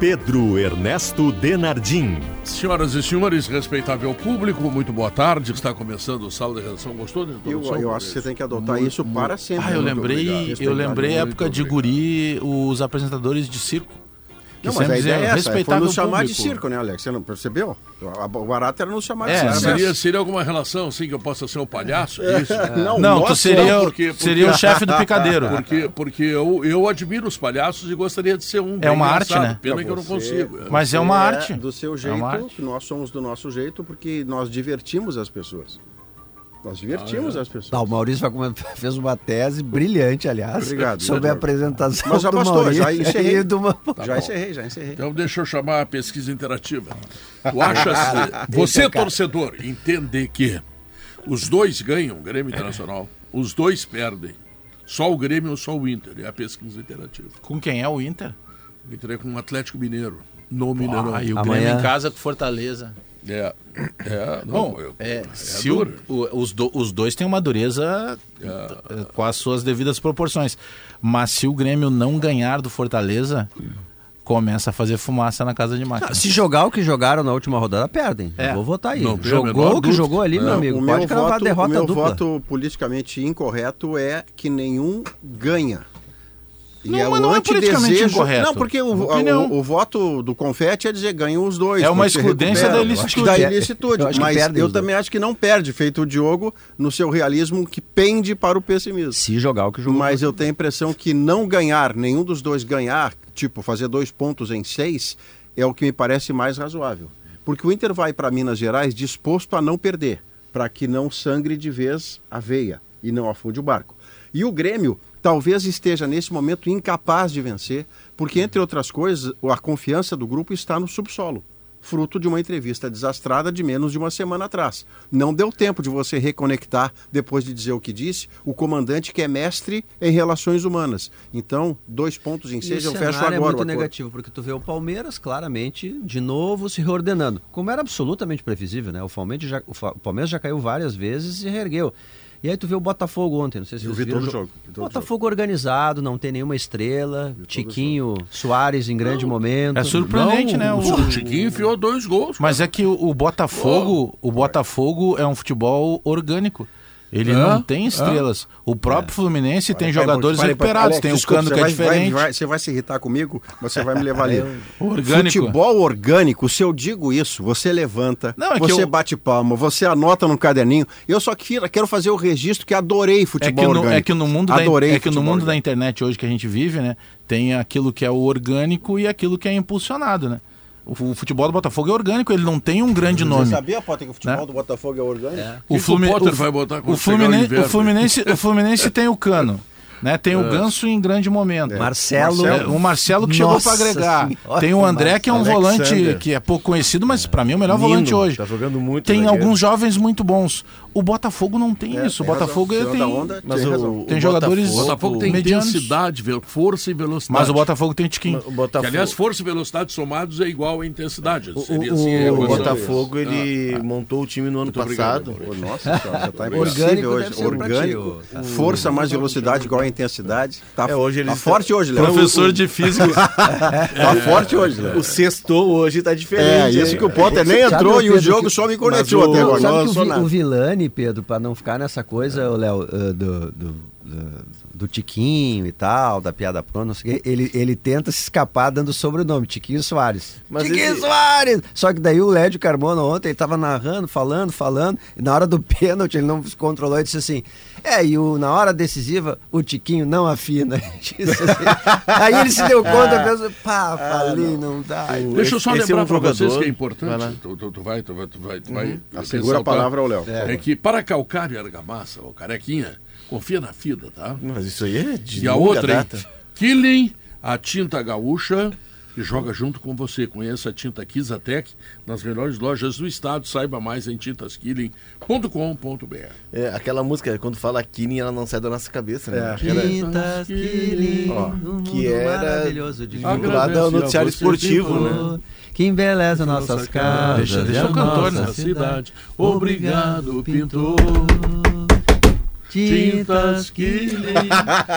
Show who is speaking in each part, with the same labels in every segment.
Speaker 1: Pedro Ernesto Denardim.
Speaker 2: Senhoras e senhores, respeitável público, muito boa tarde. Está começando o Sala de Redação. Gostou da
Speaker 3: Eu, eu acho que você tem que adotar isso para sempre.
Speaker 4: Ah, eu
Speaker 3: Muito
Speaker 4: lembrei, eu lembrei a
Speaker 2: muito
Speaker 4: época de guri, os apresentadores de circo.
Speaker 3: Não, mas a ideia é
Speaker 4: diziam,
Speaker 3: essa, foi
Speaker 4: respeitável
Speaker 3: nos chamar de
Speaker 4: público.
Speaker 3: circo, né, Alex? Você não percebeu? A- O barato era nos chamar de
Speaker 4: É,
Speaker 3: circo.
Speaker 2: Seria, seria alguma relação assim que eu possa ser um palhaço? Isso?
Speaker 3: Não,
Speaker 4: Não, tu seria,
Speaker 2: não, porque- porque-
Speaker 4: seria o chefe do picadeiro.
Speaker 2: Porque, porque eu, eu admiro os palhaços e gostaria de ser um.
Speaker 4: É uma arte, né?
Speaker 2: Pena que eu não
Speaker 3: Você-
Speaker 2: consigo. é.
Speaker 4: Mas é uma
Speaker 3: Você
Speaker 4: arte.
Speaker 3: Do seu
Speaker 4: É
Speaker 3: jeito,
Speaker 4: arte.
Speaker 3: nós somos do nosso jeito porque nós divertimos as pessoas. Nós divertimos as pessoas.
Speaker 5: Tá, o Maurício fez uma tese brilhante, aliás,
Speaker 3: Obrigado,
Speaker 5: sobre a apresentação
Speaker 3: Mas já
Speaker 5: do
Speaker 3: bastou,
Speaker 5: Maurício
Speaker 3: já encerrei.
Speaker 5: do uma...
Speaker 3: já
Speaker 2: bom.
Speaker 3: encerrei, já encerrei.
Speaker 2: Então deixa eu chamar a pesquisa interativa. Tu achas, você
Speaker 5: o
Speaker 2: torcedor, entender que os dois ganham, Grêmio Internacional, os dois perdem. Só o Grêmio ou só o Inter? É a pesquisa interativa.
Speaker 4: Com quem é o Inter?
Speaker 2: O Inter é com o Atlético Mineiro, no Mineirão.
Speaker 4: Ah, e o
Speaker 5: Amanhã-
Speaker 4: Grêmio em casa com Fortaleza.
Speaker 2: É, é, não,
Speaker 4: Bom,
Speaker 2: eu-
Speaker 4: é,
Speaker 2: é
Speaker 4: se o- os, do- os dois têm uma dureza eh, com as suas devidas proporções. Mas se o Grêmio não ganhar do Fortaleza, começa a fazer fumaça na casa de máquina.
Speaker 5: Se jogar o que jogaram na última rodada, perdem.
Speaker 4: É.
Speaker 5: Eu vou votar aí.
Speaker 2: Não
Speaker 5: Jogou o que jogou ali, meu
Speaker 3: Não,
Speaker 5: amigo.
Speaker 3: o
Speaker 5: Pode
Speaker 3: meu
Speaker 5: cravar
Speaker 3: voto,
Speaker 5: derrota
Speaker 3: o meu
Speaker 5: dupla.
Speaker 3: voto politicamente incorreto é que nenhum ganha. E
Speaker 4: Não,
Speaker 3: é
Speaker 4: mas
Speaker 3: o
Speaker 4: não é politicamente
Speaker 3: antidesejo.
Speaker 4: incorreto.
Speaker 3: Não, porque o, o, o voto do confete é dizer ganham os dois.
Speaker 4: É uma excludência da
Speaker 3: Eu
Speaker 4: ilicitude.
Speaker 3: Da
Speaker 5: Eu
Speaker 3: ilicitude.
Speaker 5: que
Speaker 3: Mas eu
Speaker 5: os dois.
Speaker 3: também acho que não perde, feito o Diogo, no seu realismo que pende para o pessimismo.
Speaker 5: Se jogar o que jogou.
Speaker 3: Mas eu tenho a impressão que não ganhar, nenhum dos dois ganhar, tipo fazer dois pontos em seis, é o que me parece mais razoável. Porque o Inter vai para Minas Gerais disposto a não perder, para que não sangre de vez a veia e não afunde o barco. E o Grêmio talvez esteja nesse momento incapaz de vencer, porque, entre outras coisas, a confiança do grupo está no subsolo. Fruto de uma entrevista desastrada de menos de uma semana atrás. Não deu tempo de você reconectar, depois de dizer o que disse, o comandante que é mestre em relações humanas. Então, dois pontos em seis,
Speaker 5: o
Speaker 3: eu fecho
Speaker 5: cenário
Speaker 3: agora.
Speaker 5: é muito negativo, porque tu vê o Palmeiras claramente de novo se reordenando, como era absolutamente previsível, né? O Palmeiras já, o Palmeiras já caiu várias vezes e reergueu. E aí tu vê o Botafogo ontem, não sei se
Speaker 3: Eu
Speaker 5: vocês
Speaker 3: vi
Speaker 5: viram.
Speaker 3: todo o jogo,
Speaker 5: Botafogo organizado, não tem nenhuma estrela, Tiquinho, Soares em grande momento.
Speaker 4: É surpreendente, né?
Speaker 2: O,
Speaker 4: O-
Speaker 2: o Tiquinho enfiou dois gols.
Speaker 4: Mas é que o, o Botafogo, o Botafogo é um futebol orgânico. Ele
Speaker 2: É,
Speaker 4: não tem estrelas. O próprio Fluminense tem jogadores
Speaker 3: Pare, pare,
Speaker 4: recuperados,
Speaker 3: Alex,
Speaker 4: tem o
Speaker 3: desculpa,
Speaker 4: Cano
Speaker 3: você
Speaker 4: que é
Speaker 3: vai- vai-
Speaker 4: diferente.
Speaker 3: vai- você vai se irritar comigo, mas você vai me levar ali.
Speaker 4: Orgânico.
Speaker 3: Futebol orgânico, se eu digo isso, você levanta,
Speaker 4: Não, é
Speaker 3: você
Speaker 4: eu-
Speaker 3: bate palma, você anota no caderninho. Eu só quero, quero fazer o registro que adorei
Speaker 4: É
Speaker 3: futebol
Speaker 4: que, no,
Speaker 3: orgânico.
Speaker 4: é que no mundo, da,
Speaker 3: adorei
Speaker 4: é que no mundo da
Speaker 3: orgânico.
Speaker 4: internet hoje que a gente vive, né? Tem aquilo que é o orgânico e aquilo que é impulsionado, né? O, fu- o futebol do Botafogo é orgânico, ele não tem um grande nome.
Speaker 3: Você sabia, Potter, que o futebol
Speaker 4: Né?
Speaker 3: do Botafogo é orgânico?
Speaker 2: O que que o Potter vai botar
Speaker 4: o
Speaker 2: o
Speaker 4: Fluminense,
Speaker 2: inverno?
Speaker 4: o Fluminense, o Fluminense tem o Cano, né? Tem o Ganso em grande momento.
Speaker 5: Marcelo.
Speaker 4: É, o Marcelo que chegou para agregar.
Speaker 5: Senhora,
Speaker 4: Tem o André que é um
Speaker 6: Alexander.
Speaker 4: volante que é pouco conhecido, mas para mim é o melhor
Speaker 6: Nino,
Speaker 4: volante hoje.
Speaker 6: tá jogando muito
Speaker 4: Tem alguns jovens muito bons. O Botafogo não tem
Speaker 3: É,
Speaker 4: isso. O
Speaker 3: tem
Speaker 4: Botafogo
Speaker 3: razão.
Speaker 4: ele tem
Speaker 3: da onda,
Speaker 6: Mas
Speaker 3: tem
Speaker 6: o,
Speaker 3: razão.
Speaker 6: o
Speaker 4: Tem jogadores-
Speaker 2: O Botafogo tem
Speaker 4: medianos.
Speaker 2: intensidade, força e velocidade.
Speaker 4: Mas o Botafogo tem Tiquinho.
Speaker 6: o
Speaker 2: Que,
Speaker 6: Botafogo,
Speaker 2: aliás, força e velocidade somados é igual a intensidade.
Speaker 6: o,
Speaker 2: Seria
Speaker 6: o-
Speaker 2: assim a
Speaker 6: o. Botafogo ele
Speaker 2: Ah,
Speaker 6: montou o time no ano
Speaker 2: Muito obrigado,
Speaker 6: passado.
Speaker 3: Pô, Nossa, já tá
Speaker 5: Orgânico
Speaker 3: impossível hoje.
Speaker 5: ti,
Speaker 3: Orgânico,
Speaker 5: o-
Speaker 3: força mais velocidade igual a intensidade. Tá,
Speaker 6: É, hoje eles
Speaker 3: tá forte hoje, Léo.
Speaker 4: Professor de física.
Speaker 3: Tá forte hoje, Léo.
Speaker 6: O sextou hoje tá
Speaker 3: É,
Speaker 6: diferente.
Speaker 3: isso que o Potter nem entrou
Speaker 5: o
Speaker 3: e o jogo só me conectou
Speaker 6: o-
Speaker 3: até agora.
Speaker 5: Sabe que o,
Speaker 3: lançou
Speaker 5: Pedro, para não ficar nessa coisa, o Léo, eh, do, do, do, do Tiquinho e tal, da piada pronta, não sei o quê, ele, ele tenta se escapar dando sobrenome, Tiquinho Soares.
Speaker 6: Mas
Speaker 5: Tiquinho
Speaker 6: esse-
Speaker 5: Soares! Só que daí o Lédio Carmona ontem, ele tava narrando, falando, falando, e na hora do pênalti ele não se controlou e disse assim, é, e o, na hora decisiva, o Tiquinho não afina. Assim. Aí ele se deu conta, pensou, pá, falei, não, dá.
Speaker 2: Deixa eu só
Speaker 6: Esse é
Speaker 2: lembrar
Speaker 6: um
Speaker 2: para vocês que é
Speaker 6: Vai
Speaker 2: importante.
Speaker 6: lá.
Speaker 2: Tu, tu- tu vai, tu vai, tu vai, tu vai
Speaker 3: Ah, Segura a palavra ao Léo.
Speaker 2: É que para calcário e argamassa, o carequinha, confia na FIDA, tá?
Speaker 6: Mas isso aí é de
Speaker 2: E a outra, hein?
Speaker 6: data.
Speaker 2: Killing, a tinta gaúcha, que joga junto com você. Conheça a tinta Kizatec nas melhores lojas do estado. Saiba mais em tintaskilling.com.br.
Speaker 6: É, aquela música, quando fala Killing, ela não sai da nossa cabeça, né?
Speaker 3: É.
Speaker 6: Aquela-
Speaker 5: Tintas
Speaker 6: Ó,
Speaker 5: um
Speaker 6: que
Speaker 5: mundo
Speaker 6: era
Speaker 5: maravilhoso de
Speaker 6: vinculada ao noticiário esportivo,
Speaker 2: que
Speaker 6: né?
Speaker 5: Que embeleza nossas casas.
Speaker 4: Deixa- deixa o cantor,
Speaker 5: nossa
Speaker 4: né?
Speaker 2: cidade. Obrigado, pintor. Tintas que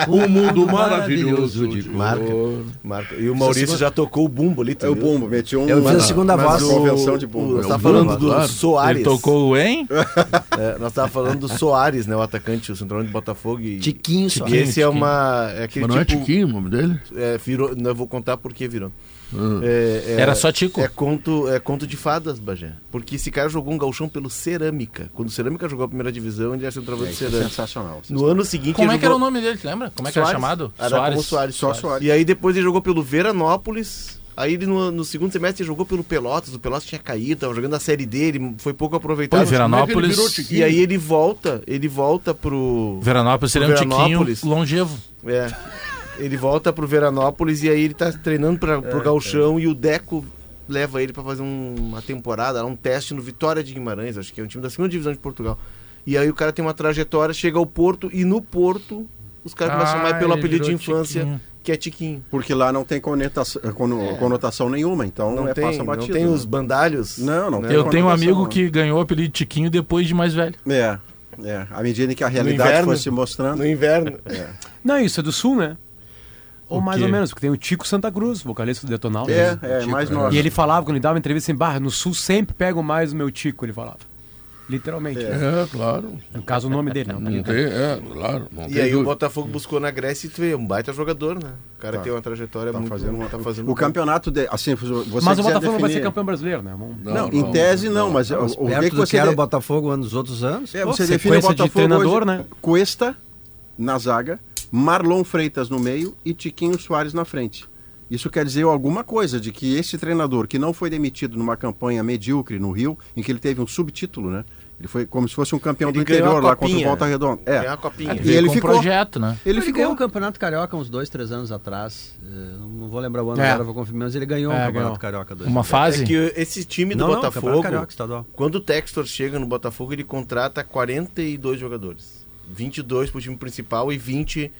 Speaker 2: um mundo maravilhoso de
Speaker 6: Marca,
Speaker 2: cor.
Speaker 6: marca. E o Maurício já tocou o bumbo ali, tu
Speaker 3: É o bumbo, meti um.
Speaker 5: Eu fiz a segunda voz.
Speaker 6: o-
Speaker 3: Convenção de bumbo.
Speaker 6: o-
Speaker 3: É
Speaker 6: Nós
Speaker 3: o
Speaker 6: tá
Speaker 2: bumbo,
Speaker 6: falando do
Speaker 2: claro.
Speaker 6: Soares.
Speaker 4: Ele tocou o hein?
Speaker 6: É, nós tava falando do Soares, né? O atacante, o central de Botafogo. E,
Speaker 5: Tiquinho
Speaker 6: e esse é uma. É aquele
Speaker 2: Mas não é
Speaker 6: tipo,
Speaker 2: Tiquinho o nome dele?
Speaker 6: é, virou, não, eu vou contar por que virou.
Speaker 2: Ah.
Speaker 6: É, é-
Speaker 4: Era só Tico.
Speaker 6: É conto, é conto de fadas, Bagé. Porque esse cara jogou um galchão pelo Cerâmica. Quando o Cerâmica jogou a primeira divisão, ele era centroavante do
Speaker 3: Isso é
Speaker 6: Cerâmica.
Speaker 3: sensacional.
Speaker 6: No ano seguinte.
Speaker 4: Como é que era o
Speaker 6: jogou-
Speaker 4: nome dele, tu lembra? Como é que era
Speaker 6: Soares.
Speaker 4: chamado?
Speaker 6: Era como Soares.
Speaker 3: Só Soares.
Speaker 6: E aí depois ele jogou pelo Veranópolis. Aí ele no, no segundo semestre ele jogou pelo Pelotas. O Pelotas tinha caído, tava jogando a série dele, foi pouco
Speaker 4: Pô,
Speaker 6: aproveitado.
Speaker 4: e Veranópolis.
Speaker 2: É?
Speaker 6: E aí ele volta, ele volta pro.
Speaker 4: Veranópolis seria um
Speaker 6: Veranópolis.
Speaker 4: tiquinho longevo.
Speaker 6: É. Ele volta pro Veranópolis e aí ele tá treinando pra, pro Galchão e o Deco leva ele pra fazer um- uma temporada, um teste no Vitória de Guimarães, acho que é um time da segunda divisão de Portugal. E aí o cara tem uma trajetória, chega ao Porto e no Porto os caras começam a chamar
Speaker 4: Ah,
Speaker 6: pelo apelido de infância,
Speaker 4: Tiquinho.
Speaker 6: que é Tiquinho.
Speaker 3: Porque lá não tem cono- conotação nenhuma, então
Speaker 6: Não,
Speaker 3: é
Speaker 6: tem,
Speaker 3: passa
Speaker 6: não
Speaker 3: batido.
Speaker 6: tem
Speaker 3: né?
Speaker 6: os bandalhos.
Speaker 3: Não, não
Speaker 6: né?
Speaker 3: tem.
Speaker 4: Eu tenho um amigo
Speaker 3: né?
Speaker 4: que ganhou o apelido de Tiquinho depois de mais velho.
Speaker 3: É, é. À medida que a realidade
Speaker 6: inverno?
Speaker 3: foi se mostrando.
Speaker 6: No inverno.
Speaker 7: Não, isso é do sul, né? Ou
Speaker 4: O
Speaker 7: mais ou menos, porque tem o Tico Santa Cruz, vocalista do Detonal.
Speaker 3: É, é, mais nós.
Speaker 7: E ele falava, quando ele dava uma entrevista assim, barra, no sul sempre pego mais o meu Tico, ele falava. Literalmente.
Speaker 2: É, claro.
Speaker 7: No caso, o nome dele, não.
Speaker 2: Não tem, é, claro. Não
Speaker 6: E
Speaker 2: tem
Speaker 6: aí o
Speaker 2: dúvida.
Speaker 6: Botafogo buscou na Grécia e tu é um baita jogador, né? O cara
Speaker 3: Tá.
Speaker 6: tem uma trajetória
Speaker 3: Tá
Speaker 6: muito
Speaker 3: fazendo uma-
Speaker 6: tá fazendo
Speaker 3: O campeonato, de, assim, você
Speaker 7: Mas o Botafogo não vai
Speaker 3: definir-
Speaker 7: ser campeão brasileiro, né? Vamos-
Speaker 3: Não, em tese não, mas o, o que, que você
Speaker 5: era o Botafogo nos outros anos.
Speaker 3: É,
Speaker 7: Pô,
Speaker 3: você define o
Speaker 7: sequência de
Speaker 3: Botafogo
Speaker 7: treinador,
Speaker 3: hoje,
Speaker 7: né?
Speaker 3: Cuesta na zaga, Marlon Freitas no meio e Tiquinho Soares na frente. Isso quer dizer alguma coisa de que esse treinador que não foi demitido numa campanha medíocre no Rio, em que ele teve um subtítulo, né? Ele foi como se fosse um campeão
Speaker 6: Ele
Speaker 3: do interior lá contra o. Volta Redonda.
Speaker 6: Ganhou
Speaker 3: É.
Speaker 6: a copinha.
Speaker 3: E ele
Speaker 4: com
Speaker 3: ficou.
Speaker 4: projeto, né?
Speaker 3: Ele
Speaker 5: Ele
Speaker 3: ficou.
Speaker 5: ganhou o Campeonato Carioca uns dois, três anos atrás. Eh, Não vou lembrar o ano
Speaker 7: É.
Speaker 5: agora, vou confirmar, mas ele ganhou
Speaker 7: É,
Speaker 5: o Campeonato
Speaker 7: ganhou.
Speaker 5: Carioca. Dois.
Speaker 4: Uma fase.
Speaker 6: É que esse time do
Speaker 5: Não, não, Campeonato
Speaker 6: Botafogo,
Speaker 5: Carioca estadual.
Speaker 6: quando o Textor chega no Botafogo, ele contrata 42 jogadores. 22 pro time principal e 20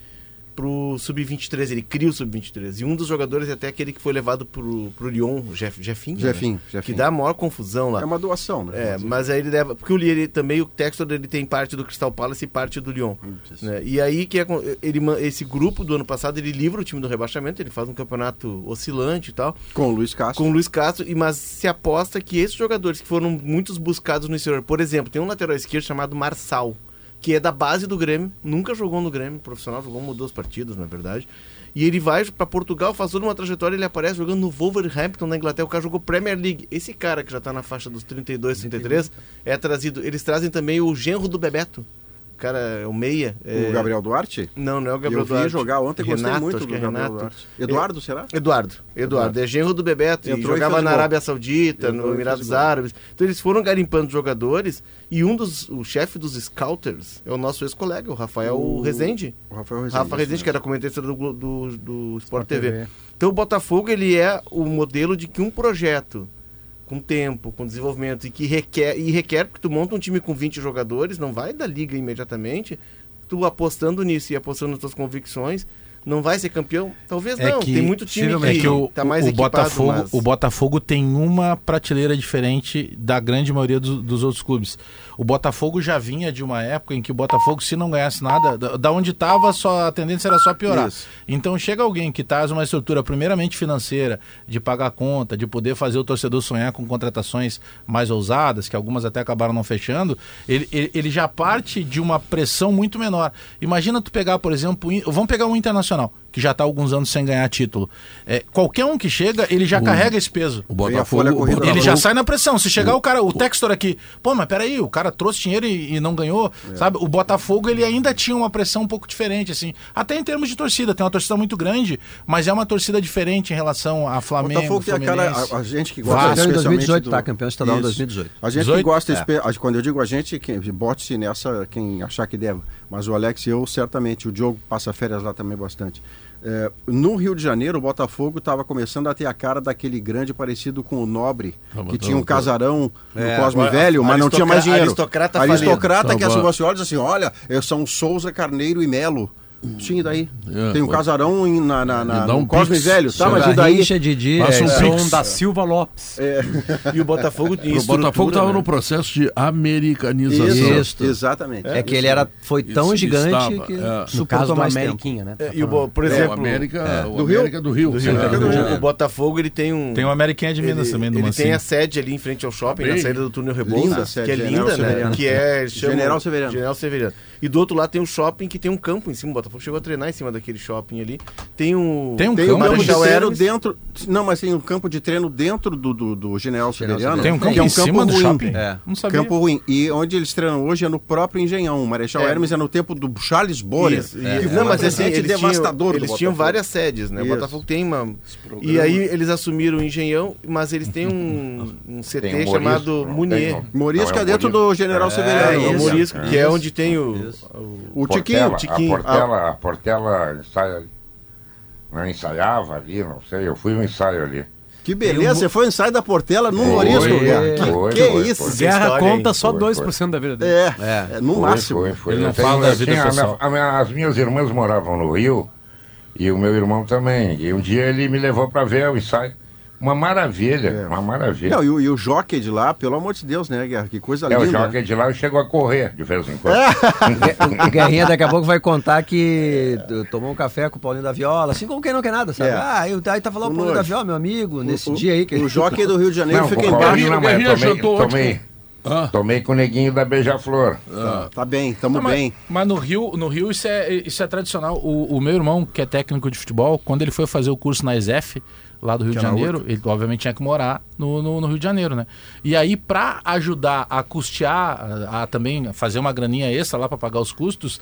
Speaker 6: pro Sub-23. Ele cria o Sub-23. E um dos jogadores é até aquele que foi levado pro, pro Lyon, o Jeff, Jefinho.
Speaker 3: Jefinho,
Speaker 6: né?
Speaker 3: Jefinho.
Speaker 6: Que dá a maior confusão lá.
Speaker 3: É uma doação, né?
Speaker 6: É, mas aí ele leva. Porque o ele, também, o Textor ele tem parte do Crystal Palace e parte do Lyon. né? E aí que é, ele, esse grupo do ano passado ele livra o time do rebaixamento, ele faz um campeonato oscilante e tal,
Speaker 3: Com o Luiz Castro.
Speaker 6: com o Luiz Castro, e- mas se aposta que esses jogadores que foram muitos buscados no exterior, por exemplo, tem um lateral esquerdo chamado Marçal, que é da base do Grêmio, nunca jogou no Grêmio profissional, jogou uma ou duas partidas, na verdade. E ele vai para Portugal, faz toda uma trajetória, ele aparece jogando no Wolverhampton na Inglaterra, o cara jogou Premier League. Esse cara que já tá na faixa dos 32, 33, é trazido. Eles trazem também o genro do Bebeto. O cara é o meia. é-
Speaker 3: O Gabriel Duarte?
Speaker 6: Não, não é o Gabriel
Speaker 3: eu vi
Speaker 6: Duarte.
Speaker 3: jogar ontem, gostei
Speaker 6: Renato,
Speaker 3: muito
Speaker 6: acho
Speaker 3: do
Speaker 6: é
Speaker 3: Gabriel
Speaker 6: Renato.
Speaker 3: Duarte. Eduardo, será?
Speaker 6: Eduardo, Eduardo, é genro do Bebeto,
Speaker 3: Entrou
Speaker 6: jogava na. Arábia Saudita,
Speaker 3: Entrou
Speaker 6: no Emirados. Árabes. Então eles foram garimpando jogadores e um dos, o chefe dos scouters é o nosso ex-colega, o Rafael
Speaker 3: O-
Speaker 6: Rezende.
Speaker 3: O Rafael Rezende.
Speaker 6: Rafa Rezende, que era comentarista do, do, do Sport TV. Então o Botafogo ele é o modelo de que um projeto com tempo, com desenvolvimento e que requer e requer porque tu monta um time com 20 jogadores, não vai da liga imediatamente. Tu apostando nisso e apostando nas tuas convicções, não vai ser campeão? Talvez
Speaker 4: É
Speaker 6: não.
Speaker 4: que-
Speaker 6: Tem muito time
Speaker 4: É
Speaker 6: que,
Speaker 4: que o,
Speaker 6: tá mais
Speaker 4: o
Speaker 6: equipado,
Speaker 4: Botafogo,
Speaker 6: mas-
Speaker 4: o Botafogo tem uma prateleira diferente da grande maioria do- dos outros clubes. O Botafogo já vinha de uma época em que o Botafogo, se não ganhasse nada, da, da onde estava, a tendência era só piorar.
Speaker 3: Isso.
Speaker 4: Então chega alguém que traz uma estrutura primeiramente financeira, de pagar conta, de poder fazer o torcedor sonhar com contratações mais ousadas, que algumas até acabaram não fechando, ele, ele, ele já parte de uma pressão muito menor. Imagina tu pegar, por exemplo, vamos pegar um internacional, que já está há alguns anos sem ganhar título. É, qualquer um que chega, ele já carrega esse peso.
Speaker 2: O Botafogo,
Speaker 3: folha
Speaker 2: o
Speaker 3: corrida
Speaker 2: Botafogo-
Speaker 4: Ele já sai na pressão. Se chegar o cara, o Textor aqui, pô, mas peraí, o cara trouxe dinheiro e, e não ganhou, sabe? O Botafogo, ele ainda tinha uma pressão um pouco diferente, assim. Até em termos de torcida, tem uma torcida muito grande, mas é uma torcida diferente em relação a
Speaker 3: O
Speaker 4: Flamengo,
Speaker 3: Botafogo tem aquela. A, a gente que gosta
Speaker 4: Vasco.
Speaker 3: Especialmente
Speaker 5: 2018,
Speaker 3: do-
Speaker 5: tá? Campeão estadual em
Speaker 3: Isso.
Speaker 5: 2018.
Speaker 3: A gente
Speaker 4: 18?
Speaker 3: que gosta,
Speaker 5: É.
Speaker 3: quando eu digo a gente, quem bote-se nessa, quem achar que deve. Mas o Alex e eu, certamente, o Diogo passa férias lá também bastante. É, no Rio de Janeiro, o Botafogo estava começando a ter a cara daquele grande parecido com o Nobre, que tinha um casarão no
Speaker 6: É,
Speaker 3: Cosme Velho, mas não tinha mais dinheiro.
Speaker 6: aristocrata
Speaker 3: aristocrata que assim,
Speaker 2: Tava.
Speaker 3: você olha e diz assim, olha, eu sou Souza, Carneiro e Melo. Sim, e daí?
Speaker 2: É,
Speaker 3: Tem um
Speaker 2: pode-
Speaker 3: casarão em- na, na, na-
Speaker 2: um
Speaker 3: Cosme
Speaker 2: pix.
Speaker 3: Velho, tá? Mas e daí?
Speaker 5: Didi,
Speaker 2: Passa
Speaker 5: é,
Speaker 2: um
Speaker 5: é,
Speaker 2: pix.
Speaker 7: Som da Silva Lopes.
Speaker 6: E o Botafogo em
Speaker 2: O Botafogo estava
Speaker 6: né?
Speaker 2: no processo de americanização.
Speaker 3: Isso,
Speaker 5: Isso.
Speaker 3: exatamente.
Speaker 5: É que ele era, foi tão
Speaker 2: Isso
Speaker 5: gigante
Speaker 2: estava,
Speaker 5: que
Speaker 2: é.
Speaker 5: Suportou mais tempo.
Speaker 7: Ameriquinha, né?
Speaker 6: É, e o, por
Speaker 2: É, o
Speaker 6: exemplo,
Speaker 2: América, o
Speaker 3: Do Rio?
Speaker 2: América do Rio.
Speaker 6: do Rio,
Speaker 2: É, do Rio
Speaker 6: o, o. Botafogo ele tem um.
Speaker 4: Tem uma Ameriquinha de Minas
Speaker 6: ele,
Speaker 4: também
Speaker 6: ele tem a sede ali em frente ao shopping,
Speaker 2: Tá
Speaker 6: na saída do túnel Rebouças, que é linda, né? Que é
Speaker 3: General Severiano.
Speaker 6: General Severiano. E do outro lado tem um shopping que tem um campo em cima. O Botafogo chegou a treinar em cima daquele shopping ali. Tem um.
Speaker 4: Tem um
Speaker 3: Tem
Speaker 4: campo
Speaker 3: um campo de
Speaker 6: Marechal
Speaker 3: treino
Speaker 6: Hermes.
Speaker 3: dentro. Não, mas tem um campo de treino dentro do, do, do General Severiano.
Speaker 4: Tem um campo
Speaker 3: que é
Speaker 4: em cima do
Speaker 3: ruim.
Speaker 4: shopping?
Speaker 5: É.
Speaker 4: Não sabia.
Speaker 3: Campo ruim. E onde eles treinam hoje é no próprio Engenhão. O Marechal
Speaker 6: É.
Speaker 3: Hermes é no tempo do Charles Borer.
Speaker 6: Isso,
Speaker 3: que foi
Speaker 6: não,
Speaker 3: um
Speaker 6: mas assim,
Speaker 3: presente
Speaker 6: eles
Speaker 3: devastador
Speaker 6: tinham,
Speaker 3: do
Speaker 6: eles tinham várias sedes, né? O
Speaker 3: Isso.
Speaker 6: Botafogo tem uma. E aí eles assumiram o Engenhão, mas eles têm um, um CT
Speaker 8: Tem um
Speaker 6: chamado Munier.
Speaker 8: tem, não.
Speaker 3: Morisco é dentro do General
Speaker 8: É,
Speaker 3: Severiano.
Speaker 6: É, o. Morisco, que é onde tem o. O-
Speaker 3: O Tiquinho.
Speaker 8: Portela,
Speaker 3: Tiquinho.
Speaker 8: A Portela, a Portela ensaia, não ensaiava ali, não sei, eu fui no ensaio ali.
Speaker 3: Que beleza, você foi no ensaio da Portela no Morisco. Cara. Que,
Speaker 8: foi,
Speaker 3: que
Speaker 8: foi,
Speaker 3: isso?
Speaker 8: foi.
Speaker 7: Guerra
Speaker 6: história,
Speaker 7: conta só
Speaker 8: Foi,
Speaker 7: 2% da vida dele.
Speaker 3: É,
Speaker 5: É.
Speaker 3: é, no
Speaker 8: Foi,
Speaker 3: máximo.
Speaker 8: Foi, foi.
Speaker 4: Ele não
Speaker 8: Eu
Speaker 4: fala da
Speaker 8: eu
Speaker 4: vida
Speaker 8: tinha- a minha-
Speaker 4: pessoal.
Speaker 8: a minha- as minhas irmãs moravam no Rio e o meu irmão também. E um dia ele me levou para ver o ensaio. Uma maravilha, uma maravilha.
Speaker 3: Não, e, o, e o jockey de lá, pelo amor de Deus, né, Guerra? Que coisa
Speaker 8: é, o
Speaker 3: linda.
Speaker 8: jockey de lá chegou a correr de vez em quando.
Speaker 5: O Guerrinha daqui a pouco vai contar que tomou um café com o Paulinho da Viola, assim como quem não quer nada, sabe?
Speaker 3: É.
Speaker 5: Ah, eu, aí tava lá o
Speaker 3: O
Speaker 5: Paulinho da. Viola, meu amigo, nesse
Speaker 3: O-
Speaker 5: dia aí que
Speaker 3: O jockey do Rio de Janeiro
Speaker 8: Não,
Speaker 3: fica
Speaker 8: o
Speaker 3: embaixo.
Speaker 8: Não, mas eu
Speaker 2: Guerrinha
Speaker 8: tomei,
Speaker 2: jantou
Speaker 8: tomei,
Speaker 2: Ah,
Speaker 8: tomei com o neguinho da Beija-Flor.
Speaker 3: Tá bem, tamo
Speaker 4: Não, mas,
Speaker 3: bem.
Speaker 4: mas no Rio, no Rio isso, é, isso é tradicional. O, o meu irmão, que é técnico de futebol, quando ele foi fazer o curso na ESEF, lá do Rio
Speaker 3: Que
Speaker 4: de
Speaker 3: é
Speaker 4: Janeiro, ele obviamente tinha que morar no, no, no Rio de Janeiro, né? E aí, pra ajudar a custear, a, a também fazer uma graninha extra lá pra pagar os custos,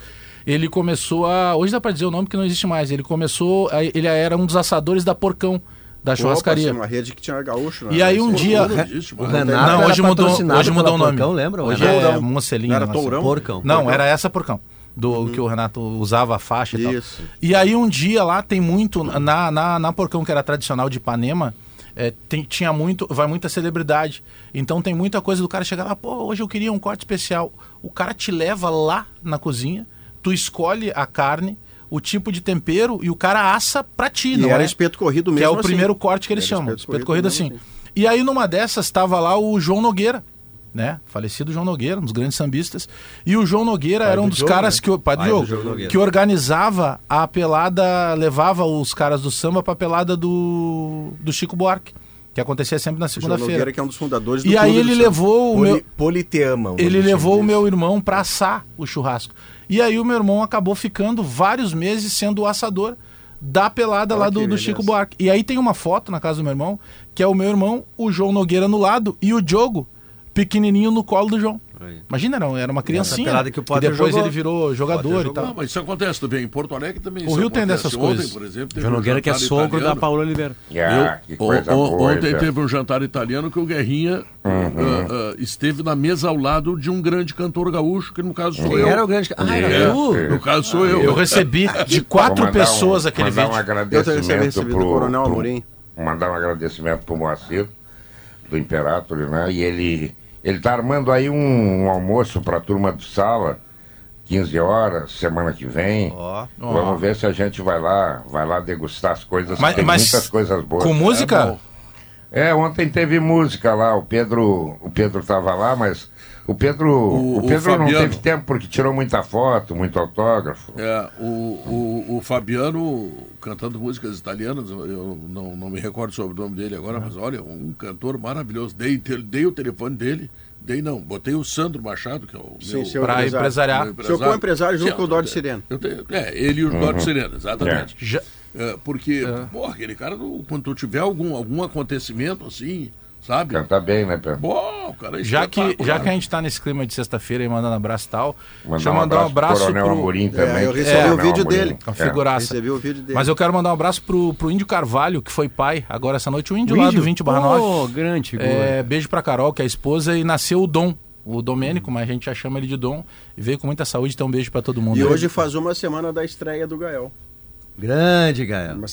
Speaker 4: ele começou a. Hoje dá pra dizer o nome que não existe mais. Ele começou. a- ele era um dos assadores da Porcão, da churrascaria.
Speaker 3: Opa, sim, uma rede que tinha gaúcho. né?
Speaker 4: E aí um
Speaker 3: Esse-
Speaker 4: dia.
Speaker 2: não existe,
Speaker 5: O
Speaker 2: mas
Speaker 5: Renato
Speaker 4: Não,
Speaker 5: era
Speaker 4: hoje mudou, hoje mudou o nome.
Speaker 5: Porcão, lembra?
Speaker 4: Hoje
Speaker 5: Renato?
Speaker 4: é. Mocelinho.
Speaker 3: Não era. Tourão?
Speaker 5: Porcão.
Speaker 4: Não,
Speaker 3: Porcão.
Speaker 4: era essa porcão. Do que o Renato usava a faixa e tal.
Speaker 3: Isso.
Speaker 4: E aí um dia lá tem muito. Na, na, na porcão que era tradicional de Ipanema, é, tem- tinha muito. Vai muita celebridade. Então tem muita coisa do cara chegar lá, pô, hoje eu queria um corte especial. O cara te leva lá na cozinha, tu escolhe a carne, o tipo de tempero e o cara assa pra ti,
Speaker 3: E
Speaker 4: não
Speaker 3: era
Speaker 4: é?
Speaker 3: espeto corrido mesmo
Speaker 4: Que é o
Speaker 3: assim.
Speaker 4: primeiro corte que eles
Speaker 3: Era
Speaker 4: chamam.
Speaker 3: espeto
Speaker 4: Espeto,
Speaker 3: corrido
Speaker 4: corrido
Speaker 3: mesmo
Speaker 4: assim. E aí numa dessas estava lá o João Nogueira, né? Falecido João Nogueira, um dos grandes sambistas. E o João Nogueira era um
Speaker 6: do
Speaker 4: dos caras
Speaker 6: né?
Speaker 4: que o pai do
Speaker 5: Pai do
Speaker 4: que organizava a pelada, levava os caras do samba pra pelada do do Chico Buarque, que acontecia sempre na
Speaker 3: O
Speaker 4: segunda-feira.
Speaker 3: Nogueira, que é um dos fundadores do
Speaker 4: E aí ele levou o meu
Speaker 6: Poli, Politeama. o
Speaker 4: ele levou o
Speaker 6: disso.
Speaker 4: meu irmão pra assar o churrasco. E aí o meu irmão acabou ficando vários meses sendo o assador da pelada lá do, do. Chico Buarque. E aí tem uma foto na casa do meu irmão, que é o meu irmão, o João Nogueira no lado e o Diogo pequenininho no colo do João. Imagina, não, era uma criancinha.
Speaker 5: que o
Speaker 4: depois
Speaker 5: jogou.
Speaker 4: ele virou jogador e tal.
Speaker 2: Não, mas isso acontece também. Em Porto Alegre também
Speaker 4: O
Speaker 2: isso
Speaker 4: Rio tem
Speaker 2: acontece.
Speaker 4: dessas
Speaker 2: Ontem,
Speaker 4: coisas.
Speaker 2: por exemplo, teve
Speaker 7: João
Speaker 2: um
Speaker 7: Nogueira que é sogro da
Speaker 2: italiano.
Speaker 7: Paula Oliveira.
Speaker 8: Ah,
Speaker 2: Eu- o- o-
Speaker 8: boa,
Speaker 2: ontem
Speaker 8: hein,
Speaker 2: teve um jantar italiano que o Guerrinha ah, ah, esteve na mesa ao lado de um grande cantor gaúcho, que no caso sou
Speaker 5: Quem
Speaker 2: eu.
Speaker 5: era o grande. Ah, era
Speaker 2: É,
Speaker 5: tu?
Speaker 2: No caso sou eu.
Speaker 4: Eu recebi de quatro pessoas
Speaker 8: um,
Speaker 4: aquele
Speaker 8: mandar
Speaker 4: vídeo.
Speaker 8: um
Speaker 3: Eu também
Speaker 8: agradecimento
Speaker 3: recebi do
Speaker 8: pro,
Speaker 3: Coronel
Speaker 8: pro-
Speaker 3: Amorim.
Speaker 8: mandar um agradecimento pro Moacir, do Imperator, né? E ele, ele tá armando aí um, um almoço pra turma do sala, 15 horas, semana que vem.
Speaker 5: Ó.
Speaker 8: Vamos ver se a gente vai lá, vai lá degustar as coisas.
Speaker 4: Mas-
Speaker 8: Tem
Speaker 4: mas
Speaker 8: muitas coisas boas.
Speaker 4: Com música?
Speaker 2: bom.
Speaker 8: É, ontem teve música lá, o Pedro, o Pedro tava lá, mas o Pedro,
Speaker 2: O-
Speaker 8: o,
Speaker 2: o
Speaker 8: Pedro não
Speaker 2: Fabiano.
Speaker 8: teve tempo porque tirou muita foto, muito autógrafo.
Speaker 2: É, o, o, o Fabiano cantando músicas italianas, eu- não, não me recordo sobre o nome dele agora, mas olha, um cantor maravilhoso. Dei, te- dei o telefone dele, dei não, botei o Sandro Machado, que é o
Speaker 3: Sim,
Speaker 2: meu,
Speaker 3: seu
Speaker 4: Pra
Speaker 3: empresário.
Speaker 4: empresariar.
Speaker 2: meu
Speaker 3: Seu co-empresário junto
Speaker 2: Sim,
Speaker 3: com o Dodge
Speaker 2: eu tenho- é, ele e o Dodge Sireno, exatamente.
Speaker 4: Já-
Speaker 2: É, porque, porra, aquele cara, quando tu tiver algum, algum acontecimento assim, sabe?
Speaker 8: Canta bem, né, Pedro?
Speaker 2: Pô, o cara é
Speaker 4: Já que, já que a gente tá nesse clima de sexta-feira e mandando abraço e tal,
Speaker 8: Mandar
Speaker 4: deixa eu mandar um abraço
Speaker 8: Coronel
Speaker 4: pro.
Speaker 8: Amorim também.
Speaker 3: eu
Speaker 8: que
Speaker 3: recebi
Speaker 8: Coronel
Speaker 3: o vídeo
Speaker 8: Amorim.
Speaker 4: Uma
Speaker 8: É.
Speaker 4: figuraça.
Speaker 3: Recebi o vídeo dele.
Speaker 4: Mas eu quero mandar um abraço pro, pro Índio Carvalho, que foi pai agora essa noite, o Índio,
Speaker 7: O
Speaker 4: lá
Speaker 7: Índio?
Speaker 4: do 20 barra 9.
Speaker 7: Pô, grande figura.
Speaker 4: É, beijo pra Carol, que é a esposa, e nasceu o Dom. O Domênico, mas a gente já chama ele de Dom. E veio com muita saúde, então um beijo pra todo mundo.
Speaker 3: E hoje faz uma semana da estreia do Gael.
Speaker 5: Grande Gael.
Speaker 3: Uma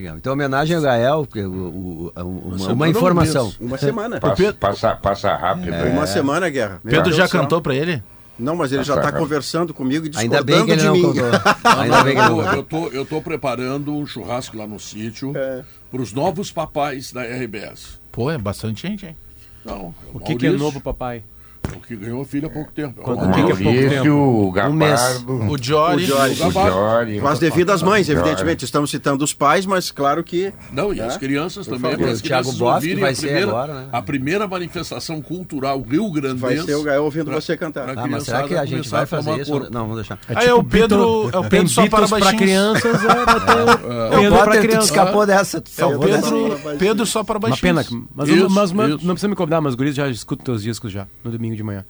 Speaker 5: Gael. Então, homenagem ao Gael, porque o- o- o- uma,
Speaker 2: semana
Speaker 5: uma
Speaker 2: um
Speaker 5: informação.
Speaker 3: Uma semana.
Speaker 8: Passa, passa, passa rápido.
Speaker 5: É.
Speaker 3: Uma semana, Guerra. Meu
Speaker 4: Pedro
Speaker 3: Deus
Speaker 4: já
Speaker 3: céu.
Speaker 4: cantou pra ele?
Speaker 3: Não, mas ele já está conversando comigo e
Speaker 5: Ainda
Speaker 3: discordando
Speaker 5: bem que ele
Speaker 3: de
Speaker 5: não
Speaker 3: mim.
Speaker 5: Ainda bem que ele não
Speaker 2: Eu, tô, eu tô preparando um churrasco lá no sítio
Speaker 3: É.
Speaker 2: para os novos papais da RBS.
Speaker 4: Pô, é bastante gente, hein?
Speaker 2: Não, é
Speaker 7: O que, que é novo, papai?
Speaker 2: É o que ganhou filho há pouco tempo. É o
Speaker 7: Quanto-
Speaker 8: O
Speaker 2: Maurício.
Speaker 7: que que é
Speaker 8: o
Speaker 5: Um mês.
Speaker 8: Gabardo,
Speaker 4: O Jory.
Speaker 3: O Jory.
Speaker 8: o Jory.
Speaker 3: Com as devidas mães, evidentemente. Estamos citando os pais, mas claro que.
Speaker 2: Não, e
Speaker 3: Tá?
Speaker 2: as crianças também. as
Speaker 5: O Thiago
Speaker 2: crianças
Speaker 5: Boff vai
Speaker 2: a
Speaker 5: ser
Speaker 2: primeira,
Speaker 5: agora, né?
Speaker 2: A primeira manifestação cultural rio-grandense.
Speaker 3: Vai ser o Gael ouvindo
Speaker 2: pra-
Speaker 3: você cantar.
Speaker 5: Ah, mas será que a gente vai fazer isso? Não, vamos deixar.
Speaker 4: Aí é o Pedro, é o Pedro só para
Speaker 7: crianças, é, ter
Speaker 5: O
Speaker 7: Pedro
Speaker 5: Potter,
Speaker 7: crianças.
Speaker 5: escapou dessa.
Speaker 4: É o
Speaker 5: salvou.
Speaker 4: Pedro, Pedro só para
Speaker 7: Uma
Speaker 4: baixinhos.
Speaker 7: pena. Mas, não precisa me convidar, mas os guris já escutam teus discos já, no domingo de manhã,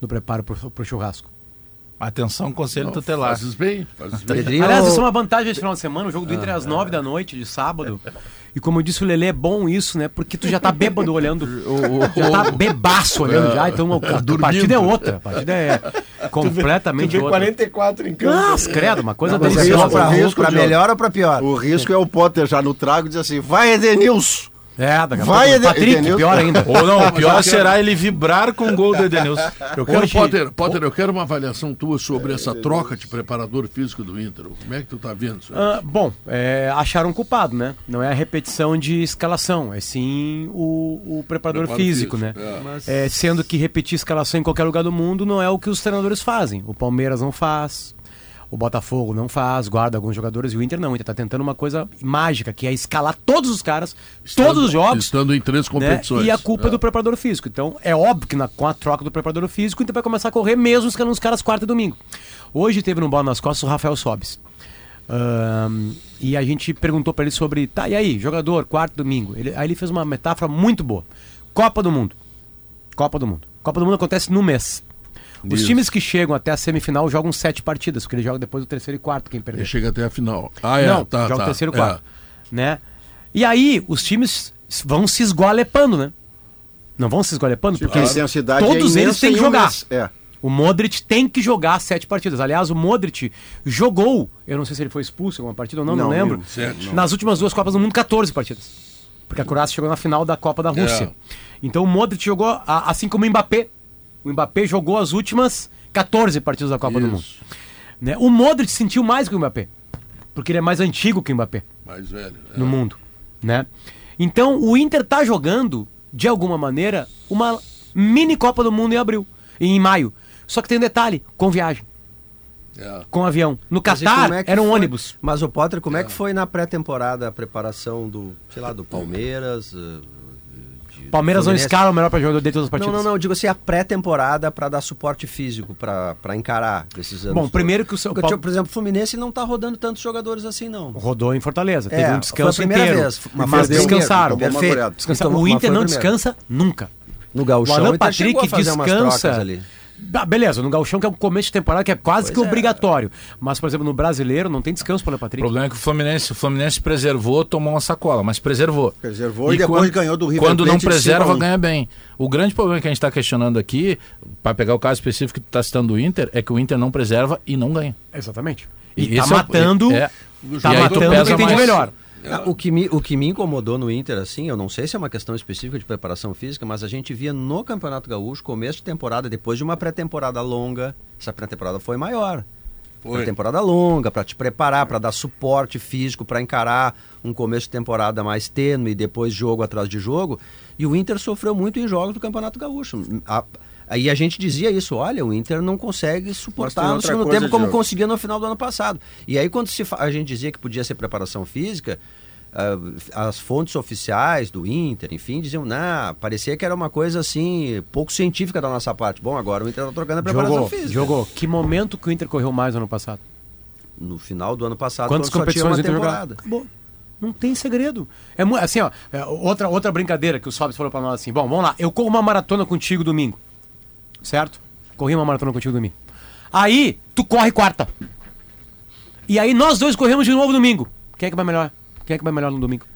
Speaker 7: no preparo pro, pro churrasco.
Speaker 4: Atenção, conselho
Speaker 2: Não,
Speaker 4: tutelar.
Speaker 2: Fazes bem, fazes bem.
Speaker 5: Pedrinho,
Speaker 7: Aliás, isso é uma vantagem esse final de semana. O jogo do Inter é às nove da noite, de sábado. E como eu disse, o Lelê é bom isso, né? Porque tu já tá bêbado olhando. já tá bebaço olhando já. Então a, a partida é outra. A partida é completamente outra.
Speaker 6: 44 em campo.
Speaker 7: Nossa, credo, uma coisa
Speaker 5: é
Speaker 7: deliciosa.
Speaker 5: pra,
Speaker 3: o risco
Speaker 5: pra melhor ou pra pior?
Speaker 3: O risco é o Potter já no trago dizer assim: vai, Edenilson!
Speaker 7: É, daqui a
Speaker 3: Vai,
Speaker 7: pouco. Patrick,
Speaker 3: Edenilson.
Speaker 7: pior ainda.
Speaker 4: Ou não, o pior será ele vibrar com o gol do Edenilson.
Speaker 2: Eu quero,
Speaker 7: Hoje-
Speaker 2: Potter, Potter, eu quero uma avaliação tua sobre essa troca de preparador físico do Inter. Como é que tu tá vendo isso? aí?
Speaker 7: Ah, bom, é, acharam um culpado, né? Não é a repetição de escalação, é sim o, o preparador
Speaker 2: Preparo
Speaker 7: físico,
Speaker 2: físico,
Speaker 7: né?
Speaker 2: é.
Speaker 7: É, sendo que repetir escalação em qualquer lugar do mundo não é o que os treinadores fazem. O Palmeiras não faz, o Botafogo não faz, guarda alguns jogadores e o Inter não. O Inter tá tentando uma coisa mágica, que é escalar todos os caras, todos os jogos.
Speaker 2: Estando em três
Speaker 7: né?
Speaker 2: competições.
Speaker 7: E a culpa é
Speaker 2: É.
Speaker 7: do preparador físico. Então, é óbvio que na- com a troca do preparador físico, o Inter vai começar a correr mesmo escalando os caras quarta e domingo. Hoje teve no Bola nas Costas o Rafael Sobes. Ahn, e a gente perguntou pra ele sobre, tá, e aí, jogador, quarto domingo. Ele, aí ele fez uma metáfora muito boa. Copa do Mundo. Copa do Mundo. Copa do Mundo acontece no mês. Os
Speaker 2: Isso.
Speaker 7: times que chegam até a semifinal jogam sete partidas, porque eles jogam depois do terceiro e quarto, quem perder.
Speaker 2: Ele chega até a final. Ah, é,
Speaker 7: Não,
Speaker 2: tá,
Speaker 7: joga
Speaker 2: tá.
Speaker 7: o terceiro e
Speaker 2: é.
Speaker 7: quarto. Né? E aí, os times vão se esgualepando, né? Não vão se esgualepando, porque
Speaker 3: A
Speaker 7: eles- todos
Speaker 3: é
Speaker 7: eles têm que
Speaker 3: um
Speaker 7: jogar.
Speaker 3: mês. É.
Speaker 7: O Modric tem que jogar sete partidas. Aliás, o Modric jogou, eu não sei se ele foi expulso em alguma partida ou não, não,
Speaker 3: Não,
Speaker 7: lembro. Nas últimas duas Copas do Mundo, 14 partidas. Porque a Croácia chegou na final da Copa da Rússia. Então o Modric jogou, assim como o Mbappé. O Mbappé jogou as últimas 14 partidas da Copa do Mundo.
Speaker 2: Isso.
Speaker 7: Né? O Modric sentiu mais que o Mbappé. Porque ele é mais antigo que o Mbappé
Speaker 2: Mais velho. é.
Speaker 7: no mundo, né? Então o Inter tá jogando de alguma maneira uma mini Copa do Mundo em abril, em maio. Só que tem um detalhe, com viagem,
Speaker 2: É.
Speaker 7: com avião. No Catar
Speaker 5: é que
Speaker 7: era um
Speaker 5: foi-
Speaker 7: ônibus.
Speaker 5: Mas o Potter, como é que foi na pré-temporada a preparação do, sei lá, do Palmeiras?
Speaker 7: Palmeiras não escala o melhor para jogador de todas as
Speaker 5: Não,
Speaker 7: partidas.
Speaker 5: não, não, eu digo assim, a pré-temporada pra dar suporte físico, pra pra encarar esses anos.
Speaker 7: Bom,
Speaker 5: todos.
Speaker 7: primeiro que o seu-
Speaker 5: Porque, tipo, por exemplo, o Fluminense não tá rodando tantos jogadores assim, não.
Speaker 7: Rodou em Fortaleza, teve
Speaker 5: É,
Speaker 7: um descanso
Speaker 5: foi a primeira
Speaker 7: inteiro.
Speaker 5: vez, mas
Speaker 7: mas descansaram.
Speaker 5: Perfeito.
Speaker 7: Descansaram.
Speaker 5: Tomou-
Speaker 7: O Inter não
Speaker 5: primeiro.
Speaker 7: descansa nunca.
Speaker 5: No
Speaker 7: O
Speaker 5: Gauchão,
Speaker 7: Alan
Speaker 5: o Inter chegou
Speaker 7: Patrick descansa.
Speaker 5: ali.
Speaker 7: Ah, beleza, no Gauchão que é o começo de temporada que é quase
Speaker 5: Pois
Speaker 7: que
Speaker 5: é.
Speaker 7: obrigatório. Mas, por exemplo, no brasileiro não tem descanso para o
Speaker 4: O
Speaker 7: Patrick.
Speaker 4: problema é que o Fluminense, o Fluminense preservou, tomou uma sacola, mas preservou.
Speaker 3: Preservou e depois ganhou do River
Speaker 4: Quando não preserva,
Speaker 3: 5 a 1.
Speaker 4: ganha bem. O grande problema que a gente está questionando aqui, para pegar o caso específico que tu está citando do Inter, é que o Inter não preserva e não ganha.
Speaker 7: Exatamente.
Speaker 4: E
Speaker 7: E, tá
Speaker 4: é o-
Speaker 7: matando.
Speaker 4: é.
Speaker 7: Tá
Speaker 4: E
Speaker 7: matando quem tem de melhor.
Speaker 5: Ah, O que, me, o que me incomodou no Inter, assim, eu não sei se é uma questão específica de preparação física, mas a gente via no Campeonato Gaúcho, começo de temporada, depois de uma pré-temporada longa, essa pré-temporada foi maior.
Speaker 2: Foi.
Speaker 5: Pré-temporada longa, para te preparar, para dar suporte físico, para encarar um começo de temporada mais tênue e depois jogo atrás de jogo. E o Inter sofreu muito em jogos do Campeonato Gaúcho. A- Aí a gente dizia isso, olha, o Inter não consegue suportar no segundo tempo como conseguia no final do ano passado. E aí quando se a gente dizia que podia ser preparação física, ah, as fontes oficiais do Inter, enfim, diziam, não, parecia que era uma coisa assim, pouco científica da nossa parte. Bom, agora o Inter está trocando a preparação
Speaker 7: Jogou,
Speaker 5: física.
Speaker 7: jogou. Que momento que o Inter correu mais no ano passado?
Speaker 5: No final do ano passado,
Speaker 7: Quantas
Speaker 5: quando só tinha
Speaker 7: competições
Speaker 5: uma
Speaker 7: o Inter jogou?
Speaker 5: temporada.
Speaker 7: Acabou. Não tem segredo. É assim, ó, é, outra, outra brincadeira que o Sobs falou pra nós assim: bom, vamos lá, eu corro uma maratona contigo domingo. Certo? Corri uma maratona contigo domingo. Aí, tu corre quarta. E aí nós dois corremos de novo domingo. Quem é que vai melhor? Quem é que vai melhor no domingo?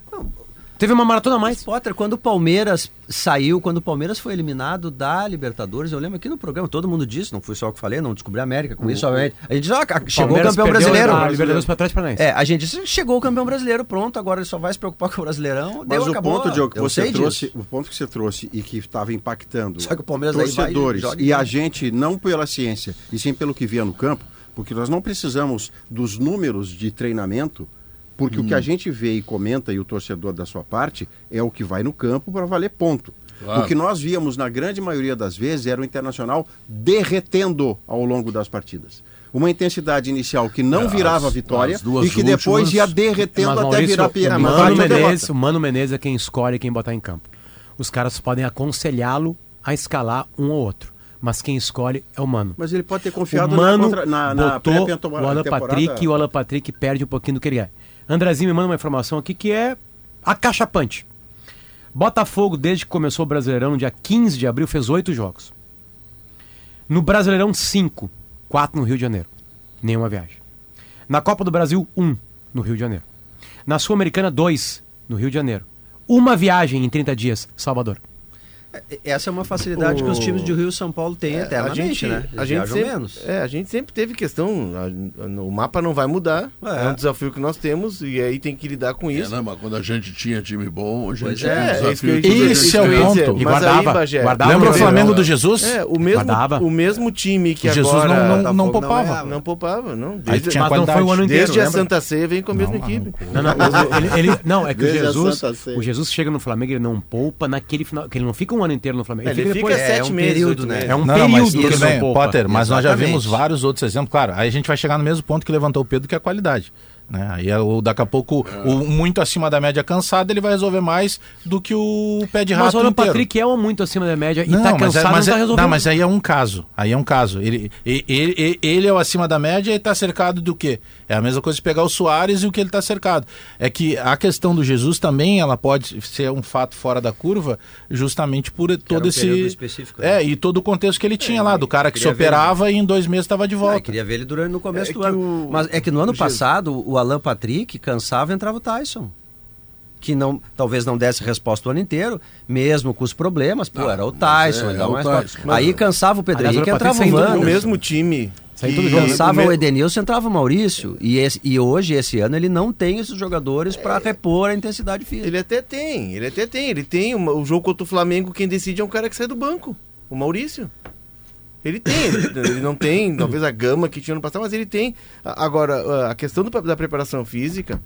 Speaker 7: Teve uma maratona a mais.
Speaker 5: Potter, quando o Palmeiras saiu, quando o Palmeiras foi eliminado da Libertadores, eu lembro aqui no programa, todo mundo disse, não fui só eu que falei, não descobri a América com isso, obviamente. A gente diz, ó, chegou o campeão brasileiro.
Speaker 7: A Libertadores pra trás para
Speaker 5: É, a gente disse, chegou o campeão brasileiro, pronto, agora ele só vai se preocupar com o Brasileirão.
Speaker 3: Mas
Speaker 5: Deu,
Speaker 3: o
Speaker 5: acabou.
Speaker 3: ponto, Diogo, que
Speaker 5: Eu
Speaker 3: você trouxe,
Speaker 5: disso.
Speaker 3: o ponto que você trouxe e que estava impactando
Speaker 5: Só que o Palmeiras aí vai e
Speaker 3: torcedores e, a gente, não pela ciência, e sim pelo que via no campo, porque nós não precisamos dos números de treinamento, porque o que a
Speaker 2: Hum.
Speaker 3: gente vê e comenta, e o torcedor da sua parte, é o que vai no campo para valer ponto.
Speaker 2: Claro.
Speaker 3: O que nós víamos na grande maioria das vezes era o Internacional derretendo ao longo das partidas. Uma intensidade inicial que não
Speaker 2: É,
Speaker 3: virava
Speaker 2: as-
Speaker 3: vitória
Speaker 2: as duas
Speaker 3: e que depois
Speaker 2: últimas-
Speaker 3: ia derretendo
Speaker 7: Mas,
Speaker 3: até
Speaker 7: Maurício,
Speaker 3: virar
Speaker 7: o
Speaker 3: pia-
Speaker 7: Mano. Menezes, o Mano Menezes é quem escolhe quem botar em campo. Os caras podem aconselhá-lo a escalar um ou outro. Mas quem escolhe é o Mano.
Speaker 3: Mas ele pode ter
Speaker 7: O
Speaker 3: confiado
Speaker 7: Mano
Speaker 3: na, contra, na, na
Speaker 7: botou o Alan Patrick e o Alan Patrick perde um pouquinho do que ele é. Andrezinho me manda uma informação aqui que é acachapante. Botafogo, desde que começou o Brasileirão, no dia 15 de abril, fez oito jogos. No Brasileirão, cinco. Quatro no Rio de Janeiro. Nenhuma viagem. Na Copa do Brasil, um no Rio de Janeiro. Na Sul-Americana, dois no Rio de Janeiro. Uma viagem em 30 dias, Salvador.
Speaker 5: Essa é uma facilidade
Speaker 6: O-
Speaker 5: que os times de Rio e São Paulo têm
Speaker 6: É,
Speaker 5: eternamente, né? Eles
Speaker 6: a gente sempre,
Speaker 5: menos.
Speaker 6: É, a gente sempre teve questão. a- a- o mapa não vai mudar.
Speaker 5: É.
Speaker 6: É. um desafio que nós temos e aí tem que lidar com
Speaker 2: É,
Speaker 6: isso.
Speaker 2: né, mas quando a gente tinha time bom, a gente
Speaker 5: Pois
Speaker 2: tinha
Speaker 5: é,
Speaker 2: um
Speaker 6: é
Speaker 2: desafio
Speaker 6: isso
Speaker 2: a gente
Speaker 4: é o ponto.
Speaker 7: E guardava,
Speaker 6: aí, Bagé,
Speaker 7: guardava
Speaker 4: Lembra o Flamengo do Jesus?
Speaker 6: É, o mesmo,
Speaker 7: Guardava.
Speaker 6: o mesmo time que
Speaker 4: O Jesus
Speaker 6: agora...
Speaker 4: não, não, não
Speaker 5: não
Speaker 4: poupava.
Speaker 6: Não poupava, não.
Speaker 4: Aí
Speaker 6: Desde,
Speaker 4: tinha
Speaker 7: Mas não
Speaker 4: qualidade.
Speaker 7: foi o ano inteiro.
Speaker 6: desde a? Santa Ceia vem com a mesma
Speaker 4: Não,
Speaker 6: equipe.
Speaker 7: Não, não, ele, ele- não, é que o
Speaker 3: a
Speaker 7: Jesus, o Jesus chega no Flamengo, ele não poupa naquele final, que ele não fica um ano inteiro no Flamengo. Ele,
Speaker 6: Ele
Speaker 7: fica
Speaker 6: fica
Speaker 7: depois.
Speaker 5: é,
Speaker 6: sete
Speaker 5: um
Speaker 6: meses,
Speaker 5: período, né?
Speaker 7: É um
Speaker 4: Não,
Speaker 7: período
Speaker 4: mas
Speaker 7: que
Speaker 4: tudo bem. Potter, mas nós já
Speaker 5: Exatamente.
Speaker 4: vimos vários outros exemplos. Claro, aí a gente vai chegar no mesmo ponto que levantou o Pedro, que é a qualidade. Né? Aí é o- daqui a pouco, o muito acima da média cansado, ele vai resolver mais do que o pé de rato
Speaker 7: Mas o. Patrick é um muito acima da média e
Speaker 4: Não,
Speaker 7: tá
Speaker 4: mas, é-
Speaker 7: cansado,
Speaker 4: mas,
Speaker 7: não
Speaker 4: é-
Speaker 7: tá resolvendo.
Speaker 4: não, mas aí é um caso. Aí é um caso. Ele, ele, ele, ele é o acima da média e está cercado do quê? É a mesma coisa de pegar o Soares e o que ele está cercado. É que a questão do Jesus também ela pode ser um fato fora da curva, justamente por todo
Speaker 5: um
Speaker 4: esse.
Speaker 5: específico, né?
Speaker 4: É, e todo o contexto que ele tinha lá, do cara que se operava e em dois meses estava de
Speaker 5: Ah,
Speaker 4: volta.
Speaker 5: eu queria ver ele durante no começo
Speaker 6: É
Speaker 5: do ano.
Speaker 6: o-
Speaker 5: Mas é que no ano
Speaker 6: o Jesus-
Speaker 5: passado, o Alan Patrick cansava e entrava o Tyson. Que não, talvez não desse resposta o ano inteiro, mesmo com os problemas. Pô,
Speaker 2: Não,
Speaker 5: era o
Speaker 2: mas
Speaker 5: Tyson.
Speaker 2: é,
Speaker 5: ele
Speaker 2: é o
Speaker 5: mais
Speaker 2: Tyson, mas-
Speaker 5: Aí cansava o Pedro Henrique,
Speaker 7: o
Speaker 5: entrava o
Speaker 7: saindo
Speaker 6: No
Speaker 7: do
Speaker 5: Wanderson.
Speaker 6: mesmo time.
Speaker 5: Cansava o Edenilson, entrava o Maurício. E, esse- e hoje, esse ano, ele não tem esses jogadores para repor a intensidade física.
Speaker 6: Ele até tem, ele até tem. Ele tem uma- o jogo contra o Flamengo, quem decide é um cara que sai do banco. O Maurício. Ele tem, ele, ele não tem, talvez a gama que tinha no passado, mas ele tem. Agora, a questão do- da preparação física,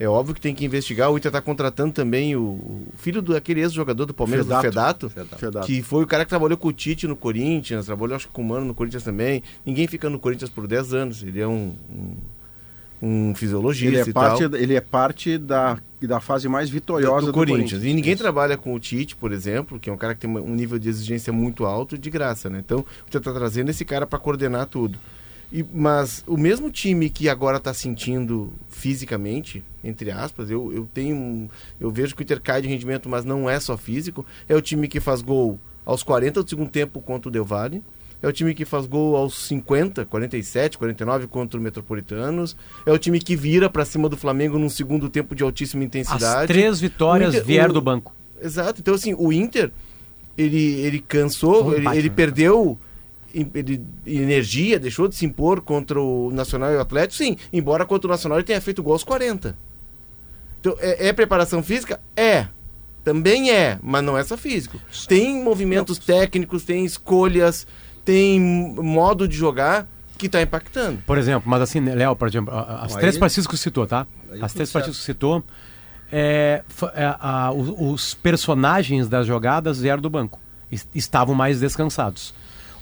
Speaker 6: é óbvio que tem que investigar. O Inter está contratando também o, o filho do aquele ex-jogador do Palmeiras, do
Speaker 3: Fedato.
Speaker 6: Fedato,
Speaker 3: Fedato.
Speaker 6: que foi o cara que trabalhou com o Tite no Corinthians, trabalhou acho que com o Mano no Corinthians também. Ninguém fica no Corinthians por 10 anos. Ele é um, um, um fisiologista
Speaker 3: Ele é
Speaker 6: e
Speaker 3: parte,
Speaker 6: tal.
Speaker 3: ele é parte da, da fase mais vitoriosa
Speaker 6: do,
Speaker 3: do,
Speaker 6: Corinthians. E ninguém trabalha com o Tite, por exemplo, que é um cara que tem um nível de exigência muito alto de graça, né? Então, você está trazendo esse cara para coordenar tudo. E, mas o mesmo time que agora está sentindo fisicamente, entre aspas, eu, eu tenho eu vejo que o Inter cai de rendimento, mas não é só físico, é o time que faz gol aos 40 do segundo tempo contra o Del Valle. É o time que faz gol aos 50, 47, 49 contra o Metropolitanos. É o time que vira para cima do Flamengo num segundo tempo de altíssima intensidade.
Speaker 7: As três vitórias
Speaker 6: Inter-
Speaker 7: vieram
Speaker 6: o-
Speaker 7: do banco.
Speaker 6: Exato. Então, assim, o Inter, ele, ele cansou,
Speaker 7: Um
Speaker 6: ele,
Speaker 7: empate,
Speaker 6: ele
Speaker 7: né?
Speaker 6: perdeu ele- energia, deixou de se impor contra o Nacional e o Atlético, sim. Embora contra o Nacional ele tenha feito gol aos 40. Então, é, é preparação física? É. Também é, mas não é só físico. Tem movimentos técnicos, tem escolhas, tem modo de jogar que está impactando.
Speaker 7: Por exemplo, mas assim, né, Léo, por exemplo, a- a- as
Speaker 5: Aí-
Speaker 7: três partidas que você citou, tá?
Speaker 5: Aí
Speaker 7: As três
Speaker 5: certo.
Speaker 7: partidas que você citou, é, é, a- os, os personagens das jogadas vieram do banco. Es- Estavam mais descansados.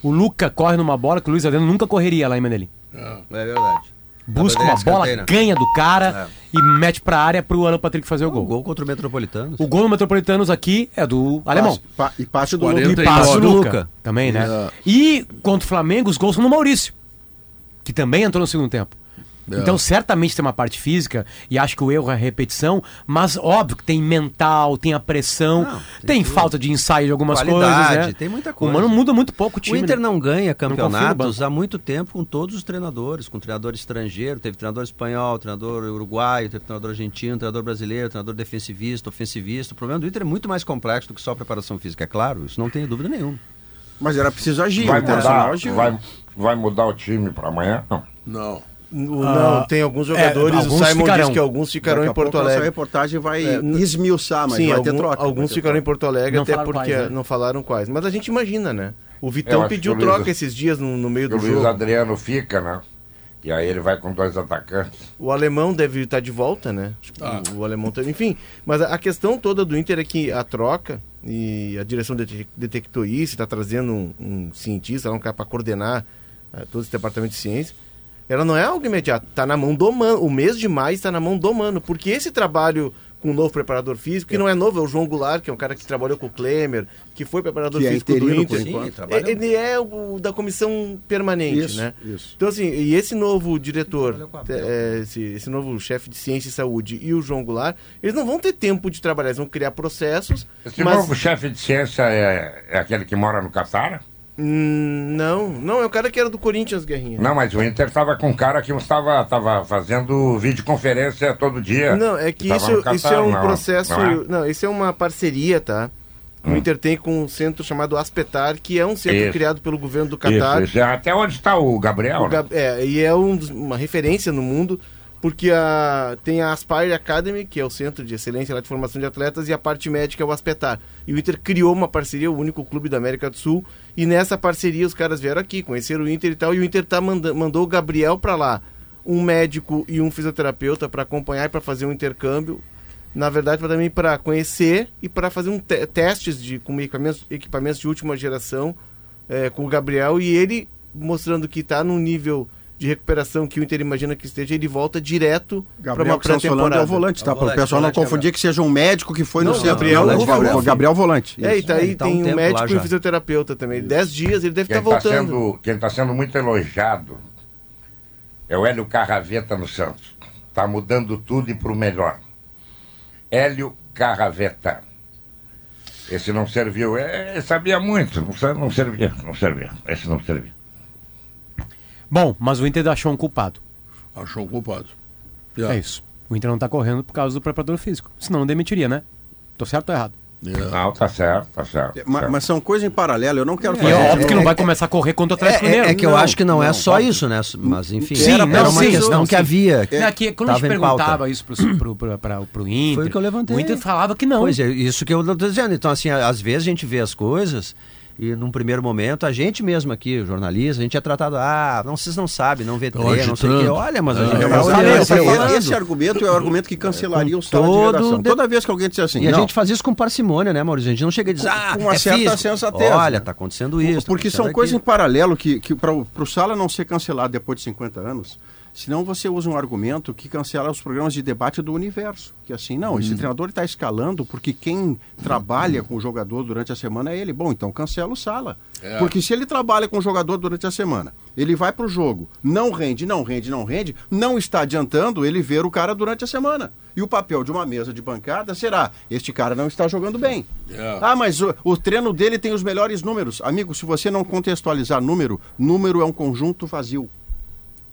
Speaker 7: O Luca corre numa bola que o Luiz Adriano nunca correria lá em Medellín.
Speaker 5: É verdade.
Speaker 7: Busca uma bola,
Speaker 5: escanteio, né?
Speaker 7: ganha do cara e mete pra área pro Alan Patrick fazer o
Speaker 5: O
Speaker 7: gol.
Speaker 5: gol contra o Metropolitano.
Speaker 7: O gol no Metropolitanos aqui é do alemão.
Speaker 3: Pa- e passe do
Speaker 2: 40
Speaker 3: Lucas.
Speaker 7: E passe do
Speaker 6: 49.
Speaker 7: Luca. Também, né?
Speaker 2: É.
Speaker 7: E contra o Flamengo, os gols são no Maurício. Que também entrou no segundo tempo.
Speaker 2: É.
Speaker 7: Então, certamente tem uma parte física, e acho que o erro é a repetição, mas óbvio que tem mental, tem a pressão,
Speaker 5: Não,
Speaker 7: tem,
Speaker 5: tem
Speaker 7: falta de ensaio de algumas
Speaker 5: Qualidade,
Speaker 7: coisas. Né?
Speaker 5: tem muita
Speaker 7: O
Speaker 5: coisa.
Speaker 7: Mano muda muito pouco o time.
Speaker 5: O Inter
Speaker 7: né?
Speaker 5: não ganha campeonatos
Speaker 7: banco.
Speaker 5: há muito tempo com todos os treinadores, com treinador estrangeiro, teve treinador espanhol, treinador uruguaio, teve treinador argentino, treinador brasileiro, treinador defensivista, ofensivista. O problema do Inter é muito mais complexo do que só a preparação física, é claro, isso não tenho dúvida nenhuma.
Speaker 3: Mas era preciso agir.
Speaker 8: Vai
Speaker 3: o
Speaker 8: mudar,
Speaker 3: agiu.
Speaker 8: vai, vai mudar o time para amanhã? Não.
Speaker 2: Não.
Speaker 6: O-
Speaker 7: Ah,
Speaker 6: não, tem alguns jogadores,
Speaker 7: é,
Speaker 6: o
Speaker 7: alguns
Speaker 6: Simon
Speaker 7: ficarão.
Speaker 6: disse que alguns ficarão em Porto
Speaker 3: pouco Essa
Speaker 6: Alegre.
Speaker 3: reportagem vai
Speaker 6: É,
Speaker 3: esmiuçar, mas
Speaker 6: Sim,
Speaker 3: vai
Speaker 6: algum-
Speaker 3: ter troca.
Speaker 6: alguns
Speaker 3: ter
Speaker 6: ficaram em
Speaker 3: troca.
Speaker 6: Porto Alegre,
Speaker 7: Não
Speaker 6: até porque
Speaker 7: quais, né?
Speaker 6: não falaram quais. Mas a gente imagina, né? O Vitão pediu
Speaker 8: o Luiz-
Speaker 6: troca esses dias no, no meio
Speaker 8: O
Speaker 6: do
Speaker 8: Luiz
Speaker 6: jogo.
Speaker 8: Adriano fica, né? E aí ele vai com dois atacantes.
Speaker 6: O alemão deve estar de volta, né? Acho que
Speaker 2: Ah.
Speaker 6: O, o alemão tá... Enfim, mas a, a questão toda do Inter é que a troca e a direção dete- detectou isso, está trazendo um, um cientista, um cara para coordenar eh, todo esse departamento de ciência. Ela não é algo imediato, tá na mão do mano. O mês de maio está na mão do mano, porque esse trabalho com o novo preparador físico, que não é novo, é o João Goulart, que é um cara que trabalhou com o Klemer, que foi preparador
Speaker 3: Que é
Speaker 6: físico do
Speaker 3: interino por
Speaker 6: Inter.
Speaker 5: Sim,
Speaker 6: Ele é o da comissão permanente,
Speaker 3: Isso,
Speaker 6: né?
Speaker 3: isso.
Speaker 6: Então, assim, e esse novo diretor, é, esse, esse novo chefe de ciência e saúde e o João Goulart, eles não vão ter tempo de trabalhar, eles vão criar processos,
Speaker 8: Esse
Speaker 6: mas...
Speaker 8: novo chefe de ciência é, é aquele que mora no Catar?
Speaker 6: Hum, não, não, é o cara que era do Corinthians, Guerrinha.
Speaker 8: Não, mas o Inter estava com um cara que estava tava fazendo videoconferência todo dia.
Speaker 6: Não, é que
Speaker 8: Tava
Speaker 6: isso,
Speaker 8: no
Speaker 6: isso
Speaker 8: Catar,
Speaker 6: é um
Speaker 8: não,
Speaker 6: processo.
Speaker 8: não é?
Speaker 6: Não, isso é uma parceria, tá? O Inter tem com um centro chamado Aspetar, que é um centro
Speaker 8: Isso.
Speaker 6: criado pelo governo do Catar.
Speaker 8: Isso, isso. Até onde está o Gabriel?
Speaker 6: O
Speaker 8: né?
Speaker 6: Gab- é, e é um uma referência no mundo, porque a, tem a Aspire Academy, que é o centro de excelência de formação de atletas, e a parte médica é o Aspetar. E o Inter criou uma parceria, o único clube da América do Sul, e nessa parceria os caras vieram aqui, conheceram o Inter e tal, e o Inter tá manda, mandou o Gabriel para lá, um médico e um fisioterapeuta para acompanhar e para fazer um intercâmbio. Na verdade, pra também para conhecer e para fazer um te- testes de, com equipamentos, equipamentos de última geração é, com o Gabriel e ele mostrando que está num nível de recuperação que o Inter imagina que esteja, ele volta direto para uma
Speaker 3: falando é
Speaker 6: pré-temporada.
Speaker 3: o volante, tá?
Speaker 5: É o
Speaker 3: Para o
Speaker 5: volante,
Speaker 3: pessoal não
Speaker 5: volante,
Speaker 3: confundir que seja um médico que foi
Speaker 6: Não,
Speaker 3: no centro.
Speaker 6: Gabriel,
Speaker 3: Não,
Speaker 6: o Gabriel.
Speaker 3: o Gabriel Volante.
Speaker 6: É, e
Speaker 3: isso.
Speaker 6: tá aí
Speaker 5: tá um
Speaker 6: tem um
Speaker 5: lá
Speaker 6: médico e um fisioterapeuta também. Dez dias ele deve estar
Speaker 8: está
Speaker 6: voltando.
Speaker 8: sendo, quem tá sendo muito elogiado é o Hélio Carraveta no Santos. Está mudando tudo e para o melhor. Hélio Carraveta. Esse não serviu. É, sabia muito, não, não servia, não servia. Esse não servia.
Speaker 7: Bom, mas o Inter achou um culpado.
Speaker 2: Achou um culpado.
Speaker 7: É isso. O Inter não tá correndo por causa do preparador físico. Senão não demitiria, né? Tô certo ou errado?
Speaker 2: É.
Speaker 8: Não, tá certo, tá certo.
Speaker 3: É, Ma-
Speaker 8: certo.
Speaker 3: Mas, são coisas em paralelo, eu não quero
Speaker 7: E
Speaker 3: fazer.
Speaker 7: é óbvio que não
Speaker 5: é-
Speaker 7: vai começar a correr contra o Atlético
Speaker 5: É, é-
Speaker 7: Mineiro.
Speaker 5: é que eu
Speaker 3: Não,
Speaker 5: acho que não, é
Speaker 3: não,
Speaker 5: só
Speaker 3: óbvio.
Speaker 5: isso, né? Mas enfim,
Speaker 7: Sim,
Speaker 5: era,
Speaker 7: não,
Speaker 5: era uma
Speaker 7: sim,
Speaker 5: questão
Speaker 7: não,
Speaker 5: que
Speaker 7: sim.
Speaker 5: havia.
Speaker 7: É que quando a gente perguntava isso pro, pro, pro, pra- pro Inter,
Speaker 5: Foi o que eu levantei.
Speaker 7: o Inter falava que não.
Speaker 5: Pois é, isso que eu tô dizendo. Então, assim, às vezes a gente vê as coisas e num primeiro momento, a gente mesmo aqui, jornalista, a gente é tratado, ah, não, vocês não sabem, não vê
Speaker 2: Tão
Speaker 5: treino, não sei o quê. Olha, mas a
Speaker 2: É,
Speaker 5: gente
Speaker 3: É,
Speaker 5: tá
Speaker 3: olha,
Speaker 5: tá
Speaker 3: esse, argumento é o argumento que cancelaria
Speaker 5: Com
Speaker 3: o de
Speaker 5: todo
Speaker 3: redação.
Speaker 5: de-
Speaker 3: Toda vez que alguém disser assim,
Speaker 5: E a
Speaker 3: não,
Speaker 5: gente faz isso com parcimônia, né, Maurício? A gente não chega e diz,
Speaker 3: Com-
Speaker 5: ah,
Speaker 3: com uma
Speaker 5: é
Speaker 3: certa sensatez,
Speaker 5: Olha,
Speaker 3: né?
Speaker 5: tá acontecendo isso. tá
Speaker 3: Porque são
Speaker 5: acontecendo
Speaker 3: coisas em paralelo que, que para o Sala não ser cancelado depois de 50 anos, senão você usa um argumento que cancela os programas de debate do universo. Que assim, não, esse treinador está escalando porque quem trabalha com o jogador durante a semana é ele. Bom, então cancela o Sala.
Speaker 2: É.
Speaker 3: Porque se ele trabalha com o jogador durante a semana, ele vai para o jogo, não rende, não rende, não rende, não está adiantando ele ver o cara durante a semana. E o papel de uma mesa de bancada será: este cara não está jogando bem.
Speaker 2: É.
Speaker 3: Ah, mas o, o treino dele tem os melhores números. Amigo, se você não contextualizar número, número é um conjunto vazio.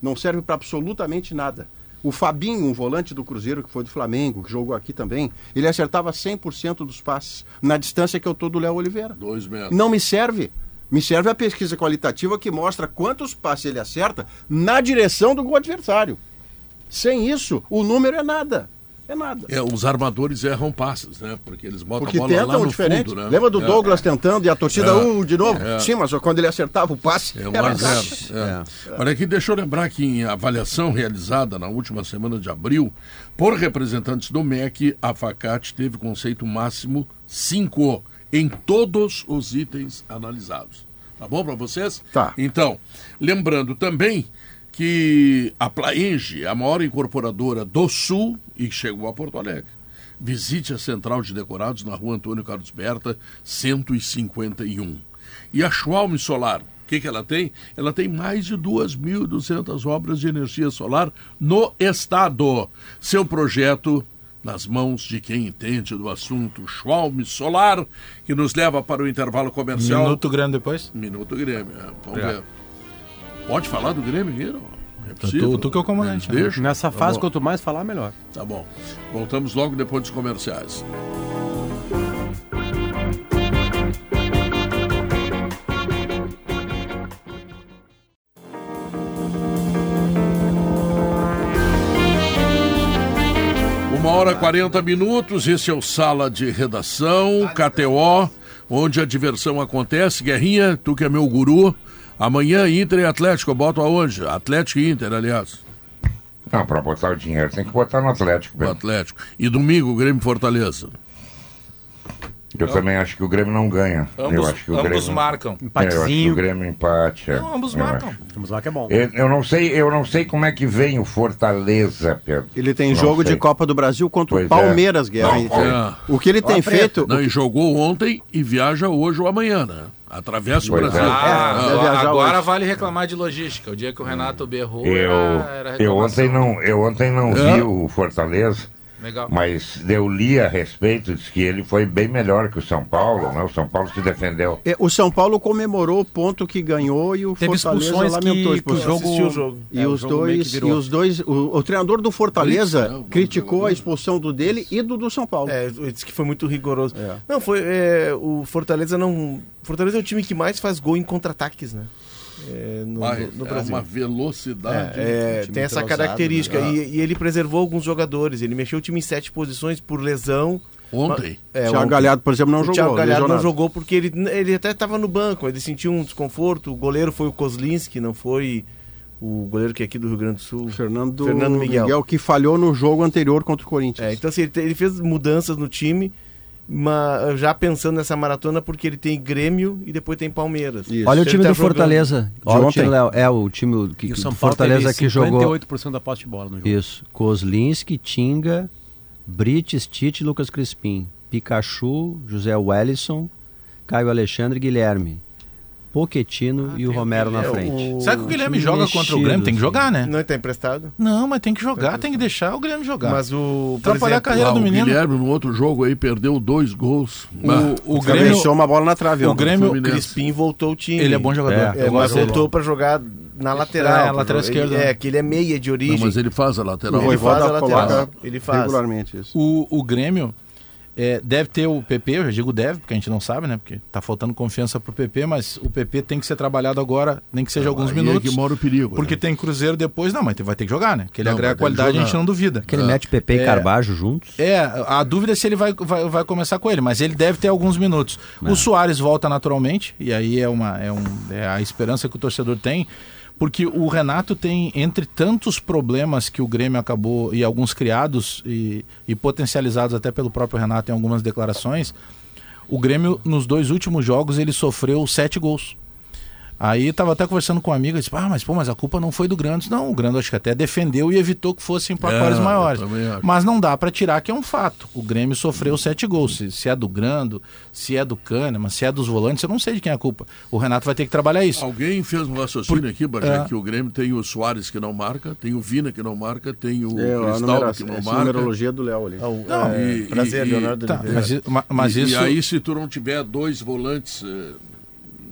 Speaker 3: Não serve para absolutamente nada. O Fabinho, um volante do Cruzeiro, que foi do Flamengo, que jogou aqui também, ele acertava 100% dos passes na distância que eu tô do Léo Oliveira.
Speaker 2: Dois metros.
Speaker 3: Não me serve. Me serve a pesquisa qualitativa que mostra quantos passes ele acerta na direção do gol adversário. Sem isso, o número é nada. É nada.
Speaker 2: É, os armadores erram passes, né? Porque eles botam
Speaker 3: Porque
Speaker 2: a bola lá
Speaker 3: tentam
Speaker 2: no
Speaker 3: diferente.
Speaker 2: fundo, né?
Speaker 3: Lembra do
Speaker 2: É.
Speaker 3: Douglas tentando e a torcida,
Speaker 2: É.
Speaker 3: uh, de novo?
Speaker 2: É.
Speaker 3: Sim, mas quando ele acertava o passe,
Speaker 2: É um
Speaker 3: era
Speaker 2: a zero. É. Olha aqui, deixa eu lembrar que em avaliação realizada na última semana de abril, por representantes do MEC, a Facate teve conceito máximo 5 em todos os itens analisados. Tá bom para vocês?
Speaker 3: Tá.
Speaker 2: Então, lembrando também que a Plaenge é a maior incorporadora do Sul e chegou a Porto Alegre. Visite a Central de Decorados na rua Antônio Carlos Berta, 151. E a Schwalm Solar, que, que ela tem? Ela tem mais de 2.200 obras de energia solar no estado. Seu projeto nas mãos de quem entende do assunto, Schwalm Solar, que nos leva para o intervalo comercial.
Speaker 4: Minuto grande depois?
Speaker 2: Minuto Grêmio. é. Vamos
Speaker 4: Obrigado.
Speaker 2: ver. Pode falar do Grêmio não? É
Speaker 4: Tu-
Speaker 2: possível?
Speaker 4: tu- tu que é o comandante, né?
Speaker 2: Deixa?
Speaker 7: Nessa
Speaker 2: Tá
Speaker 7: fase,
Speaker 2: bom.
Speaker 7: quanto mais falar, melhor.
Speaker 2: Tá bom. Voltamos logo depois dos comerciais. Uma hora e 40 minutos, esse é o Sala de Redação, KTO, onde a diversão acontece. Guerrinha, tu que é meu guru. Amanhã, Inter e Atlético, eu boto aonde? Atlético e Inter, aliás.
Speaker 8: Não, para botar o dinheiro tem que botar no Atlético.
Speaker 2: O
Speaker 8: velho.
Speaker 2: Atlético. E domingo, Grêmio Fortaleza.
Speaker 8: Eu também acho que o Grêmio não ganha. eu
Speaker 4: Ambos,
Speaker 8: acho que o
Speaker 4: ambos
Speaker 8: Grêmio...
Speaker 4: marcam.
Speaker 8: É, eu acho que
Speaker 7: Empatezinho.
Speaker 8: o Grêmio empate. é.
Speaker 4: Não, ambos
Speaker 8: Eu
Speaker 4: marcam.
Speaker 8: acho.
Speaker 7: Vamos lá que é bom.
Speaker 8: Eu, eu não sei, eu não sei como é que vem o Fortaleza, Pedro.
Speaker 3: Ele tem
Speaker 8: Não
Speaker 3: jogo
Speaker 8: sei.
Speaker 3: de Copa do Brasil contra
Speaker 8: Pois
Speaker 3: o Palmeiras,
Speaker 8: é.
Speaker 3: Guerra.
Speaker 8: Não,
Speaker 3: Então,
Speaker 2: é.
Speaker 3: O que ele tem feito.
Speaker 2: Não, e jogou ontem e viaja hoje ou amanhã, né? Atravessa o
Speaker 8: Pois é.
Speaker 2: Brasil.
Speaker 4: Ah,
Speaker 3: deve
Speaker 4: agora,
Speaker 3: hoje.
Speaker 4: vale reclamar de logística. O dia que o Renato berrou
Speaker 8: Eu,
Speaker 4: era, era
Speaker 8: eu ontem não, eu ontem não
Speaker 2: É.
Speaker 8: vi o Fortaleza,
Speaker 4: Legal.
Speaker 8: mas eu li a respeito, disse que ele foi bem melhor que o São Paulo, né? O São Paulo se defendeu.
Speaker 3: É, o São Paulo comemorou o ponto que ganhou e o
Speaker 7: Teve
Speaker 3: Fortaleza
Speaker 7: expulsões
Speaker 3: lamentou
Speaker 7: que, que o jogo...
Speaker 6: Assistiu o jogo.
Speaker 3: E
Speaker 7: É, o
Speaker 3: os
Speaker 7: jogo
Speaker 3: dois, e os dois, o, o treinador do Fortaleza criticou a expulsão do dele e do do São Paulo.
Speaker 6: É, ele disse que foi muito rigoroso.
Speaker 3: É.
Speaker 6: Não, foi. é, o Fortaleza não. Fortaleza é o time que mais faz gol em contra-ataques, né? É, no,
Speaker 2: Mas
Speaker 6: no
Speaker 2: é
Speaker 6: Brasil.
Speaker 2: uma velocidade.
Speaker 6: É, é, tem essa característica.
Speaker 2: né?
Speaker 6: E, e ele preservou alguns jogadores. Ele mexeu o time em sete posições por lesão.
Speaker 2: Ontem.
Speaker 6: É,
Speaker 3: Thiago
Speaker 6: ontem.
Speaker 3: Galhardo, por exemplo, não
Speaker 6: o
Speaker 3: jogou.
Speaker 6: Thiago Galhardo não
Speaker 3: lesionado.
Speaker 6: jogou porque ele, ele até estava no banco. Ele sentiu um desconforto. O goleiro foi o Kozlinski, não foi o goleiro que é aqui do Rio Grande do Sul.
Speaker 3: Fernando,
Speaker 6: Fernando
Speaker 3: Miguel.
Speaker 6: Miguel.
Speaker 3: que falhou no jogo anterior contra o Corinthians.
Speaker 6: É, então assim, ele, te- ele fez mudanças no time, mas já pensando nessa maratona porque ele tem Grêmio e depois tem Palmeiras.
Speaker 3: Isso.
Speaker 5: Olha o time
Speaker 6: tá
Speaker 5: do
Speaker 6: jogando.
Speaker 5: Fortaleza.
Speaker 3: De
Speaker 5: o
Speaker 3: ontem.
Speaker 5: time, Léo. É o time que,
Speaker 7: E o São Paulo
Speaker 5: Fortaleza que jogou.
Speaker 7: 58% da posse de bola no jogo.
Speaker 5: Isso. Kozlinski, Tinga, Brites, Tite, Lucas Crispim, Pikachu, José Wellison, Caio Alexandre e Guilherme. Poquetino e o Romero na
Speaker 6: É,
Speaker 5: frente.
Speaker 6: o-
Speaker 4: Será que o Guilherme joga contra o Grêmio? Tem que jogar, né?
Speaker 6: Não está emprestado?
Speaker 4: Não, mas tem que jogar, tem que deixar o Grêmio jogar.
Speaker 6: Mas o.
Speaker 4: Atrapalhar a
Speaker 6: exemplo,
Speaker 4: carreira
Speaker 2: Ah,
Speaker 4: do
Speaker 2: o
Speaker 4: menino.
Speaker 2: Guilherme, no outro jogo aí, perdeu dois gols. Ah,
Speaker 4: O, o Grêmio,
Speaker 3: deixou uma bola na trave.
Speaker 4: o. Grêmio,
Speaker 2: Fluminense.
Speaker 6: Crispim voltou ao time.
Speaker 4: ele é bom jogador.
Speaker 5: É,
Speaker 6: É, mas voltou para jogar na lateral.
Speaker 4: É,
Speaker 6: pra
Speaker 4: lateral esquerda.
Speaker 6: Ele, é, que ele é meia de origem.
Speaker 2: não, mas ele faz a lateral.
Speaker 3: O
Speaker 6: Ele
Speaker 3: Voivoda
Speaker 6: faz a lateral. Ele
Speaker 3: regularmente isso.
Speaker 4: O, o Grêmio é, deve ter o PP, eu já digo deve, porque a gente não sabe, né? Porque tá faltando confiança pro PP, mas o PP tem que ser trabalhado agora, nem que seja alguns
Speaker 2: Aí é
Speaker 4: minutos.
Speaker 2: que mora o perigo.
Speaker 4: Porque
Speaker 2: né?
Speaker 4: tem Cruzeiro depois, não, mas vai ter que jogar, né? Que ele
Speaker 2: Não,
Speaker 4: agrega qualidade, a gente não duvida.
Speaker 5: Que ele mete PP e
Speaker 4: É.
Speaker 5: Carbajo juntos.
Speaker 4: É, a dúvida é se ele vai, vai, vai começar com ele, mas ele deve ter alguns minutos. O Soares volta naturalmente, e aí é, uma, é, um, é a esperança que o torcedor tem, porque o Renato tem, entre tantos problemas que o Grêmio acabou, e alguns criados e, e potencializados até pelo próprio Renato em algumas declarações, o Grêmio, nos dois últimos jogos, ele sofreu sete gols. Aí tava até conversando com um amigo, disse, ah, mas pô, mas a culpa não foi do Grande. Não, o Grande acho que até defendeu e evitou que fossem placares
Speaker 2: É,
Speaker 4: maiores. Mas não dá para tirar que é um fato. O Grêmio sofreu sete gols. Se, se é do Grando, se é do Kahneman, se é dos volantes, eu não sei de quem é a culpa. O Renato vai ter que trabalhar isso.
Speaker 2: Alguém fez um raciocínio aqui, Bajé,
Speaker 4: é.
Speaker 2: que o Grêmio tem o Soares que não marca, tem o Vina que não marca, tem o
Speaker 3: É, a,
Speaker 2: Cristal que não marca.
Speaker 3: numerologia do Léo ali.
Speaker 6: Não,
Speaker 2: e-
Speaker 6: prazer,
Speaker 2: e-
Speaker 6: Leonardo
Speaker 4: Tá, mas, mas
Speaker 2: e,
Speaker 4: isso.
Speaker 2: e aí, se tu não tiver dois volantes, eh,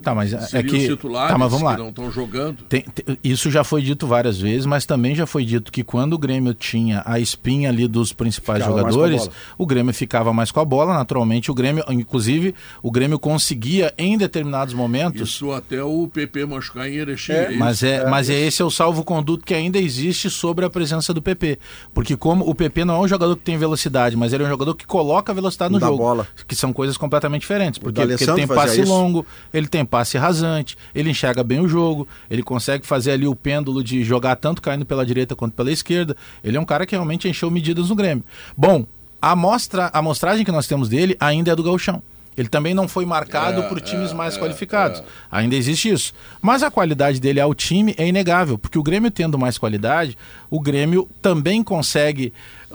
Speaker 4: tá, mas é que.
Speaker 2: os titulares
Speaker 4: Tá, mas vamos lá.
Speaker 2: que não estão jogando.
Speaker 4: Tem- tem- isso já foi dito várias vezes, mas também já foi dito que quando o Grêmio tinha a espinha ali dos principais
Speaker 3: Ficava
Speaker 4: jogadores, o Grêmio ficava mais com a bola, naturalmente o Grêmio, inclusive, o Grêmio conseguia em determinados momentos
Speaker 2: Isso até o PP machucar em Erechim.
Speaker 3: É,
Speaker 2: isso?
Speaker 4: Mas é, mas é esse é o salvo-conduto que ainda existe sobre a presença do PP. Porque como o PP não é um jogador que tem velocidade, mas ele é um jogador que coloca velocidade no
Speaker 3: Da
Speaker 4: jogo.
Speaker 3: bola.
Speaker 4: Que são coisas completamente diferentes. Porque, porque ele tem passe
Speaker 3: isso.
Speaker 4: longo, ele tem passe rasante, ele enxerga bem o jogo, ele consegue fazer ali o pêndulo de jogar tanto caindo pela direita quanto pela esquerda. Ele é um cara que realmente encheu medidas no Grêmio. Bom, a, mostra, a amostragem que nós temos dele ainda é do Gauchão. Ele também não foi marcado por times mais qualificados. Ainda existe isso. Mas a qualidade dele ao time é inegável, porque o Grêmio tendo mais qualidade, o Grêmio também consegue.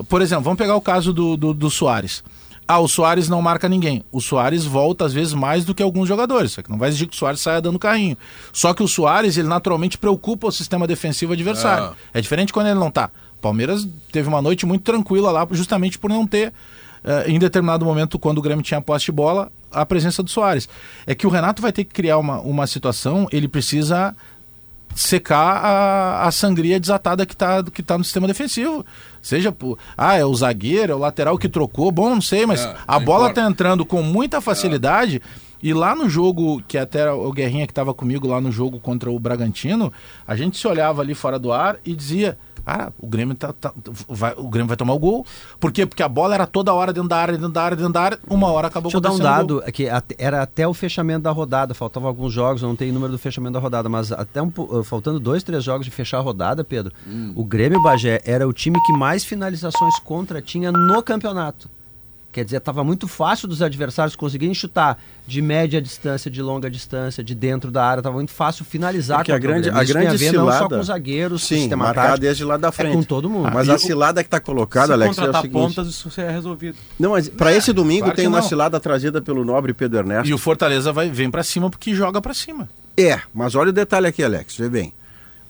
Speaker 4: Por exemplo, vamos pegar o caso do, do, do Soares. Ah, o Soares não marca ninguém. O Soares volta às vezes mais do que alguns jogadores. Só que não vai exigir que o Soares saia dando carrinho. Só que o Soares, ele naturalmente preocupa o sistema defensivo adversário.
Speaker 2: Ah.
Speaker 4: É diferente quando ele não tá. O Palmeiras teve uma noite muito tranquila lá, justamente por não ter, eh, em determinado momento, quando o Grêmio tinha posse de bola, a presença do Soares. É que o Renato vai ter que criar uma, uma situação, ele precisa secar a, a sangria desatada que está que tá no sistema defensivo. Seja por. Ah, é o zagueiro, é o lateral que trocou. Bom, não sei, mas
Speaker 2: É,
Speaker 4: a bola
Speaker 2: importa.
Speaker 4: está entrando com muita facilidade. E lá no jogo, que até era o Guerrinha que estava comigo lá no jogo contra o Bragantino, a gente se olhava ali fora do ar e dizia. Ah, o Grêmio, tá, tá- vai, o Grêmio vai tomar o gol. Por quê? Porque a bola era toda hora dentro da área, dentro da área, dentro da área. Uma hora acabou
Speaker 5: Deixa eu dar um dado, é que era até o fechamento da rodada, faltavam alguns jogos, eu não tenho número do fechamento da rodada, mas até um, uh, faltando dois, três jogos de fechar a rodada, Pedro, o Grêmio Bagé era o time que mais finalizações contra tinha no campeonato. Quer dizer, estava muito fácil dos adversários conseguirem chutar de média distância, de longa distância, de dentro da área, estava muito fácil finalizar
Speaker 3: Porque a grande,
Speaker 5: Grêmio.
Speaker 3: a
Speaker 5: Isso tem
Speaker 3: grande
Speaker 5: a ver não só
Speaker 3: cilada...
Speaker 5: com os zagueiros,
Speaker 3: sim,
Speaker 5: sistema
Speaker 3: marcar
Speaker 5: tático,
Speaker 3: desde lá da
Speaker 5: é
Speaker 3: frente.
Speaker 5: com todo mundo.
Speaker 3: Mas
Speaker 4: E
Speaker 3: a
Speaker 4: o-
Speaker 3: cilada que está colocada,
Speaker 7: Se
Speaker 3: Alex, é o
Speaker 7: contratar
Speaker 3: seguinte...
Speaker 7: pontas, isso é resolvido.
Speaker 3: Não, mas para esse domingo
Speaker 4: claro
Speaker 3: tem uma
Speaker 4: não.
Speaker 3: cilada trazida pelo nobre Pedro Ernesto.
Speaker 4: E o Fortaleza vai, vem pra cima porque joga pra cima.
Speaker 3: É, mas olha o detalhe aqui, Alex, vê bem.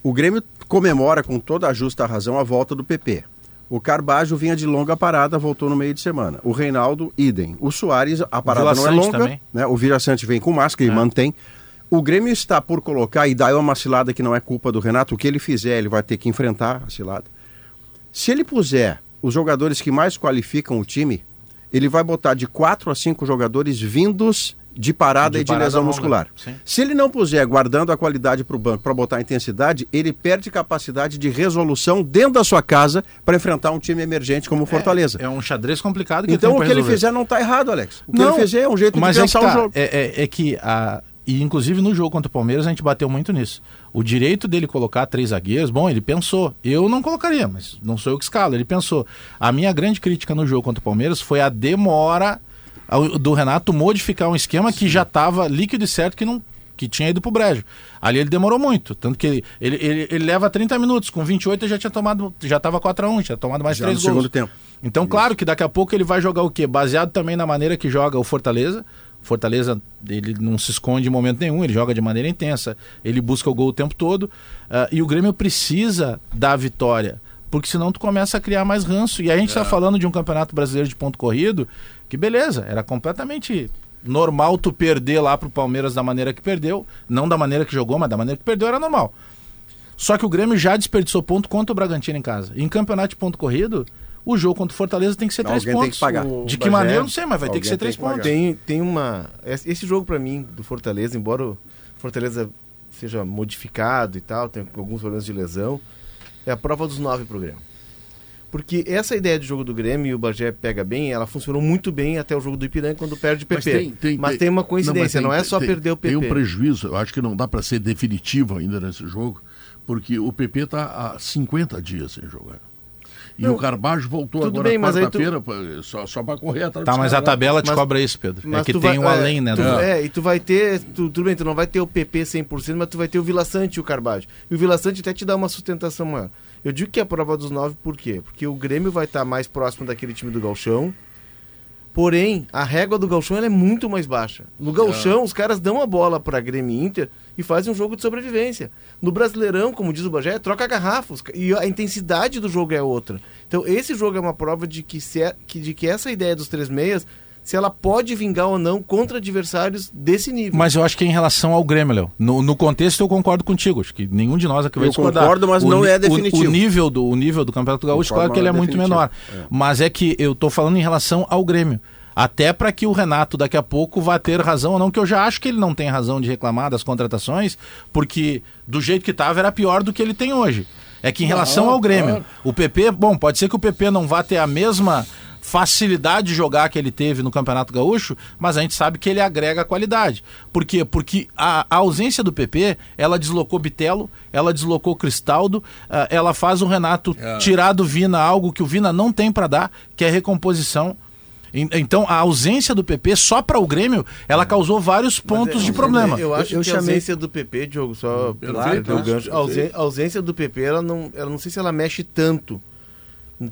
Speaker 3: O Grêmio comemora com toda a justa razão a volta do PP. O Carbajo vinha de longa parada, voltou no meio de semana. O Reinaldo, idem. O Soares, a parada não é longa.
Speaker 4: também.
Speaker 3: Né? O Vila Sante vem com máscara e mantém. O Grêmio está por colocar, e daí é uma cilada que não é culpa do Renato, o que ele fizer, ele vai ter que enfrentar a cilada. Se ele puser os jogadores que mais qualificam o time, ele vai botar de quatro a cinco jogadores vindos de parada
Speaker 4: De
Speaker 3: e de
Speaker 4: parada
Speaker 3: lesão
Speaker 4: longa,
Speaker 3: muscular.
Speaker 4: sim.
Speaker 3: Se ele não puser guardando a qualidade para o banco para botar a intensidade, ele perde capacidade de resolução dentro da sua casa para enfrentar um time emergente como o Fortaleza.
Speaker 4: É um xadrez complicado que
Speaker 3: então o que ele fizer não está errado, Alex. O que
Speaker 4: Não,
Speaker 3: ele fizer é um jeito
Speaker 4: mas
Speaker 3: de
Speaker 4: é que
Speaker 3: pensar
Speaker 4: tá,
Speaker 3: o jogo.
Speaker 4: É, é- é que a e inclusive no jogo contra o Palmeiras a gente bateu muito nisso. O direito dele colocar três zagueiros, bom, ele pensou. Eu não colocaria, mas não sou eu que escalo. Ele pensou. A minha grande crítica no jogo contra o Palmeiras foi a demora do Renato modificar um esquema que já estava líquido e certo que não que tinha ido pro brejo. Ali ele demorou muito, tanto que ele, ele, ele, ele leva 30 minutos, com 28 ele já tinha tomado, já tava 4 a 1, já tinha tomado mais
Speaker 3: Já
Speaker 4: três
Speaker 3: no
Speaker 4: gols.
Speaker 3: segundo tempo.
Speaker 4: Então, claro que daqui a pouco ele vai jogar o quê? Baseado também na maneira que joga o Fortaleza. Fortaleza, ele não se esconde em momento nenhum, ele joga de maneira intensa, ele busca o gol o tempo todo. ah, e o Grêmio precisa da vitória, porque senão tu começa a criar mais ranço. E a gente está falando de um campeonato brasileiro de ponto corrido, que beleza, era completamente normal tu perder lá pro Palmeiras da maneira que perdeu, não da maneira que jogou, mas da maneira que perdeu era normal. Só que o Grêmio já desperdiçou ponto contra o Bragantino em casa. Em campeonato de ponto corrido, o jogo contra o Fortaleza tem que ser três
Speaker 3: Alguém tem
Speaker 4: pontos.
Speaker 3: que pagar.
Speaker 6: O
Speaker 4: De que
Speaker 6: Bagé-
Speaker 4: maneira, eu não sei, mas vai ter que ser
Speaker 3: tem
Speaker 4: três
Speaker 3: que
Speaker 4: pontos.
Speaker 6: Tem, tem uma. Esse jogo pra mim do Fortaleza, embora o Fortaleza seja modificado e tal, tem alguns problemas de lesão, é a prova dos nove pro Grêmio. Porque essa ideia de jogo do Grêmio e o Bagé pega bem, ela funcionou muito bem até o jogo do Ipiranga quando perde o PP. Mas tem, uma coincidência, não,
Speaker 2: mas tem-
Speaker 6: é só
Speaker 2: tem-
Speaker 6: perder o PP.
Speaker 2: Tem um prejuízo, eu acho que não dá para ser definitivo ainda nesse jogo, porque o PP está há 50 dias sem jogar. E
Speaker 6: Não,
Speaker 2: o Carbajo voltou
Speaker 6: tudo
Speaker 2: agora
Speaker 6: mas tu-
Speaker 2: quarta-feira, pô, só, só para correr atrás
Speaker 4: Tá, mas a tabela te
Speaker 6: Mas-
Speaker 4: cobra isso, Pedro. É
Speaker 6: Mas
Speaker 4: que
Speaker 6: tu
Speaker 4: tem
Speaker 6: vai-
Speaker 4: um
Speaker 6: é,
Speaker 4: além, né?
Speaker 6: tu-
Speaker 4: do-
Speaker 6: é, e tu vai ter. Tu, tudo bem, tu não vai ter o PP 100%, mas tu vai ter o Vila Sante e o Carvalho. E o Vila Sante até te dá uma sustentação maior. Eu digo que é a prova dos nove, por quê? Porque o Grêmio vai estar mais próximo daquele time do Galchão. Porém, a régua do Galchão é muito mais baixa. No Galchão, os caras dão a bola para Grêmio e Inter e fazem um jogo de sobrevivência. No Brasileirão, como diz o Bagé, troca garrafas e a intensidade do jogo é outra. Então, esse jogo é uma prova de que, se é- que- de que essa ideia dos três meias, se ela pode vingar ou não contra adversários desse nível.
Speaker 4: Mas eu acho que é em relação ao Grêmio, Léo. No, no contexto eu concordo contigo. Acho que nenhum de nós aqui vai
Speaker 3: Eu
Speaker 4: discordar.
Speaker 3: concordo, mas
Speaker 4: O
Speaker 3: não é
Speaker 4: o-
Speaker 3: definitivo.
Speaker 4: O, nível, do, o nível do Campeonato Gaúcho,
Speaker 3: Concordo,
Speaker 4: claro que ele é
Speaker 3: é
Speaker 4: muito menor. Mas é que eu tô falando em relação ao Grêmio. Até para que o Renato daqui a pouco vá ter razão ou não, que eu já acho que ele não tem razão de reclamar das contratações, porque do jeito que estava era pior do que ele tem hoje. É que em relação ao Grêmio,
Speaker 2: claro.
Speaker 4: o PP, bom, pode ser que o PP não vá ter a mesma facilidade de jogar que ele teve no Campeonato Gaúcho, mas a gente sabe que ele agrega qualidade. Por quê? Porque a, a ausência do PP, ela deslocou Bitelo, ela deslocou Cristaldo, ah, ela faz o Renato
Speaker 2: É.
Speaker 4: tirar do Vina algo que o Vina não tem para dar, que é recomposição. En- Então, a ausência do PP só para o Grêmio, ela causou vários pontos
Speaker 6: é,
Speaker 4: de problema.
Speaker 6: Eu acho
Speaker 5: Eu
Speaker 6: que a
Speaker 5: chamei-
Speaker 6: ausência do PP, Diogo, só
Speaker 2: Perfeito,
Speaker 6: para o
Speaker 2: né?
Speaker 6: gancho, a ausência do PP, ela não, ela não sei se ela mexe tanto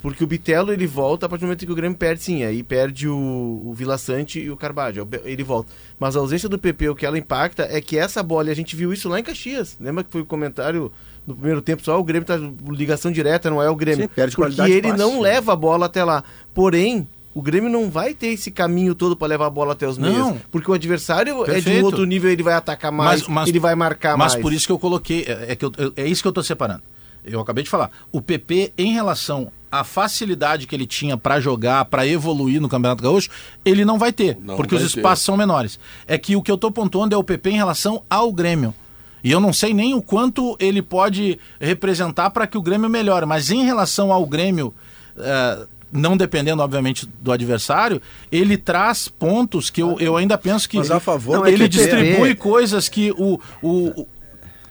Speaker 6: Porque o Bitelo ele volta a partir do momento que o Grêmio perde, sim. Aí perde o, o Vila Sante e o Carvalho. Ele volta. Mas a ausência do PP, o que ela impacta é que essa bola, e a gente viu isso lá em Caxias. Lembra que foi o comentário no primeiro tempo só? O Grêmio tá ligação direta, não é o Grêmio.
Speaker 3: Sim, perde
Speaker 6: Porque ele não leva a bola até lá. Porém. O Grêmio não vai ter esse caminho todo para levar a bola até os
Speaker 4: Não.
Speaker 6: meios. Porque o adversário é de
Speaker 4: Perfeito.
Speaker 6: um outro nível, ele vai atacar mais,
Speaker 4: Mas- mas-
Speaker 6: ele vai marcar
Speaker 4: Mas
Speaker 6: mais.
Speaker 4: por isso que eu coloquei, é, é que eu- eu- é isso que eu estou separando. Eu acabei de falar. O PP, em relação à facilidade que ele tinha para jogar, para evoluir no Campeonato Gaúcho, ele não vai ter,
Speaker 2: Não
Speaker 4: porque os
Speaker 2: vai ter.
Speaker 4: espaços são menores. É que o que eu estou pontuando é o PP em relação ao Grêmio. E eu não sei nem o quanto ele pode representar para que o Grêmio melhore, mas em relação ao Grêmio, eh, não dependendo, obviamente, do adversário, ele traz pontos que eu, eu ainda penso que
Speaker 3: Mas a favor
Speaker 5: Não, é
Speaker 4: ele distribui coisas que o, o, o-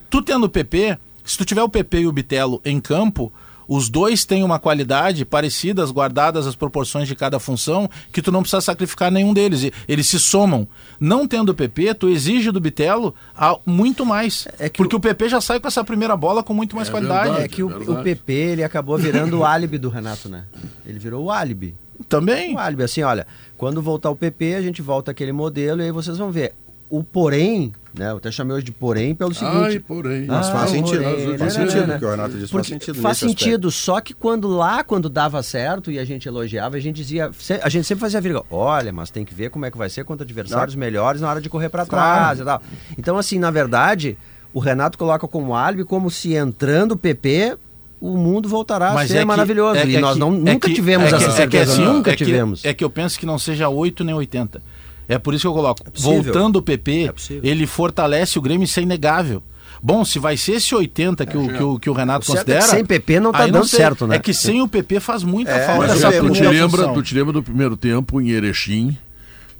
Speaker 4: Tu tendo o PP, se tu tiver o PP e o Bitelo em campo, os dois têm uma qualidade parecidas, guardadas as proporções de cada função, que tu não precisa sacrificar nenhum deles. E- Eles se somam. Não tendo o PP, tu exige do Bitelo a- muito mais.
Speaker 5: É que
Speaker 4: porque
Speaker 5: o-
Speaker 4: o... PP já sai com essa primeira bola com muito mais
Speaker 2: É
Speaker 4: qualidade.
Speaker 2: verdade.
Speaker 5: É que o,
Speaker 2: verdade.
Speaker 5: o PP ele acabou virando o álibi do Renato, né? Ele virou o álibi.
Speaker 4: Também.
Speaker 5: O álibi, assim, olha, quando voltar o PP, a gente volta aquele modelo e aí vocês vão ver. O porém, né? Eu até chamei hoje de porém pelo seguinte.
Speaker 2: Ai, porém.
Speaker 3: Mas
Speaker 5: Ah,
Speaker 3: faz sentido.
Speaker 5: porém,
Speaker 3: Faz sentido
Speaker 5: né,
Speaker 3: o que o Renato disse. Faz
Speaker 5: Porque
Speaker 3: sentido.
Speaker 5: faz sentido, só que quando lá, quando dava certo e a gente elogiava, a gente dizia, a gente sempre fazia a vírgula, olha, mas tem que ver como é que vai ser contra adversários melhores na hora de correr para trás e tal. Então, assim, na verdade, o Renato coloca como álibi como se entrando o PP, o mundo voltará a
Speaker 4: Mas
Speaker 5: ser
Speaker 4: é que-
Speaker 5: maravilhoso.
Speaker 4: é
Speaker 5: e
Speaker 4: que-
Speaker 5: nós
Speaker 4: é
Speaker 5: não,
Speaker 4: que-
Speaker 5: nunca
Speaker 4: é que-
Speaker 5: tivemos
Speaker 4: é que-
Speaker 5: essa
Speaker 4: é que
Speaker 5: certeza,
Speaker 4: assim,
Speaker 5: nunca
Speaker 4: é que-
Speaker 5: tivemos.
Speaker 4: É que eu penso que não seja 8 nem 80. É por isso que eu coloco.
Speaker 5: possível.
Speaker 4: Voltando o PP,
Speaker 5: É
Speaker 4: ele fortalece o Grêmio, isso é inegável. Bom, se vai ser esse 80 que, o, que, o, que o Renato
Speaker 5: é que
Speaker 4: considera.
Speaker 5: sem PP não tá dando
Speaker 4: sei.
Speaker 5: certo, né?
Speaker 4: É que sem o PP faz muita
Speaker 3: É,
Speaker 4: falta essa
Speaker 2: tu, te lembra, tu te lembra do primeiro tempo em Erechim,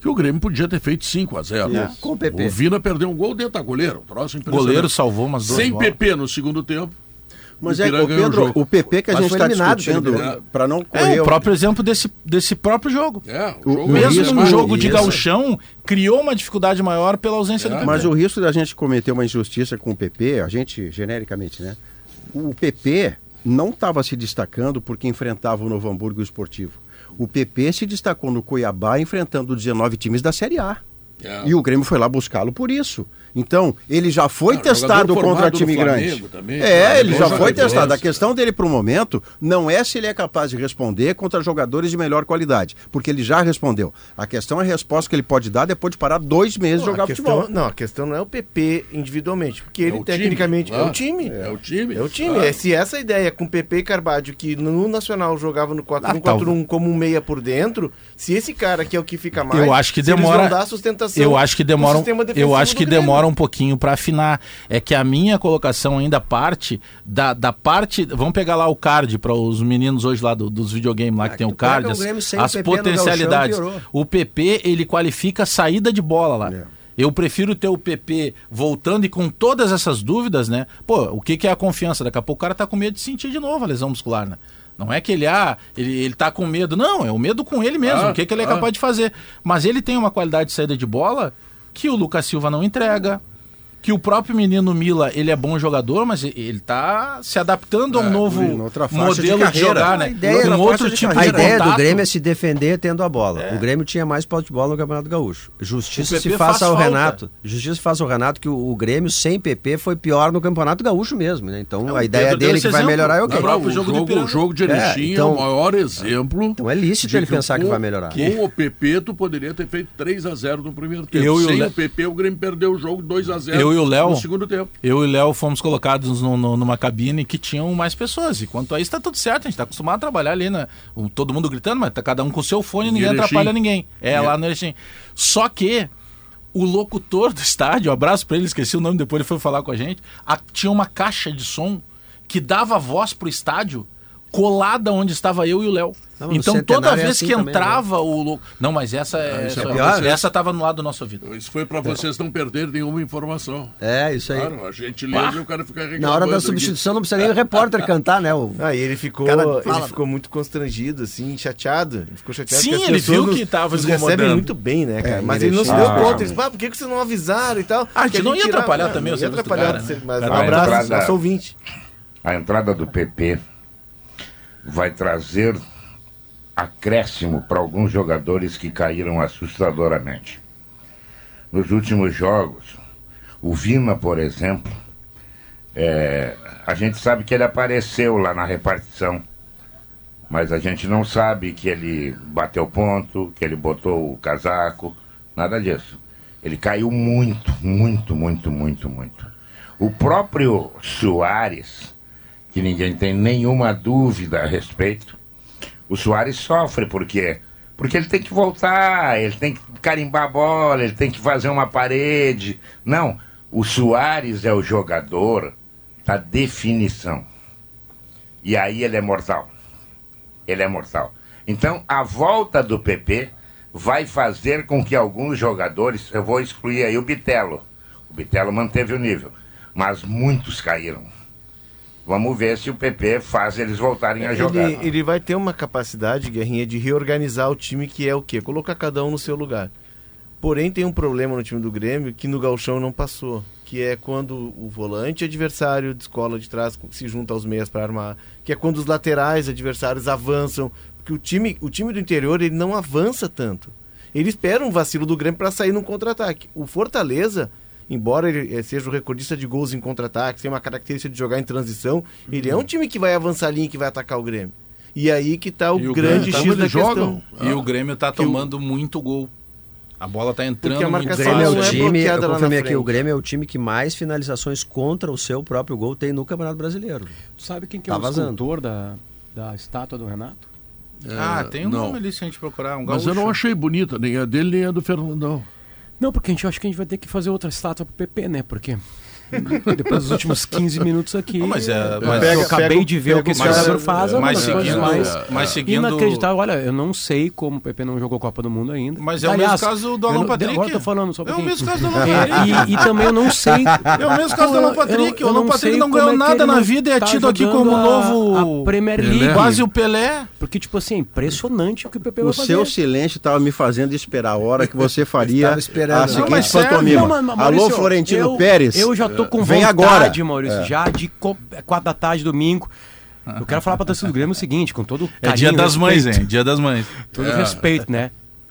Speaker 2: que o Grêmio podia ter feito 5 a 0
Speaker 5: É, com o PP.
Speaker 2: O Vina perdeu um gol dentro da goleira. Um troço
Speaker 4: O goleiro salvou umas duas
Speaker 2: Sem
Speaker 4: bolas.
Speaker 2: PP no segundo tempo.
Speaker 3: Mas
Speaker 2: o
Speaker 3: é, o Pedro,
Speaker 2: jogo.
Speaker 3: o PP que a
Speaker 5: Mas
Speaker 3: gente está discutindo, para não
Speaker 4: É,
Speaker 3: correr...
Speaker 4: o próprio exemplo desse, desse próprio jogo.
Speaker 2: É,
Speaker 3: O-
Speaker 2: jogo
Speaker 3: o
Speaker 4: Mesmo
Speaker 3: risco-
Speaker 4: no jogo de gauchão, criou uma dificuldade maior pela ausência do PP.
Speaker 3: Mas o risco da gente cometer uma injustiça com o PP, a gente, genericamente, né? O PP não estava se destacando porque enfrentava o Novo Hamburgo e o Esportivo. O PP se destacou no Cuiabá enfrentando 19 times da Série A.
Speaker 2: É.
Speaker 3: E o Grêmio foi lá buscá-lo por isso. Então, ele já foi
Speaker 2: Ah,
Speaker 3: testado contra time grande.
Speaker 2: Também,
Speaker 3: é, ele já
Speaker 2: jogador
Speaker 3: foi testado. A questão dele para o momento não é se ele é capaz de responder contra jogadores de melhor qualidade, porque ele já respondeu. A questão é a resposta que ele pode dar depois de parar dois meses de
Speaker 6: Não,
Speaker 3: jogar
Speaker 6: a
Speaker 3: futebol.
Speaker 6: questão, não, a questão não é o PP individualmente, porque ele
Speaker 2: o time,
Speaker 6: tecnicamente é
Speaker 2: claro.
Speaker 6: o time.
Speaker 2: É o time.
Speaker 6: É o time.
Speaker 2: Claro.
Speaker 6: É, se essa ideia com PP e Carvalho, que no Nacional jogava no 4-1-4-1 como um meia por dentro, se esse cara que é o que fica mais.
Speaker 4: Eu acho que
Speaker 6: se eles
Speaker 4: demora.
Speaker 6: dar sustentação
Speaker 4: eu acho que demora.
Speaker 6: sistema
Speaker 4: Eu
Speaker 6: defensivo
Speaker 4: acho que
Speaker 6: Grêmio.
Speaker 4: Demora um pouquinho para afinar. É que a minha colocação ainda parte da, da parte. Vamos pegar lá o card para os meninos hoje lá do- dos videogames lá
Speaker 5: Ah,
Speaker 4: que
Speaker 5: que
Speaker 4: tem o card, as, as potencialidades. O PP ele qualifica a saída de bola lá.
Speaker 3: É.
Speaker 4: Eu prefiro ter o PP voltando e com todas essas dúvidas, né? Pô, o que, que é a confiança? Daqui a pouco o cara tá com medo de sentir de novo a lesão muscular, né? Não é que ele, ah, ele, ele tá com medo. Não, é o medo com ele mesmo.
Speaker 2: Ah,
Speaker 4: o que, que ele é
Speaker 2: ah.
Speaker 4: capaz de fazer. Mas ele tem uma qualidade de saída de bola que o Lucas Silva não entrega. Que o próprio menino Mila, ele é bom jogador, mas ele tá se adaptando a um
Speaker 2: É,
Speaker 4: novo
Speaker 3: de
Speaker 4: modelo de,
Speaker 3: carreira.
Speaker 4: jogar,
Speaker 3: A
Speaker 4: né?
Speaker 5: ideia era
Speaker 4: outro
Speaker 3: faixa de
Speaker 4: tipo
Speaker 5: A
Speaker 4: de
Speaker 5: ideia do. Grêmio é se defender tendo a bola. O Grêmio tinha mais posse de bola no Campeonato Gaúcho. Justiça se faça
Speaker 4: faz
Speaker 5: ao
Speaker 4: falta.
Speaker 5: Renato. Justiça faça ao Renato que o, o Grêmio sem PP foi pior no Campeonato Gaúcho mesmo, né? Então a
Speaker 4: o
Speaker 5: ideia dele que vai
Speaker 4: exemplo.
Speaker 5: melhorar é o
Speaker 4: Não,
Speaker 5: quê?
Speaker 4: o próprio
Speaker 2: o
Speaker 4: jogo
Speaker 2: jogo, o jogo de
Speaker 5: É,
Speaker 2: Erechim é,
Speaker 5: então-
Speaker 2: o maior exemplo.
Speaker 5: Então é lícito
Speaker 2: de
Speaker 5: ele pensar que vai melhorar.
Speaker 2: Com o PP, tu poderia ter feito 3 a 0 no primeiro tempo. Sem o PP, o Grêmio perdeu o jogo 2 a 0
Speaker 4: Eu e o Léo-
Speaker 2: no segundo tempo.
Speaker 4: Eu e o Léo fomos colocados no- no- numa cabine que tinham mais pessoas. E quanto a isso, tá tudo certo. A gente tá acostumado a trabalhar ali, né? O- todo mundo gritando, mas tá cada um com o seu fone e ninguém
Speaker 2: Erechim.
Speaker 4: atrapalha ninguém. É,
Speaker 2: E-
Speaker 4: lá no Erechim. Só que o locutor do estádio, um abraço pra ele, esqueci o nome, depois ele foi falar com a gente, a- tinha uma caixa de som que dava voz pro estádio colada onde estava eu e o Léo.
Speaker 5: Não, mas
Speaker 4: então toda
Speaker 5: é
Speaker 4: vez
Speaker 5: assim
Speaker 4: que
Speaker 5: também,
Speaker 4: entrava o louco. Não, mas essa é,
Speaker 2: isso é
Speaker 4: essa,
Speaker 2: pra vocês.
Speaker 4: essa tava no lado do nosso ouvido.
Speaker 2: Isso foi para vocês não perderem nenhuma informação.
Speaker 5: É, isso aí.
Speaker 2: Claro, a gente lê e o cara fica reclamando.
Speaker 5: Na hora da
Speaker 2: aqui.
Speaker 5: substituição não precisa nem o repórter cantar, né? O...
Speaker 6: Ah, e ele ficou,
Speaker 5: Cara,
Speaker 6: ele
Speaker 5: fala.
Speaker 6: ficou muito constrangido, assim, chateado. Ele ficou chateado
Speaker 4: Sim, ele viu
Speaker 6: nos-
Speaker 4: que tava
Speaker 6: recebem
Speaker 4: incomodando.
Speaker 6: muito bem, né, cara?
Speaker 3: É,
Speaker 6: Mas
Speaker 3: e
Speaker 6: ele não se deu conta. Ele disse, ah, por que que vocês não avisaram e tal?
Speaker 4: Ah, a gente
Speaker 6: Que
Speaker 4: não ia atrapalhar também
Speaker 6: não ia atrapalhar,
Speaker 4: cara, né?
Speaker 6: Mas
Speaker 4: Cara,
Speaker 6: um abraço, nosso ouvinte.
Speaker 8: A entrada do PP vai trazer acréscimo para alguns jogadores que caíram assustadoramente. Nos últimos jogos, o Vina, por exemplo, é, a gente sabe que ele apareceu lá na repartição, mas a gente não sabe que ele bateu ponto, que ele botou o casaco, nada disso. Ele caiu muito, muito, muito, muito, muito. O próprio Soares, que ninguém tem nenhuma dúvida a respeito, o Soares sofre porque porque ele tem que voltar, ele tem que carimbar a bola, ele tem que fazer uma parede. Não, o Soares é o jogador da definição. E aí ele é mortal. Ele é mortal. Então, a volta do PP vai fazer com que alguns jogadores, eu vou excluir aí o Bitelo. O Bitelo manteve o nível, mas muitos caíram. Vamos ver se o PP faz eles voltarem a jogar.
Speaker 6: Ele, ele vai ter uma capacidade, Guerrinha, de reorganizar o time que é o quê? Colocar cada um no seu lugar. Porém, tem um problema no time do Grêmio que no Galchão não passou, que é quando o volante adversário descola de trás, se junta aos meias para armar, que é quando os laterais adversários avançam, porque o time, o time do interior ele não avança tanto. Ele espera um vacilo do Grêmio para sair num contra-ataque. O Fortaleza, embora ele eh, seja o recordista de gols em contra-ataque, tem uma característica de jogar em transição, ele é um time que vai avançar a linha e que vai atacar o Grêmio. E aí que tá o
Speaker 4: o
Speaker 6: grande
Speaker 4: Grêmio
Speaker 6: X da
Speaker 2: jogam.
Speaker 6: questão.
Speaker 4: E o Grêmio tá tomando muito gol. A bola tá entrando
Speaker 6: Porque a
Speaker 4: muito
Speaker 5: O
Speaker 6: marcação
Speaker 5: Grêmio é o
Speaker 6: é
Speaker 5: time, eu
Speaker 6: lá na
Speaker 5: confirmei aqui, o. Grêmio é o time que mais finalizações contra o seu próprio gol tem no Campeonato Brasileiro.
Speaker 7: Tu sabe quem que é
Speaker 5: Tá
Speaker 7: o
Speaker 5: vazando.
Speaker 7: escultor da, da estátua do Renato?
Speaker 4: Ah, tem um
Speaker 2: não.
Speaker 4: nome ali se a gente procurar. Um
Speaker 2: Mas eu não achei bonita, nem a dele, nem a do Fernandão.
Speaker 7: Não, porque a gente acha que a gente vai ter que fazer outra estátua pro PP, né? Porque depois dos últimos 15 minutos aqui.
Speaker 4: Não, mas é-
Speaker 7: eu,
Speaker 4: mas-
Speaker 7: eu
Speaker 3: Pega-
Speaker 7: acabei
Speaker 3: pega o-
Speaker 7: de ver o que esse
Speaker 3: o-
Speaker 7: jogador faz, é
Speaker 4: mas seguindo,
Speaker 7: mais
Speaker 4: mas seguindo
Speaker 7: inacreditável. Olha, eu não sei como o PP não jogou Copa do Mundo ainda.
Speaker 4: Mas é o mesmo caso do
Speaker 7: eu
Speaker 4: Alan Patrick.
Speaker 7: Agora eu tô falando só um
Speaker 4: É o mesmo caso do Alan
Speaker 7: É,
Speaker 4: Patrick.
Speaker 7: e, e também eu não sei.
Speaker 4: É o mesmo caso do Alan Patrick.
Speaker 7: Eu-
Speaker 4: o
Speaker 7: eu
Speaker 4: Alan
Speaker 7: não
Speaker 4: Patrick não ganhou
Speaker 7: é
Speaker 4: nada na vida e é
Speaker 7: tá
Speaker 4: tido aqui como
Speaker 7: a-
Speaker 4: novo.
Speaker 7: a Premier. League.
Speaker 4: Quase o Pelé.
Speaker 7: Porque, tipo assim, é impressionante o que o PP
Speaker 3: O
Speaker 7: vai fazer.
Speaker 3: seu silêncio estava me fazendo esperar a hora que você faria a seguinte pantomima. Alô, Florentino
Speaker 7: eu-
Speaker 3: Pérez.
Speaker 7: Eu já tô com
Speaker 3: Vem
Speaker 7: vontade,
Speaker 3: agora.
Speaker 7: Maurício,
Speaker 3: É.
Speaker 7: já de co- quatro da tarde, domingo. Eu quero falar pra torcida do Grêmio o seguinte, com todo
Speaker 4: É
Speaker 7: carinho
Speaker 4: dia
Speaker 7: e
Speaker 4: das mães,
Speaker 7: respeito,
Speaker 4: hein? Dia das mães.
Speaker 7: Todo respeito, né?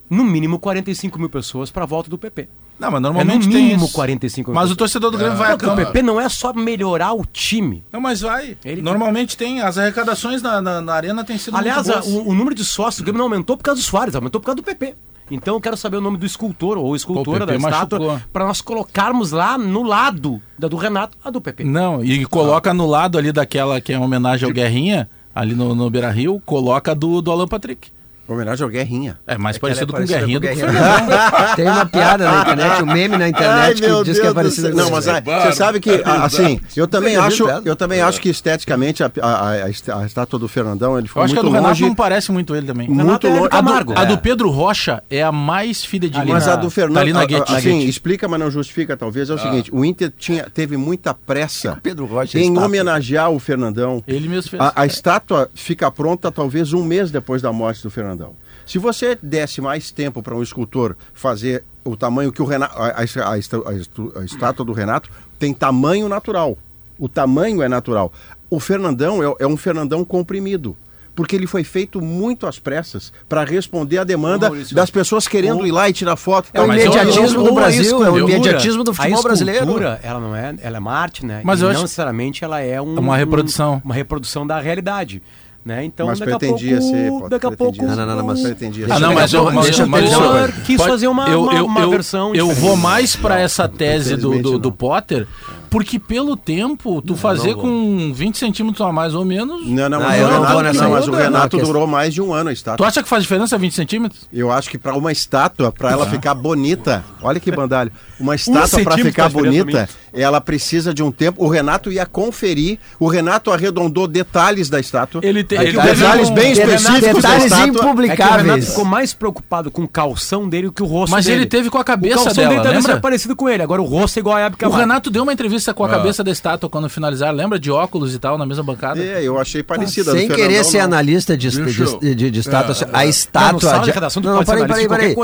Speaker 7: No mínimo 45 mil pessoas pra volta do PP.
Speaker 4: Não, mas
Speaker 7: É no
Speaker 4: normalmente tem
Speaker 7: mínimo
Speaker 4: isso.
Speaker 7: 45 mil
Speaker 4: Mas o
Speaker 7: pessoas.
Speaker 4: torcedor do Grêmio vai a
Speaker 7: Porque o
Speaker 4: campo.
Speaker 7: PP não é só melhorar o time.
Speaker 4: Não, mas vai.
Speaker 7: Ele-
Speaker 4: Normalmente tem. As arrecadações na, na, na arena têm sido
Speaker 7: Aliás,
Speaker 4: muito
Speaker 7: a-
Speaker 4: boas.
Speaker 7: o, o número de sócios do Grêmio não aumentou por causa do Soares, aumentou por causa do PP. Então eu quero saber o nome do escultor ou escultora da estátua pra nós colocarmos lá no lado da do Renato, a do PP.
Speaker 4: Não, e coloca no lado ali daquela que é homenagem ao Guerrinha, ali no, no Beira Rio, coloca do, do Alan Patrick.
Speaker 3: Homenagem ao Guerrinha.
Speaker 4: É mais
Speaker 5: É ela é
Speaker 4: parecido com o Guerrinha
Speaker 5: com
Speaker 4: do
Speaker 5: Guerrinha. Tem uma piada na internet, um meme na internet que diz que é parecido
Speaker 3: Não, mas ah, você sabe que, ah, assim, eu também acho, eu também acho que esteticamente a, a, a a estátua do Fernandão, ele
Speaker 4: Eu
Speaker 3: foi
Speaker 4: acho que a do Renato
Speaker 3: longe.
Speaker 4: não parece muito ele também.
Speaker 3: Muito
Speaker 7: Renato é
Speaker 3: longe.
Speaker 7: do Camargo.
Speaker 4: A do
Speaker 7: É.
Speaker 4: Pedro Rocha é a mais fidedigna.
Speaker 3: Mas a do
Speaker 4: Tá
Speaker 3: Fernando, a- a-
Speaker 4: Guete.
Speaker 3: assim,
Speaker 4: Guete.
Speaker 3: explica, mas não justifica, talvez, é o seguinte, o Inter tinha, teve muita pressa
Speaker 5: Pedro Rocha é
Speaker 3: em
Speaker 5: estátua.
Speaker 3: homenagear o Fernandão.
Speaker 4: Ele mesmo fez.
Speaker 3: A, a estátua fica pronta talvez um mês depois da morte do Fernandão. Se você desse mais tempo para um escultor fazer o tamanho que o Renato, a, a, a a estátua do Renato tem tamanho natural. O tamanho é natural. O Fernandão é, é um Fernandão comprimido. Porque ele foi feito muito às pressas para responder à demanda
Speaker 7: Maurício,
Speaker 3: das pessoas querendo ir lá e tirar foto.
Speaker 5: É o
Speaker 4: eu-
Speaker 5: imediatismo
Speaker 7: Ou
Speaker 5: do Brasil, é o imediatismo do futebol
Speaker 7: a
Speaker 5: brasileiro.
Speaker 7: ela não é, ela é uma arte, né?
Speaker 4: Mas
Speaker 7: e não
Speaker 4: acho-
Speaker 7: necessariamente ela é um,
Speaker 4: É uma reprodução.
Speaker 7: um- uma reprodução da realidade, né? Então
Speaker 3: Mas
Speaker 7: daqui a
Speaker 3: pretendia
Speaker 7: pouco,
Speaker 3: ser, pô,
Speaker 7: daqui a pouco.
Speaker 5: Não, não, não, mas-
Speaker 3: Pretendia
Speaker 4: Ah, não, mas eu, mas,
Speaker 5: Deixa eu
Speaker 4: mas
Speaker 5: dizer
Speaker 4: eu-
Speaker 5: uma
Speaker 7: quis fazer uma- uma- uma versão
Speaker 4: Eu
Speaker 7: diferente.
Speaker 4: vou mais pra essa tese do, do, do
Speaker 3: não.
Speaker 4: Potter, porque pelo tempo, tu fazer
Speaker 5: vou.
Speaker 4: com 20 centímetros a mais ou menos.
Speaker 3: Não, não,
Speaker 5: Ah,
Speaker 3: mas,
Speaker 5: eu
Speaker 3: o
Speaker 5: não
Speaker 3: Renato,
Speaker 5: nessa
Speaker 3: não, mas o
Speaker 5: não,
Speaker 3: Renato durou mais de um ano a
Speaker 4: Tu
Speaker 3: estátua.
Speaker 4: acha que faz diferença 20 centímetros?
Speaker 3: Eu acho que para uma estátua, para ela ficar bonita, olha que bandalho, uma estátua para ficar bonita, ela precisa de um tempo. O Renato ia conferir, o Renato arredondou detalhes da estátua.
Speaker 4: Ele, te,
Speaker 3: Aqui,
Speaker 4: ele teve
Speaker 3: detalhes
Speaker 4: um-
Speaker 3: bem
Speaker 5: Renato,
Speaker 3: específicos da
Speaker 5: detalhes
Speaker 3: estátua.
Speaker 7: É que o Renato
Speaker 5: impublicáveis.
Speaker 7: ficou mais preocupado com o calção dele que o rosto
Speaker 4: Mas
Speaker 7: dele.
Speaker 4: ele teve com a
Speaker 7: o
Speaker 4: cabeça
Speaker 7: calção
Speaker 4: dela,
Speaker 7: dele talvez
Speaker 4: lembra?
Speaker 7: seja parecido com ele, agora o rosto é igual a Hebe
Speaker 4: O. Renato deu uma entrevista com a cabeça da estátua quando finalizaram, lembra? De óculos e tal, na mesma bancada.
Speaker 3: É, eu achei parecida.
Speaker 5: Sem querer ser
Speaker 3: não.
Speaker 5: analista de, de, de, de estátua,
Speaker 2: É,
Speaker 5: a
Speaker 2: é.
Speaker 5: estátua.
Speaker 7: Não, de redação tu
Speaker 5: não,
Speaker 7: ser
Speaker 5: peraí, peraí, peraí.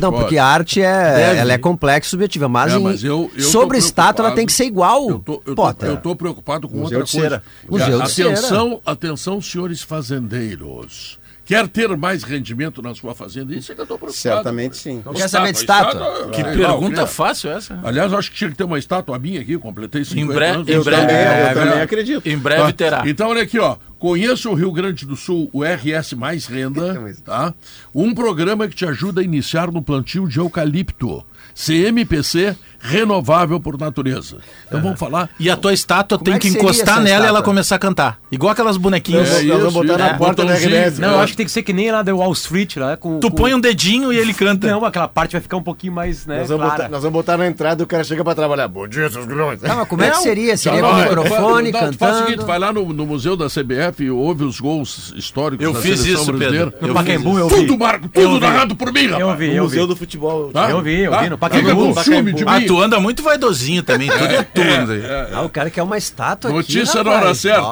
Speaker 5: não, porque a arte é, ela é complexa e subjetiva, mas,
Speaker 2: É,
Speaker 5: sobre estátua estátua ela tem que ser igual.
Speaker 2: Eu tô, eu tô, eu tô preocupado com
Speaker 3: Museu
Speaker 2: outra
Speaker 3: de
Speaker 2: coisa.
Speaker 5: Museu de cera.
Speaker 2: atenção, atenção, senhores fazendeiros. Quer ter mais rendimento na sua fazenda? Isso é que eu tô preocupado.
Speaker 3: Certamente sim.
Speaker 5: Não quer saber de estátua?
Speaker 4: Que
Speaker 2: é,
Speaker 4: pergunta
Speaker 2: não,
Speaker 4: fácil essa.
Speaker 2: Aliás, eu acho que tinha que ter uma estátua minha aqui, completei 50
Speaker 4: breve-
Speaker 2: anos.
Speaker 4: em breve-
Speaker 3: também,
Speaker 4: É,
Speaker 3: eu também acredito.
Speaker 4: Em breve
Speaker 2: Tá?
Speaker 4: terá.
Speaker 2: Então, olha aqui, ó. Conheça o Rio Grande do Sul, o RS Mais Renda, tá? Um programa que te ajuda a iniciar no plantio de eucalipto. CMPC renovável por natureza. Então vamos falar.
Speaker 4: E a tua estátua
Speaker 5: Como
Speaker 4: tem
Speaker 5: é que
Speaker 4: que encostar nela e ela começar a cantar. Igual aquelas bonequinhas.
Speaker 2: É,
Speaker 9: Nós vamos botar
Speaker 2: isso,
Speaker 9: na
Speaker 2: é,
Speaker 9: porta da. RBS.
Speaker 7: Não,
Speaker 2: É.
Speaker 7: eu acho que tem que ser que nem lá da Wall Street, lá com.
Speaker 4: Tu
Speaker 7: com-
Speaker 4: põe um dedinho e ele canta.
Speaker 7: Não, aquela parte vai ficar um pouquinho mais, né?
Speaker 9: Nós vamos,
Speaker 7: clara.
Speaker 9: botar, nós vamos botar na entrada e o cara chega pra trabalhar. Bom dia, seus grões.
Speaker 5: Tá, mas como é que
Speaker 2: Não,
Speaker 5: seria? Seria
Speaker 2: Não,
Speaker 5: com
Speaker 2: não,
Speaker 5: microfone,
Speaker 2: não, tu Faz o seguinte,
Speaker 5: cantando?
Speaker 2: vai lá no, no Museu da CBF e ouve os gols históricos
Speaker 4: Eu
Speaker 2: da
Speaker 4: fiz
Speaker 2: seleção
Speaker 4: isso, Pedro.
Speaker 2: brasileira.
Speaker 4: Eu
Speaker 7: No Pacaembu eu
Speaker 2: Tudo,
Speaker 7: vi.
Speaker 2: Marco,
Speaker 7: Eu
Speaker 2: tudo narrado por mim, rapaz.
Speaker 7: Eu vi,
Speaker 6: O
Speaker 7: eu
Speaker 6: Museu
Speaker 7: vi.
Speaker 6: do Futebol.
Speaker 7: Eu vi, eu vi no
Speaker 2: Fica
Speaker 7: Pacaembu.
Speaker 2: com ciúme de
Speaker 4: Ah,
Speaker 2: mim.
Speaker 4: tu anda muito vaidosinho também. Tudo é tu, né?
Speaker 5: Ah, o cara quer uma estátua
Speaker 2: Notícia
Speaker 5: aqui,
Speaker 2: na hora certa.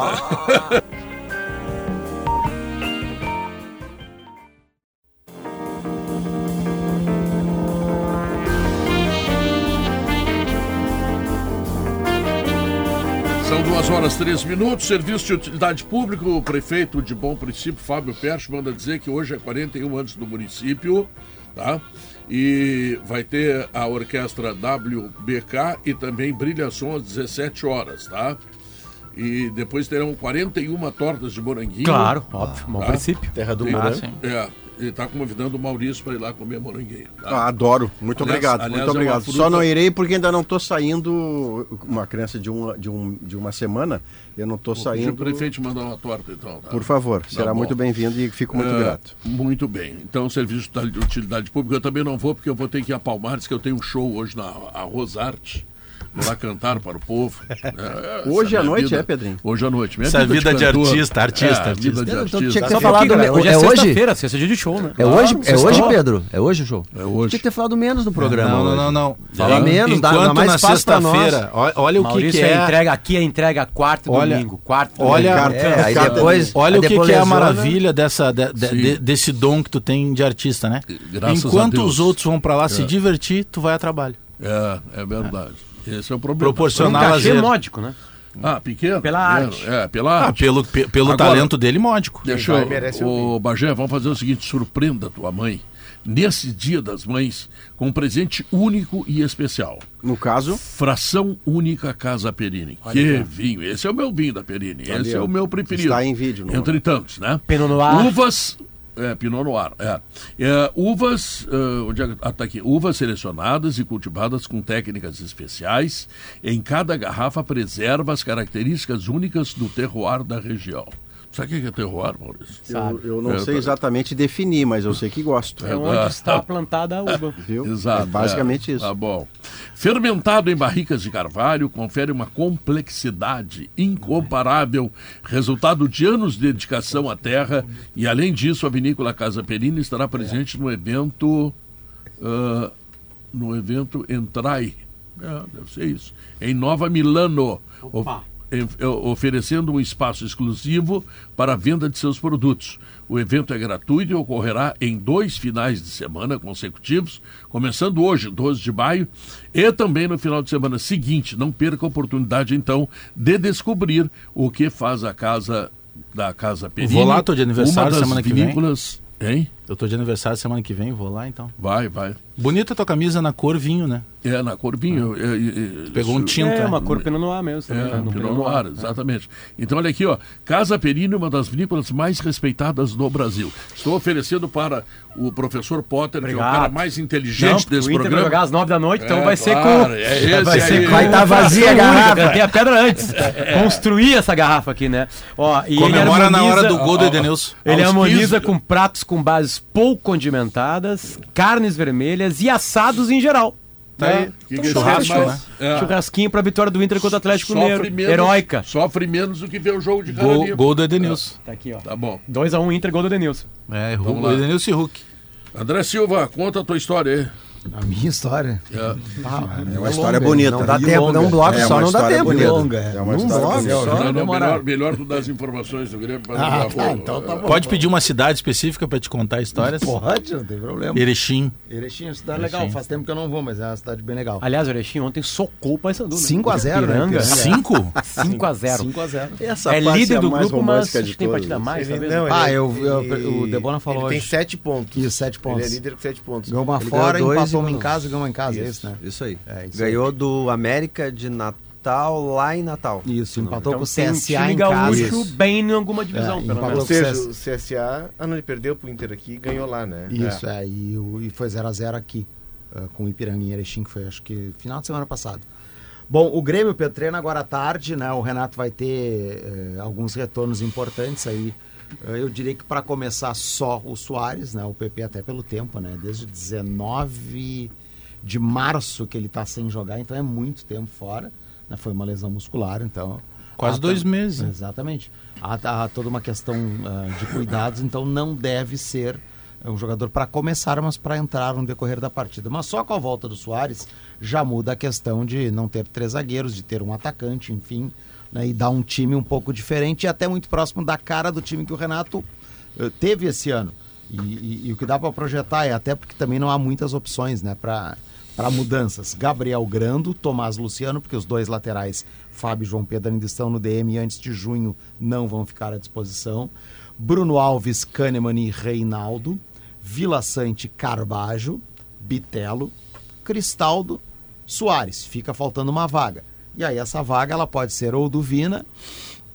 Speaker 2: São duas horas três minutos. Serviço de utilidade pública. O prefeito de Bom Princípio, Fábio Percho, manda dizer que hoje é 41 anos do município, tá? E vai ter a orquestra WBK e também Brilha Som às 17 horas, tá? E depois terão 41 tortas de moranguinho.
Speaker 7: Claro, óbvio, bom
Speaker 2: Tá.
Speaker 7: princípio.
Speaker 9: Terra do
Speaker 2: Tem-
Speaker 9: Morango.
Speaker 4: sim.
Speaker 2: É, ele está convidando o Maurício para ir lá comer moranguinho. tá?
Speaker 3: Ah, adoro. Muito
Speaker 2: Aliás-
Speaker 3: obrigado.
Speaker 2: aliás,
Speaker 3: muito
Speaker 2: é uma
Speaker 3: obrigado.
Speaker 2: fruta-
Speaker 3: Só não irei porque ainda não estou saindo. Uma criança de, um, de, um, de uma semana, eu não estou
Speaker 2: pedir o
Speaker 3: saindo.
Speaker 2: prefeito mandar uma torta, então. tá?
Speaker 3: Por favor,
Speaker 2: Tá
Speaker 3: será
Speaker 2: bom.
Speaker 3: muito bem-vindo e fico muito
Speaker 2: É,
Speaker 3: grato.
Speaker 2: Muito bem. Então, serviço de utilidade pública eu também não vou, porque eu vou ter que ir a Palmares, que eu tenho um show hoje na Rosarte. Vou lá cantar para o povo. É,
Speaker 3: Hoje à noite,
Speaker 2: vida-
Speaker 3: é, Pedrinho?
Speaker 2: Hoje à noite. Minha
Speaker 4: Essa vida de
Speaker 2: cantor.
Speaker 4: artista, artista,
Speaker 2: É,
Speaker 4: artista.
Speaker 2: Vida de
Speaker 5: Então,
Speaker 2: artista.
Speaker 5: tinha que ter falado
Speaker 7: hoje é,
Speaker 5: é hoje?
Speaker 7: sexta-feira, sexta é dia de show, né?
Speaker 5: É hoje, é hoje, Pedro? É hoje o show?
Speaker 2: É hoje.
Speaker 5: Tinha que ter falado menos no programa.
Speaker 4: Não, não, não, não.
Speaker 5: Fala
Speaker 4: En-
Speaker 5: menos, dá- dá mais
Speaker 4: na sexta-feira, olha, o que,
Speaker 7: Maurício
Speaker 4: que é.
Speaker 7: é entrega aqui, é entrega quarto e
Speaker 4: Olha,
Speaker 7: domingo. Quarto e
Speaker 4: olha-
Speaker 7: domingo.
Speaker 5: É, aí
Speaker 3: Cara,
Speaker 5: depois.
Speaker 4: Olha o que, é a maravilha dessa, de- de-
Speaker 2: Sim.
Speaker 4: de- desse dom que tu tem de artista, né?
Speaker 2: Graças a
Speaker 4: Enquanto
Speaker 2: Deus.
Speaker 4: os outros vão pra lá se divertir, tu vai a trabalho.
Speaker 2: É, é verdade. Esse é o problema.
Speaker 7: Um
Speaker 4: Proporcionar
Speaker 7: cachê
Speaker 4: lazer.
Speaker 7: módico, né?
Speaker 2: Ah, pequeno?
Speaker 7: Pela
Speaker 2: pequeno.
Speaker 7: arte.
Speaker 2: É, pela
Speaker 4: Ah, pelo, pe- pelo
Speaker 2: Agora-
Speaker 4: talento dele, módico.
Speaker 2: Deixa eu,
Speaker 6: merece
Speaker 2: ô, Bagé, vamos fazer o seguinte: surpreenda tua mãe nesse dia das mães com um presente único e especial.
Speaker 3: No caso,
Speaker 2: Fração única Casa Perini. que vinho. Esse é o meu vinho da Perini. Esse é o meu preferido.
Speaker 3: Está em vídeo, é?
Speaker 2: Entre tantos, né? Uvas. É, Pinot Noir. É. É, uvas. ah, onde é ah, tá aqui. Uvas selecionadas e cultivadas com técnicas especiais. Em cada garrafa preserva as características únicas do terroir da região. Sabe o que é terroir, Maurício?
Speaker 3: eu, eu não
Speaker 2: É,
Speaker 3: sei
Speaker 2: tá.
Speaker 3: exatamente definir, mas eu sei que gosto.
Speaker 7: É onde está
Speaker 2: tá.
Speaker 7: plantada a uva.
Speaker 3: Viu?
Speaker 2: Exato.
Speaker 3: É basicamente
Speaker 2: é.
Speaker 3: isso.
Speaker 2: Tá bom. Fermentado em barricas de carvalho, confere uma complexidade incomparável, resultado de anos de dedicação à terra. E além disso, a vinícola Casa Perini estará presente no evento. ah, no evento Entrai. É, deve ser isso. Em Nova Milano. O- em- eh, oferecendo um espaço exclusivo para a venda de seus produtos. O evento é gratuito e ocorrerá em dois finais de semana consecutivos, começando hoje, 12 de maio, e também no final de semana seguinte. Não perca a oportunidade, então, de descobrir o que faz a casa da Casa Perini.
Speaker 4: Vou lá, tô de aniversário
Speaker 2: uma das
Speaker 4: semana que vem.
Speaker 2: Hein?
Speaker 4: Eu tô de aniversário semana que vem, vou lá então.
Speaker 2: Vai, vai.
Speaker 4: Bonita tua camisa na cor vinho, né?
Speaker 2: É, na Corbinho. é, é, é,
Speaker 4: Pegou um tinto.
Speaker 7: É,
Speaker 4: né?
Speaker 7: uma cor Pinot Noir mesmo. também,
Speaker 2: É,
Speaker 7: né? No
Speaker 2: Pinot Noir,
Speaker 7: Noir.
Speaker 2: exatamente. Então, olha aqui, ó. Casa Perini, uma das vinícolas mais respeitadas do Brasil. Estou oferecendo para o professor Potter, que é o
Speaker 7: Obrigado.
Speaker 2: cara mais
Speaker 7: Não,
Speaker 2: inteligente
Speaker 7: porque
Speaker 2: desse
Speaker 7: o Inter vai
Speaker 2: programa.
Speaker 7: jogar às nove da noite, então
Speaker 2: É,
Speaker 7: vai ser
Speaker 2: claro,
Speaker 7: com...
Speaker 2: é esse
Speaker 7: vai ser
Speaker 5: Vai tá vazia a garrafa.
Speaker 7: Cantei a pedra antes. Construir essa garrafa aqui, né? Ó, e ele
Speaker 4: Comemora na hora
Speaker 7: harmoniza-
Speaker 4: do gol do Edenilson.
Speaker 7: Ele harmoniza
Speaker 2: 15.
Speaker 7: com pratos com bases pouco condimentadas, carnes vermelhas e assados em geral.
Speaker 4: Tá aí.
Speaker 2: Que que
Speaker 4: Churrasco, né?
Speaker 2: mais- é,
Speaker 7: Churrasquinho pra vitória do Inter contra o Atlético
Speaker 2: sofre
Speaker 7: Mineiro.
Speaker 2: menos-
Speaker 7: Heróica.
Speaker 2: Sofre menos do que ver o jogo de cara
Speaker 4: Gol, gol do Edenilson.
Speaker 7: Tá aqui, ó.
Speaker 2: Tá bom.
Speaker 7: 2x1 Inter, gol do Denilson.
Speaker 4: É,
Speaker 2: lá.
Speaker 4: Edenilson e Hulk.
Speaker 2: André Silva, conta a tua história aí.
Speaker 10: A minha história.
Speaker 2: É.
Speaker 3: É uma história bonita.
Speaker 10: Não dá
Speaker 3: E
Speaker 10: tempo,
Speaker 3: longa.
Speaker 10: não um bloco
Speaker 3: É
Speaker 10: só, não dá tempo.
Speaker 3: bonita.
Speaker 10: Longa,
Speaker 3: É uma história
Speaker 10: bloco
Speaker 3: bonita.
Speaker 10: só.
Speaker 2: Não, não,
Speaker 10: demorar.
Speaker 2: melhor, melhor tu dar as informações do Grêmio para
Speaker 10: Ah, tá, então tá bom.
Speaker 4: Pode pedir uma cidade específica para te contar histórias?
Speaker 10: Pode, não tem problema.
Speaker 4: Erechim.
Speaker 10: Erechim é uma cidade legal,
Speaker 4: Erechim.
Speaker 10: faz tempo que eu não vou, mas é uma cidade bem legal.
Speaker 7: Aliás, o Erechim ontem socou o Paysandu. né?
Speaker 10: 5 a 0, né?
Speaker 7: Ipiranga.
Speaker 10: Ipiranga.
Speaker 4: Cinco?
Speaker 7: 5x0.
Speaker 10: 5 a 0.
Speaker 3: Essa
Speaker 7: É
Speaker 3: parte
Speaker 7: líder
Speaker 3: a
Speaker 7: do
Speaker 3: mais
Speaker 7: grupo, mas tem partida a mais, talvez.
Speaker 6: não,
Speaker 10: Ah, o Debona falou
Speaker 6: Ele tem
Speaker 10: hoje.
Speaker 6: sete pontos.
Speaker 10: Isso, sete pontos.
Speaker 6: Ele é líder com sete pontos.
Speaker 10: Ganhou uma fora,
Speaker 6: dois
Speaker 10: empatou
Speaker 6: e
Speaker 10: uma em casa, ganhou em casa, é
Speaker 6: Isso.
Speaker 10: isso, né?
Speaker 3: Isso aí.
Speaker 10: É, isso
Speaker 5: Ganhou do América de Natal lá em Natal.
Speaker 10: Isso, empatou
Speaker 7: Então
Speaker 10: com o
Speaker 7: tem um
Speaker 10: CSA
Speaker 7: time
Speaker 10: em casa.
Speaker 7: gaúcho bem em alguma divisão,
Speaker 10: É,
Speaker 7: pelo menos.
Speaker 6: Ou seja, o CSA. Ah, não, ele perdeu pro Inter aqui e ganhou lá, né?
Speaker 10: Isso, é, e, o- e foi 0x0 aqui, ah, com o Ipiranga em Erechim, que foi acho que final de semana passado. Bom, o Grêmio Pedro, treina agora à tarde, né? O Renato vai ter eh, alguns retornos importantes aí. Eh, eu diria que para começar só o Soares, né? O PP até pelo tempo, né? Desde 19 de março que ele tá sem jogar, então é muito tempo fora. Né? Foi uma lesão muscular, então.
Speaker 4: Quase dois
Speaker 10: tam-
Speaker 4: meses. né?
Speaker 10: Exatamente. Há, há toda uma questão ah, de cuidados, então não deve ser é um jogador para começar, mas para entrar no decorrer da partida. Mas só com a volta do Soares já muda a questão de não ter três zagueiros, de ter um atacante, enfim, né, e dar um time um pouco diferente e até muito próximo da cara do time que o Renato eh, teve esse ano. E, e- e o que dá para projetar é até porque também não há muitas opções, né, para para mudanças. Gabriel Grando, Tomás Luciano, porque os dois laterais, Fábio e João Pedro, ainda estão no DM e antes de junho não vão ficar à disposição. Bruno Alves, Kahneman e Reinaldo. Vila Sante, Carbajo, Bitelo, Cristaldo, Soares. Fica faltando uma vaga. E aí essa vaga ela pode ser ou do Vina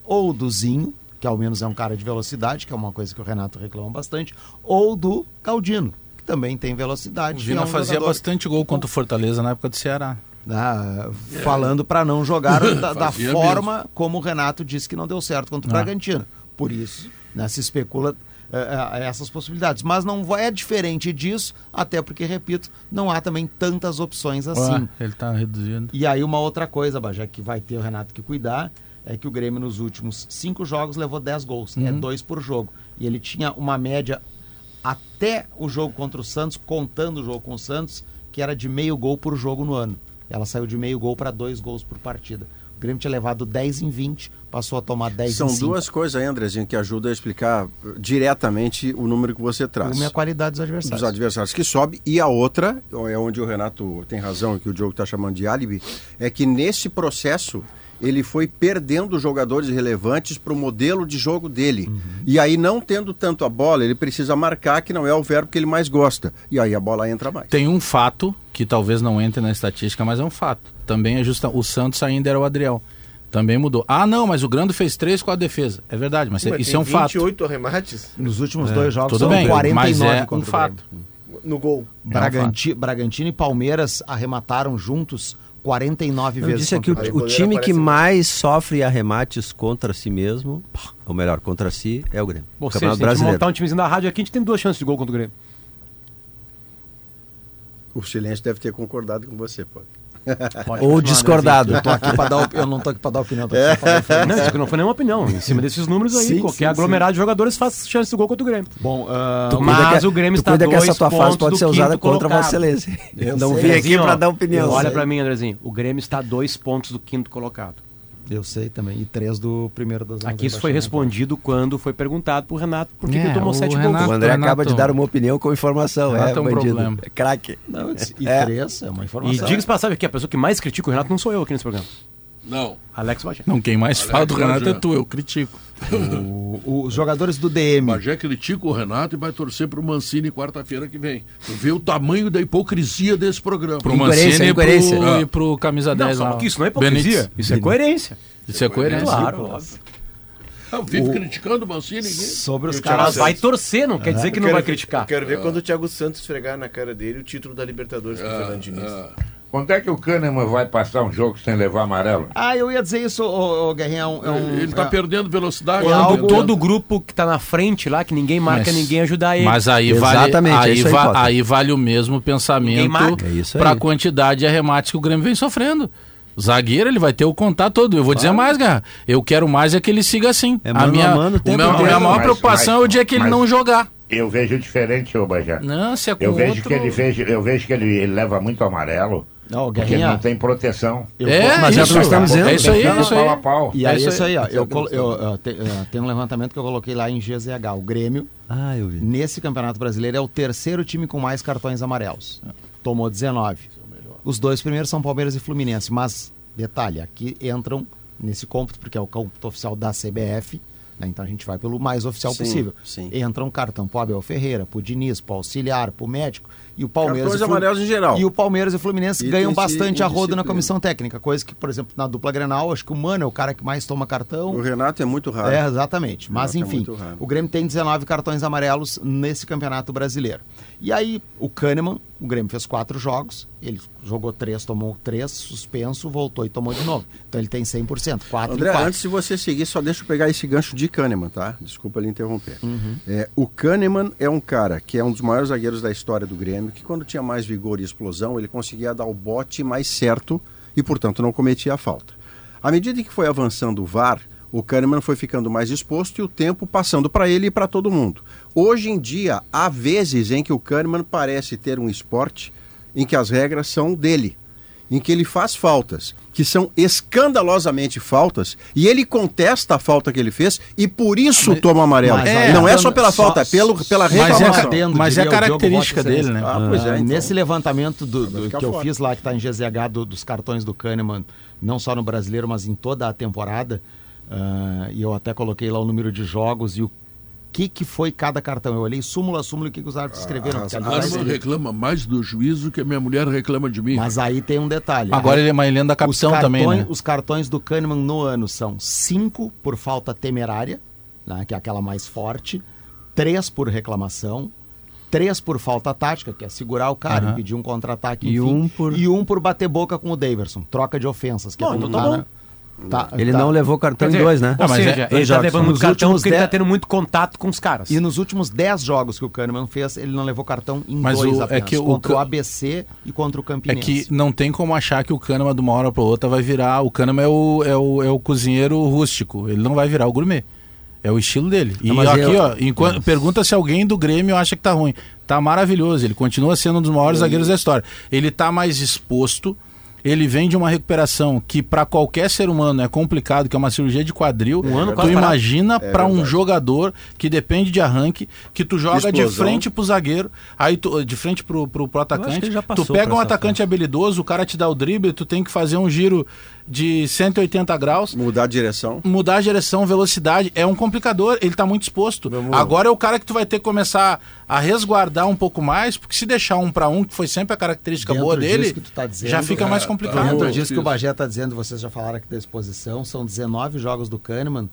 Speaker 10: ou do Zinho, que ao menos é um cara de velocidade, que é uma coisa que o Renato reclama bastante, ou do Caldino, que também tem
Speaker 4: O
Speaker 10: velocidade.
Speaker 4: Vina
Speaker 10: e é um
Speaker 4: fazia
Speaker 10: jogador,
Speaker 4: bastante gol contra o Fortaleza na época do Ceará.
Speaker 10: né, falando para não jogar da, da forma como o Renato disse que não deu certo contra o
Speaker 4: Ah.
Speaker 10: Bragantino. Por isso, né, se especula eh, eh, essas possibilidades. Mas não é diferente disso, até porque, repito, não há também tantas opções assim.
Speaker 4: Ele tá reduzindo.
Speaker 10: E aí uma outra coisa, Bajé, que vai ter o Renato que cuidar, é que o Grêmio nos últimos cinco jogos levou 10 gols. É dois por jogo. E ele tinha uma média até o jogo contra o Santos, contando o jogo com o Santos, que era de meio gol por jogo no ano. Ela saiu de meio gol para dois gols por partida. O Grêmio tinha levado 10 em 20, passou a tomar 10
Speaker 3: São
Speaker 10: em 5.
Speaker 3: duas coisas aí, Andrezinho, que ajudam a explicar eh, diretamente o número que você traz.
Speaker 10: Uma é a qualidade dos adversários.
Speaker 3: dos adversários que sobe e a outra é onde o Renato tem razão que o Diogo está chamando de álibi é que nesse processo ele foi perdendo jogadores relevantes para o modelo de jogo dele e aí não tendo tanto a bola ele precisa marcar que não é o verbo que ele mais gosta e aí a bola entra mais
Speaker 4: Tem um fato que talvez não entre na estatística, mas é um fato. Também é justa. O Santos ainda era o Adriel. Também mudou. Ah, não, mas o Grando fez três com a defesa. É verdade, mas,
Speaker 6: Mas
Speaker 4: isso é um fato.
Speaker 6: 28 arremates
Speaker 10: Nos últimos dois jogos
Speaker 4: Tudo
Speaker 10: são
Speaker 4: bem,
Speaker 10: 49
Speaker 4: mas é um
Speaker 10: contra o
Speaker 4: fato.
Speaker 6: No gol.
Speaker 10: Braganti- Bragantino e Palmeiras arremataram juntos 49
Speaker 5: Eu
Speaker 10: vezes.
Speaker 5: disse aqui, o, o time que mais sofre arremates contra si mesmo, ou melhor, contra si, é o Grêmio.
Speaker 7: Ou seja,
Speaker 5: Campeonato
Speaker 7: se a gente
Speaker 5: Brasileiro.
Speaker 7: montar um timezinho da rádio aqui, a gente tem duas chances de gol contra o Grêmio.
Speaker 3: o silêncio deve ter concordado com você pô.
Speaker 7: Pode
Speaker 5: Ou
Speaker 7: continuar,
Speaker 5: discordado.
Speaker 10: Eu, tô aqui dar, eu não tô aqui para dar opinião. Pra dar informação.
Speaker 7: Não, isso aqui não foi nenhuma opinião. Em cima desses números aí,
Speaker 10: Sim,
Speaker 7: qualquer
Speaker 10: sim,
Speaker 7: aglomerado de jogadores faz chance de gol contra o Grêmio.
Speaker 10: Bom,
Speaker 5: cuida
Speaker 7: Mas
Speaker 5: que-
Speaker 7: o Grêmio está
Speaker 5: cuida que
Speaker 7: dois
Speaker 5: essa tua fase pode
Speaker 7: do
Speaker 5: ser usada contra
Speaker 7: colocado.
Speaker 5: Vossa Excelência. Eu não vim aqui
Speaker 7: Andrezinho,
Speaker 5: para dar opinião.
Speaker 7: Olha pra mim, Andrezinho. O Grêmio está a dois pontos do quinto colocado.
Speaker 10: Eu sei também. E três do primeiro das
Speaker 7: Aqui isso foi respondido quando foi perguntado pro Renato por que, que
Speaker 4: É,
Speaker 7: ele tomou
Speaker 4: o
Speaker 7: sete
Speaker 4: Renato-
Speaker 7: gols.
Speaker 5: O André
Speaker 4: Renato-
Speaker 5: acaba de dar uma opinião com informação.
Speaker 4: Renato
Speaker 5: é,
Speaker 4: é um
Speaker 5: bandido.
Speaker 4: problema.
Speaker 5: É craque.
Speaker 10: Não, eu disse, e
Speaker 5: É.
Speaker 10: três é uma
Speaker 7: E
Speaker 10: informação.
Speaker 7: diga-se passagem aqui, a pessoa que mais critica o Renato não sou eu aqui nesse programa.
Speaker 2: Não.
Speaker 7: Alex Bagé.
Speaker 4: Não, quem mais fala do
Speaker 2: Alex
Speaker 4: Renato é tu, eu critico.
Speaker 10: O- os jogadores do DM.
Speaker 2: Bagé critica o Renato e vai torcer pro Mancini quarta-feira que vem. Tu vê o tamanho da hipocrisia desse programa.
Speaker 4: Pro Mancini e pro,
Speaker 2: Ah.
Speaker 4: e pro Camisa 10
Speaker 7: Não, só que isso não é hipocrisia,
Speaker 4: Benítez.
Speaker 7: isso é coerência.
Speaker 4: Isso é coerência.
Speaker 7: Claro, óbvio.
Speaker 2: Ah, vive criticando o Mancini. ninguém-
Speaker 10: Sobre os
Speaker 6: o
Speaker 10: caras.
Speaker 7: Vai torcer, não quer dizer que
Speaker 6: Eu
Speaker 7: não vai
Speaker 6: ver-
Speaker 7: criticar.
Speaker 6: eu Quero ver quando o Thiago Santos esfregar na cara dele o título da Libertadores com o Fernando Diniz.
Speaker 8: Quando é que o Kahneman vai passar um jogo sem levar amarelo?
Speaker 10: Ah, eu ia dizer isso, ô. É um, é um-
Speaker 2: Ele tá
Speaker 10: é-
Speaker 2: perdendo velocidade.
Speaker 10: É
Speaker 7: Quando
Speaker 10: algo-
Speaker 7: todo o grupo que tá na frente lá, que ninguém marca
Speaker 4: Mas-
Speaker 7: ninguém ajudar ele.
Speaker 4: Mas aí vale,
Speaker 5: Exatamente, é
Speaker 4: aí,
Speaker 5: isso aí,
Speaker 4: va- aí vale o mesmo pensamento.
Speaker 5: É
Speaker 4: para a quantidade de arremates que o Grêmio vem sofrendo. Zagueiro, ele vai ter o contato todo. Eu vou dizer mais, Garra. Eu quero mais é que ele siga assim.
Speaker 5: É
Speaker 4: a
Speaker 5: mano
Speaker 4: minha,
Speaker 5: a mano o
Speaker 4: meu- a minha maior
Speaker 8: Mas-
Speaker 4: preocupação
Speaker 8: mas-
Speaker 4: é o dia que ele
Speaker 8: mas-
Speaker 4: não jogar.
Speaker 8: Eu vejo diferente, ô Bajé.
Speaker 4: Não, se é com
Speaker 8: Eu vejo
Speaker 4: outro...
Speaker 8: que ele vejo, eu vejo que ele, ele leva muito amarelo.
Speaker 10: Não,
Speaker 8: Porque não tem proteção.
Speaker 10: eu
Speaker 4: É,
Speaker 10: mas é o que
Speaker 4: isso,
Speaker 10: nós estamos dizendo.
Speaker 4: é isso aí, é isso
Speaker 8: pau
Speaker 4: aí.
Speaker 8: a pau.
Speaker 10: E
Speaker 4: É
Speaker 10: aí,
Speaker 4: isso
Speaker 10: isso aí, ó. Eu, eu, eu te- eu tenho um levantamento que eu coloquei lá em GZH. O Grêmio,
Speaker 11: Ah, eu vi.
Speaker 10: nesse Campeonato Brasileiro, é o terceiro time com mais cartões amarelos. Tomou 19. Os dois primeiros são Palmeiras e Fluminense. Mas, detalhe, aqui entram nesse cômputo, porque é o cômputo oficial da CBF. né? Então a gente vai pelo mais oficial
Speaker 3: Sim,
Speaker 10: possível.
Speaker 3: sim.
Speaker 10: Entra um cartão pro Abel Ferreira, pro Diniz, pro Auxiliar, pro médico. E o Palmeiras.
Speaker 3: Cartões
Speaker 10: e
Speaker 3: amarelos em geral.
Speaker 10: E o Palmeiras e o Fluminense
Speaker 3: Itens
Speaker 10: ganham bastante a roda na comissão técnica. Coisa que, por exemplo, na dupla Grenal, acho que o Mano é o cara que mais toma cartão.
Speaker 3: O Renato é muito raro.
Speaker 10: É, exatamente. Mas,
Speaker 3: é
Speaker 10: enfim,
Speaker 3: raro.
Speaker 10: o Grêmio tem 19 cartões amarelos nesse campeonato brasileiro. E aí, o Kahneman, o Grêmio fez quatro jogos, ele jogou três, tomou três, suspenso, voltou e tomou de novo. Então ele tem 100%, 4
Speaker 3: André,
Speaker 10: 4.
Speaker 3: antes de você seguir, só deixa eu pegar esse gancho de Kahneman, tá? Desculpa lhe interromper.
Speaker 10: Uhum.
Speaker 3: É, o Kahneman é um cara que é um dos maiores zagueiros da história do Grêmio, que quando tinha mais vigor e explosão, ele conseguia dar o bote mais certo e, portanto, não cometia a falta. À medida que foi avançando o VAR, o Kahneman foi ficando mais exposto e o tempo passando para ele e para todo mundo. Hoje em dia, há vezes em que o Kahneman parece ter um esporte em que as regras são dele em que ele faz faltas, que são escandalosamente faltas, e ele contesta a falta que ele fez e por isso toma amarelo.
Speaker 10: mas
Speaker 3: É, não é só pela
Speaker 10: só-
Speaker 3: falta, é pelo, pela
Speaker 4: Mas é,
Speaker 3: reclamação.
Speaker 4: Mas é
Speaker 10: o Diogo
Speaker 4: característica dele, né?
Speaker 3: Ah, pois é,
Speaker 10: Ah,
Speaker 3: então.
Speaker 10: Nesse levantamento do, do- que eu
Speaker 3: fora.
Speaker 10: fiz lá, que está em GZH, do- dos cartões do Kahneman, não só no brasileiro, mas em toda a temporada, ah, e eu até coloquei lá o número de jogos e o que, que foi cada cartão. Eu olhei súmula a súmula o que, que os árbitros escreveram. porque
Speaker 2: A Arma reclama mais do juízo que a minha mulher reclama de mim.
Speaker 10: Mas aí tem um detalhe.
Speaker 4: Agora
Speaker 10: Aí-
Speaker 4: ele é mais lendo da
Speaker 10: os
Speaker 4: capitão
Speaker 10: cartões,
Speaker 4: também, né?
Speaker 10: Os cartões do Kahneman no ano são 5 por falta temerária, né, que é aquela mais forte, 3 por reclamação, 3 por falta tática, que é segurar o cara,
Speaker 4: Aham.
Speaker 10: impedir um contra-ataque,
Speaker 11: E
Speaker 10: enfim,
Speaker 11: um por-
Speaker 10: e um por bater boca com o Daverson, troca de ofensas. Que
Speaker 7: Não,
Speaker 10: é
Speaker 7: então tá, bom.
Speaker 10: né? Tá-
Speaker 11: Ele
Speaker 10: tá-
Speaker 11: não levou cartão
Speaker 7: Quer
Speaker 11: em
Speaker 7: dizer,
Speaker 11: dois, né?
Speaker 7: Ou
Speaker 4: mas
Speaker 7: seja,
Speaker 4: é-
Speaker 7: ele
Speaker 11: dois
Speaker 7: tá
Speaker 11: jogos.
Speaker 7: levando muito
Speaker 10: Nos
Speaker 7: cartão porque ele tá
Speaker 10: dez-
Speaker 7: tendo muito contato com os caras.
Speaker 10: E nos últimos 10 jogos que o Kahneman fez, ele não levou cartão em
Speaker 4: Mas
Speaker 10: dois
Speaker 4: o- é
Speaker 10: apenas,
Speaker 4: que o
Speaker 10: contra o, ABC e contra o
Speaker 4: É
Speaker 10: Campinense.
Speaker 4: que não tem como achar que o Kahneman de uma hora para outra vai virar. O Kahneman é o, é, o, é o cozinheiro rústico. Ele não vai virar o gourmet. É o estilo dele. E
Speaker 11: Não,
Speaker 4: aqui,
Speaker 11: eu-
Speaker 4: ó, enquanto, pergunta se alguém do Grêmio acha que tá ruim. Tá maravilhoso. Ele continua sendo um dos maiores zagueiros da história. Ele tá mais exposto. Ele vem de uma recuperação que para qualquer ser humano é complicado, que é uma cirurgia de quadril.
Speaker 7: Um ano
Speaker 4: tu imagina para um jogador que depende de arranque, que tu joga de
Speaker 3: Explosão.
Speaker 4: frente pro zagueiro, aí tu, de frente pro, pro, pro atacante, tu pega um atacante habilidoso, o cara te dá o drible, tu tem que fazer um giro de 180 graus,
Speaker 3: Mudar a direção.
Speaker 4: mudar a direção, velocidade, é um complicador, ele tá muito exposto. Agora é o cara que tu vai ter que começar a resguardar um pouco mais, porque se deixar um para um, que foi sempre a característica
Speaker 10: Dentro
Speaker 4: boa dele,
Speaker 10: que tu tá dizendo,
Speaker 4: já fica mais
Speaker 2: é,
Speaker 4: complicado.
Speaker 10: Dentro disso que o. Bagé está dizendo, vocês já falaram aqui da exposição, são 19 jogos do Kahneman,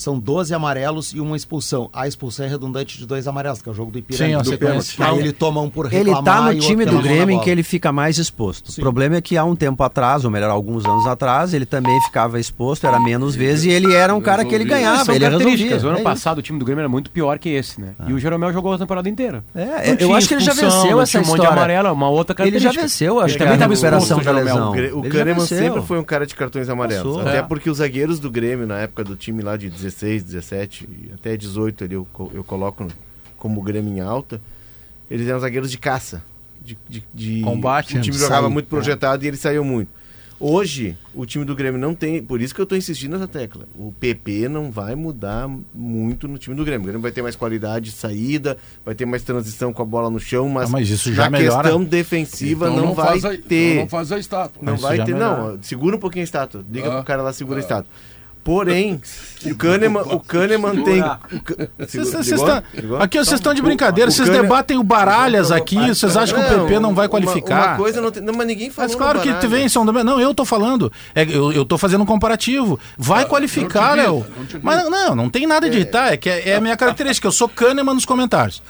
Speaker 10: são 12 amarelos e uma expulsão. A expulsão é redundante de dois amarelos, que é o jogo do Ipiranga.
Speaker 4: Sim, é
Speaker 10: do pênalti. Aí ele toma um por
Speaker 11: Ele
Speaker 10: reclamar
Speaker 11: tá no time do Grêmio em que ele fica mais exposto.
Speaker 10: Sim.
Speaker 11: O problema é que há um tempo atrás, ou melhor, alguns anos atrás, ele também ficava exposto, era menos vezes, e ele era um cara que ele ganhava,
Speaker 7: São
Speaker 11: ele resolvia.
Speaker 7: O ano
Speaker 11: É
Speaker 7: passado o time do Grêmio era muito pior que esse, né? E o Jeromel jogou a temporada inteira.
Speaker 11: É, eu acho que ele já venceu essa
Speaker 7: tinha um monte de
Speaker 11: história.
Speaker 7: amarelo, uma outra
Speaker 11: Ele já
Speaker 7: característica.
Speaker 11: venceu, acho
Speaker 7: Ele
Speaker 11: que
Speaker 7: também
Speaker 11: a
Speaker 7: tava
Speaker 11: recuperação
Speaker 7: exposto,
Speaker 11: da
Speaker 7: o Jeromel.
Speaker 11: lesão.
Speaker 6: O,
Speaker 11: Ele
Speaker 6: Kahneman sempre foi um cara de cartões amarelos.
Speaker 11: Passou.
Speaker 6: Até
Speaker 4: É.
Speaker 6: porque os zagueiros do Grêmio, na época do time lá de 16, 17 e até 18 ali, eu, eu coloco como Grêmio em alta, eles eram zagueiros de caça. De, de, de-
Speaker 4: Combate,
Speaker 6: O time
Speaker 4: né?
Speaker 6: jogava
Speaker 10: Sai,
Speaker 6: muito projetado e eles saíam muito. Hoje, o time do Grêmio não tem. Por isso que eu estou insistindo nessa tecla. O PP não vai mudar muito no time do Grêmio. O Grêmio vai ter mais qualidade de saída, vai ter mais transição com a bola no chão, mas,
Speaker 4: Ah, mas isso já
Speaker 6: na
Speaker 4: melhora.
Speaker 6: questão defensiva
Speaker 2: Então
Speaker 6: não, vai
Speaker 2: faz a,
Speaker 6: ter.
Speaker 2: não faz a estátua.
Speaker 6: Não
Speaker 4: Isso
Speaker 6: vai ter,
Speaker 4: melhora.
Speaker 6: não. Segura um pouquinho a estátua. Liga
Speaker 2: Ah.
Speaker 6: pro cara lá, segura a estátua. Porém, o Kahneman, o Kahneman tem. Ligou?
Speaker 4: Aqui vocês estão de brincadeira, vocês debatem o Baralhas aqui, vocês acham que o PP não vai qualificar?
Speaker 6: Uma, coisa não tem. Mas ninguém falou.
Speaker 4: Mas claro que vem, São. Não, eu tô falando. É, eu, eu tô fazendo um comparativo. Vai qualificar, Léo. Mas não, não tem nada de irritar. É que é, é a minha característica. Eu sou Kahneman nos comentários.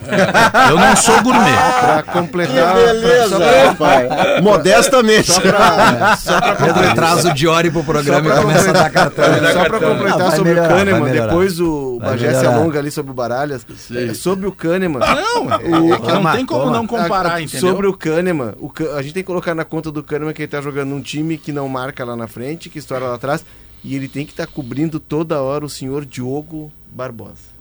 Speaker 4: Eu não sou gourmet.
Speaker 6: Pra completar.
Speaker 3: Beleza, rapaz. Modestamente.
Speaker 6: Só pra, só pra
Speaker 5: Pedro traz o Diori pro programa e começa a dar cartão.
Speaker 6: Só pra completar
Speaker 5: Ah,
Speaker 6: sobre
Speaker 5: melhorar,
Speaker 6: o Kahneman, depois o Bagé se alonga ali sobre o Baralhas. É, sobre o Kahneman.
Speaker 4: Não, é que não tem como não comparar,
Speaker 6: A-
Speaker 4: entendeu?
Speaker 6: Sobre o Kahneman, o a gente tem que colocar na conta do Kahneman que ele tá jogando num time que não marca lá na frente, que estoura lá atrás, e ele tem que estar cobrindo toda hora o senhor Diogo Barbosa.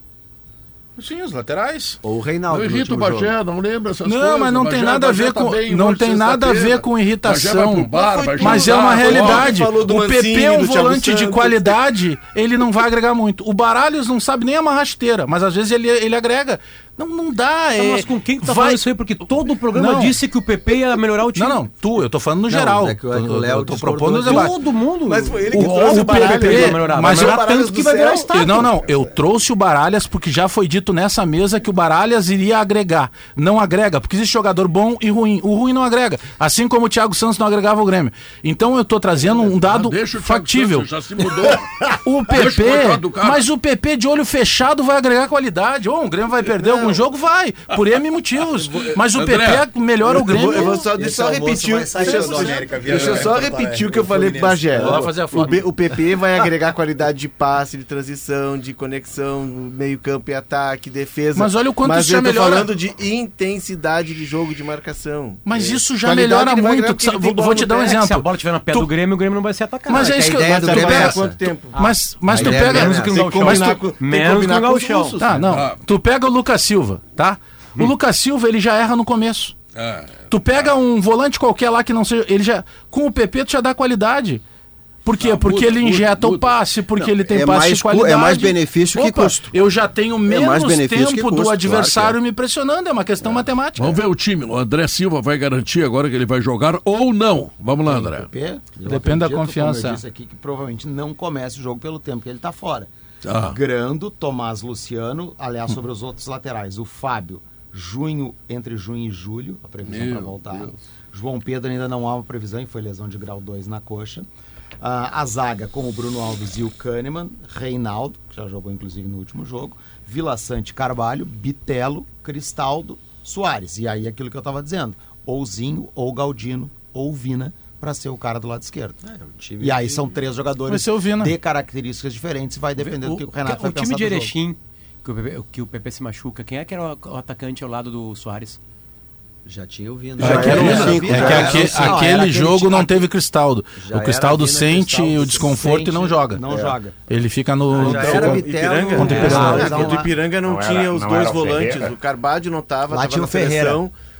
Speaker 4: Sim, os laterais.
Speaker 5: Ou o Reinaldo.
Speaker 2: Não irrita o
Speaker 5: jogo.
Speaker 2: Bagé, não lembra essas
Speaker 4: Não,
Speaker 2: coisas.
Speaker 4: mas não
Speaker 2: O
Speaker 4: tem
Speaker 2: Bagé-
Speaker 4: nada a
Speaker 2: o Bagé
Speaker 4: ver
Speaker 2: tá
Speaker 4: com
Speaker 2: bem
Speaker 4: não tem nada a ver com
Speaker 2: Bagé
Speaker 4: irritação.
Speaker 2: bar, vai
Speaker 4: Mas é uma realidade. O PP é um volante de qualidade, ele não vai agregar muito. O Baralhos não sabe nem amarrar rasteira, mas às vezes ele, ele agrega. Não, não dá. É...
Speaker 7: Mas com quem tu tá
Speaker 4: vai-
Speaker 7: falando isso aí? Porque todo o programa
Speaker 4: Não.
Speaker 7: disse que o PP ia melhorar o time.
Speaker 4: Não, não, tu, eu tô falando no
Speaker 5: Não,
Speaker 4: geral.
Speaker 5: mas é que o- o Léo
Speaker 4: eu tô propondo.
Speaker 7: Todo mundo.
Speaker 6: Mas foi ele
Speaker 4: O,
Speaker 6: que trouxe
Speaker 4: o
Speaker 6: o Baralhas.
Speaker 4: PP,
Speaker 7: vai melhorar,
Speaker 4: mas
Speaker 6: Baralhas
Speaker 7: tanto que vai virar estátua.
Speaker 4: Não, não, eu trouxe o Baralhas porque já foi dito nessa mesa que o Baralhas iria agregar. Não agrega, porque existe jogador bom e ruim. O ruim não agrega. Assim como o Thiago Santos não agregava o Grêmio. Então eu tô trazendo um dado
Speaker 2: Ah, o
Speaker 4: factível.
Speaker 2: Santos, já se mudou.
Speaker 4: O
Speaker 2: o
Speaker 4: PP, mas o PP de olho fechado vai agregar qualidade. Ou o Grêmio vai perder algum jogo? Vai. Por M motivos. Mas o
Speaker 2: André,
Speaker 4: PP melhora o Grêmio.
Speaker 6: eu vou só, deixa eu só repetir. Deixa, eu- deixa eu só repetir o que eu falei pro Bagé. O, o PP vai agregar qualidade de passe, de transição, de conexão, meio-campo e ataque, defesa.
Speaker 4: Mas olha o quanto
Speaker 6: Mas
Speaker 4: isso já melhora.
Speaker 6: falando de intensidade de jogo de marcação.
Speaker 4: Mas
Speaker 6: É.
Speaker 4: isso já
Speaker 6: Qualidade
Speaker 4: melhora muito. Vou, vou te dar um
Speaker 6: pé.
Speaker 7: É que se a
Speaker 4: exemplo.
Speaker 7: bola estiver no pé
Speaker 4: Tu-
Speaker 7: do Grêmio, o Grêmio não vai ser atacado.
Speaker 4: Mas é isso que eu.
Speaker 5: é.
Speaker 6: Quanto tempo?
Speaker 4: mas, tu
Speaker 5: é
Speaker 4: pega.
Speaker 5: menos que um
Speaker 7: gauchão. Menos que um gauchão.
Speaker 4: Tá, não.
Speaker 2: Ah.
Speaker 4: Tu pega o Lucas Silva, tá? O Lucas Silva, ele já erra no começo.
Speaker 2: É,
Speaker 4: Tu pega um volante qualquer lá que não seja. Ele já. Com o PP, tu já dá qualidade. Por quê?
Speaker 2: Não,
Speaker 4: porque
Speaker 2: muda,
Speaker 4: ele
Speaker 2: muda,
Speaker 4: injeta o
Speaker 2: muda.
Speaker 4: passe, porque ele tem
Speaker 3: é
Speaker 4: passe
Speaker 3: mais
Speaker 4: de
Speaker 3: é
Speaker 4: qualidade.
Speaker 3: mais benefício que
Speaker 4: Opa,
Speaker 3: custo.
Speaker 4: Eu já tenho menos
Speaker 3: mais benefício que
Speaker 4: tempo
Speaker 3: custo,
Speaker 4: do
Speaker 3: claro
Speaker 4: adversário
Speaker 3: que
Speaker 4: me pressionando. É uma questão matemática.
Speaker 2: Vamos ver o time. O André Silva vai garantir agora que ele vai jogar ou não. Vamos lá, André.
Speaker 10: PP,
Speaker 4: Depende da confiança.
Speaker 10: Como eu disse aqui, que provavelmente não comece o jogo pelo tempo que ele está fora.
Speaker 2: Ah.
Speaker 10: Grando, Tomás Luciano, aliás, sobre os outros laterais. O Fábio, junho, entre junho e julho, a previsão para voltar.
Speaker 2: Deus.
Speaker 10: João Pedro ainda não há uma previsão e foi lesão de grau 2 na coxa. Ah, a zaga com o Bruno Alves e o Kahneman, Reinaldo, que já jogou inclusive no último jogo, Vila Sante Carvalho, Bitelo, Cristaldo, Soares. E aí aquilo que eu estava dizendo, ou Zinho, ou Galdino, ou Vina, para ser o cara do lado esquerdo.
Speaker 5: time
Speaker 10: e aí
Speaker 5: que-
Speaker 10: são três jogadores
Speaker 4: o
Speaker 10: de características diferentes, vai depender do que o Renato vai
Speaker 7: o time
Speaker 10: pensar
Speaker 7: de. Erechim, que o, PP, que o PP se machuca, quem é que era o, o atacante ao lado do Soares?
Speaker 5: Já tinha ouvido.
Speaker 3: Já
Speaker 4: É,
Speaker 3: era
Speaker 4: que-
Speaker 3: um
Speaker 4: é que
Speaker 3: já era
Speaker 10: era
Speaker 4: aquele
Speaker 10: aquele
Speaker 4: jogo
Speaker 10: time-
Speaker 4: não teve Cristaldo.
Speaker 5: Já
Speaker 4: o Cristaldo
Speaker 5: era
Speaker 4: sente
Speaker 5: Cristaldo,
Speaker 4: o desconforto e não
Speaker 10: Sente,
Speaker 4: joga.
Speaker 10: Não
Speaker 4: É.
Speaker 10: joga.
Speaker 4: Ele fica no.
Speaker 5: Já era
Speaker 6: Ipiranga.
Speaker 4: Contra o Ipiranga.
Speaker 6: Contra o Ipiranga não,
Speaker 8: Não era-
Speaker 6: tinha os
Speaker 8: não
Speaker 6: dois
Speaker 8: era o
Speaker 6: volantes. O Carbádio não tava,
Speaker 10: Lá
Speaker 6: tava
Speaker 10: tinha o Ferreira.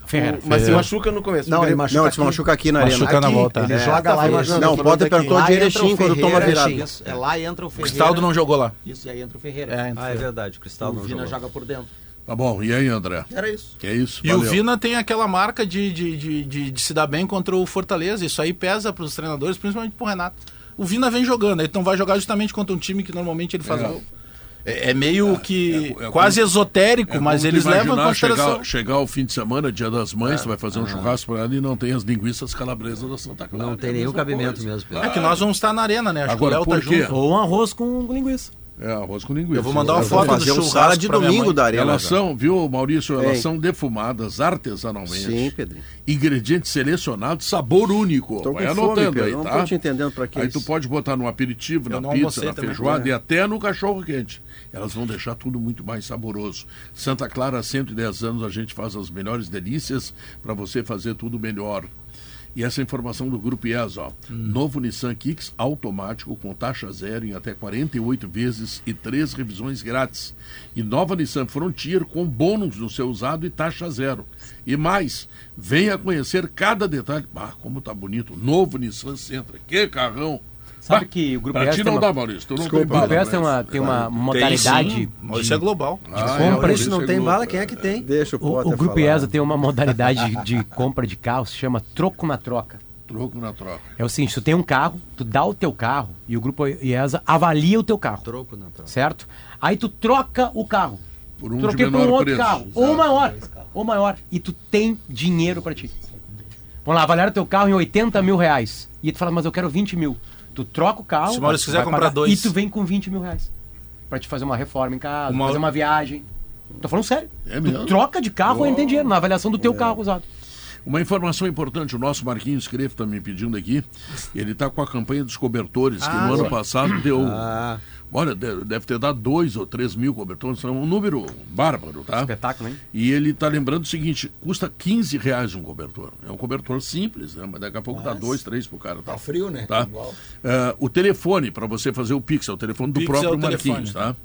Speaker 7: Ferreira.
Speaker 6: O- Mas se machuca no começo.
Speaker 5: Não,
Speaker 6: O
Speaker 5: ele machuca
Speaker 3: Não, se machuca aqui na arena.
Speaker 4: Machuca na volta.
Speaker 10: Ele
Speaker 4: é.
Speaker 10: joga lá e machuca.
Speaker 3: Não, pode
Speaker 10: Lá
Speaker 3: de
Speaker 10: o
Speaker 3: Erechim quando toma virada.
Speaker 10: Isso, é lá entra o
Speaker 4: O
Speaker 10: Ferreira.
Speaker 4: Cristaldo não jogou lá.
Speaker 10: Isso, e aí entra o Ferreira.
Speaker 4: É,
Speaker 5: Ah, é verdade, o Cristal
Speaker 10: o
Speaker 5: não
Speaker 10: Vina
Speaker 5: jogou.
Speaker 10: joga por dentro.
Speaker 2: Tá bom. E aí, André?
Speaker 10: Era isso.
Speaker 2: Que é isso?
Speaker 4: E o. Vina tem aquela marca de, de, de, de- de se dar bem contra o Fortaleza. Isso aí pesa para os treinadores, principalmente pro Renato. O Vina vem jogando, então vai jogar justamente contra um time que normalmente ele faz
Speaker 2: É.
Speaker 4: gol. É, é meio que
Speaker 2: é- é
Speaker 4: quase
Speaker 2: como-
Speaker 4: esotérico,
Speaker 2: É
Speaker 4: mas eles levam em consideração.
Speaker 2: chegar, chegar o fim de semana, dia das
Speaker 5: É.
Speaker 2: mães, tu vai fazer um churrasco pra ela e não tem as linguiças calabresas da Santa Clara.
Speaker 5: Não tem
Speaker 2: É
Speaker 5: nenhum cabimento
Speaker 2: coisa.
Speaker 5: mesmo, Pedro.
Speaker 4: É que nós vamos estar na arena, né? Acho
Speaker 2: Agora,
Speaker 4: que o Léo tá junto.
Speaker 7: Ou um arroz com linguiça.
Speaker 2: É, arroz com linguiça.
Speaker 4: Eu vou mandar uma foto do churrasco
Speaker 3: sala de domingo da arena.
Speaker 2: Elas são, viu, Maurício? Elas
Speaker 3: Hein?
Speaker 2: são defumadas artesanalmente.
Speaker 3: Sim, Pedrinho.
Speaker 2: Ingredientes selecionados, sabor único.
Speaker 3: Tô
Speaker 2: Vai
Speaker 3: fome,
Speaker 2: anotando
Speaker 3: Pedro.
Speaker 2: aí,
Speaker 3: Não
Speaker 2: tá?
Speaker 3: tô te entendendo pra que
Speaker 2: Aí
Speaker 3: isso.
Speaker 2: tu pode botar no aperitivo,
Speaker 4: Eu
Speaker 2: na
Speaker 4: não
Speaker 2: pizza, na
Speaker 4: também.
Speaker 2: feijoada
Speaker 3: É.
Speaker 2: e até no cachorro quente. Elas vão deixar tudo muito mais saboroso. Santa Clara, há 110 anos, a gente faz as melhores delícias para você fazer tudo melhor. E essa informação do Grupo IES, ó. Novo Nissan Kicks automático com taxa zero em até 48 vezes e três revisões grátis. E nova Nissan Frontier com bônus no seu usado e taxa zero. E mais, venha conhecer cada detalhe. Ah, como tá bonito. Novo Nissan Sentra. Que carrão!
Speaker 7: Sabe
Speaker 2: Bah,
Speaker 7: que o Grupo ES
Speaker 2: ti não
Speaker 7: uma-
Speaker 2: dá, Maurício. Tu não
Speaker 3: Desculpa,
Speaker 2: tem bala
Speaker 7: O PS
Speaker 2: pra
Speaker 7: tem uma, tem uma
Speaker 4: Tem
Speaker 7: modalidade.
Speaker 4: sim, mas isso é global.
Speaker 2: Ah,
Speaker 7: compra.
Speaker 2: é,
Speaker 5: Maurício não
Speaker 2: isso é
Speaker 5: tem bala, quem é que tem?
Speaker 3: Deixa o
Speaker 7: O,
Speaker 3: Potter
Speaker 7: o Grupo. IESA tem uma modalidade de compra de carro, se chama troco na troca.
Speaker 2: Troco na troca.
Speaker 7: É o seguinte, tu tem um carro, tu dá o teu carro e o Grupo IESA avalia o teu carro,
Speaker 5: Troco na troca.
Speaker 7: certo? Aí tu troca o carro.
Speaker 2: Por um de
Speaker 7: Troquei por um outro
Speaker 2: preço.
Speaker 7: carro, ou maior, ou maior, e tu tem dinheiro pra ti. Vamos lá, avaliaram teu carro em 80 mil reais. E tu fala, mas eu quero 20 mil. Tu troca o carro.
Speaker 4: Se o Maurício quiser comprar
Speaker 7: pagar,
Speaker 4: dois.
Speaker 7: E tu vem com 20 mil reais. Pra te fazer uma reforma em casa, fazer uma viagem. Tô falando sério.
Speaker 2: É
Speaker 7: tu troca de carro e ele tem dinheiro na avaliação do teu
Speaker 4: É.
Speaker 7: carro usado.
Speaker 2: Uma informação importante, o nosso Marquinhos Creve está me pedindo aqui. Ele está com a campanha dos cobertores, que no ano passado deu.
Speaker 5: Ah.
Speaker 2: Olha, de- deve ter dado dois ou três mil cobertores, é um número bárbaro, tá?
Speaker 7: Espetáculo, hein?
Speaker 2: E ele está lembrando o seguinte: custa 15 reais um cobertor. É um cobertor simples, né? Mas daqui a pouco dá dois, três pro cara. Tá
Speaker 10: frio, né?
Speaker 2: Tá?
Speaker 10: Igual.
Speaker 2: Ah, o telefone para você fazer o Pix, é o telefone do
Speaker 4: Pix é
Speaker 2: próprio
Speaker 4: o telefone.
Speaker 2: Marquinhos, tá?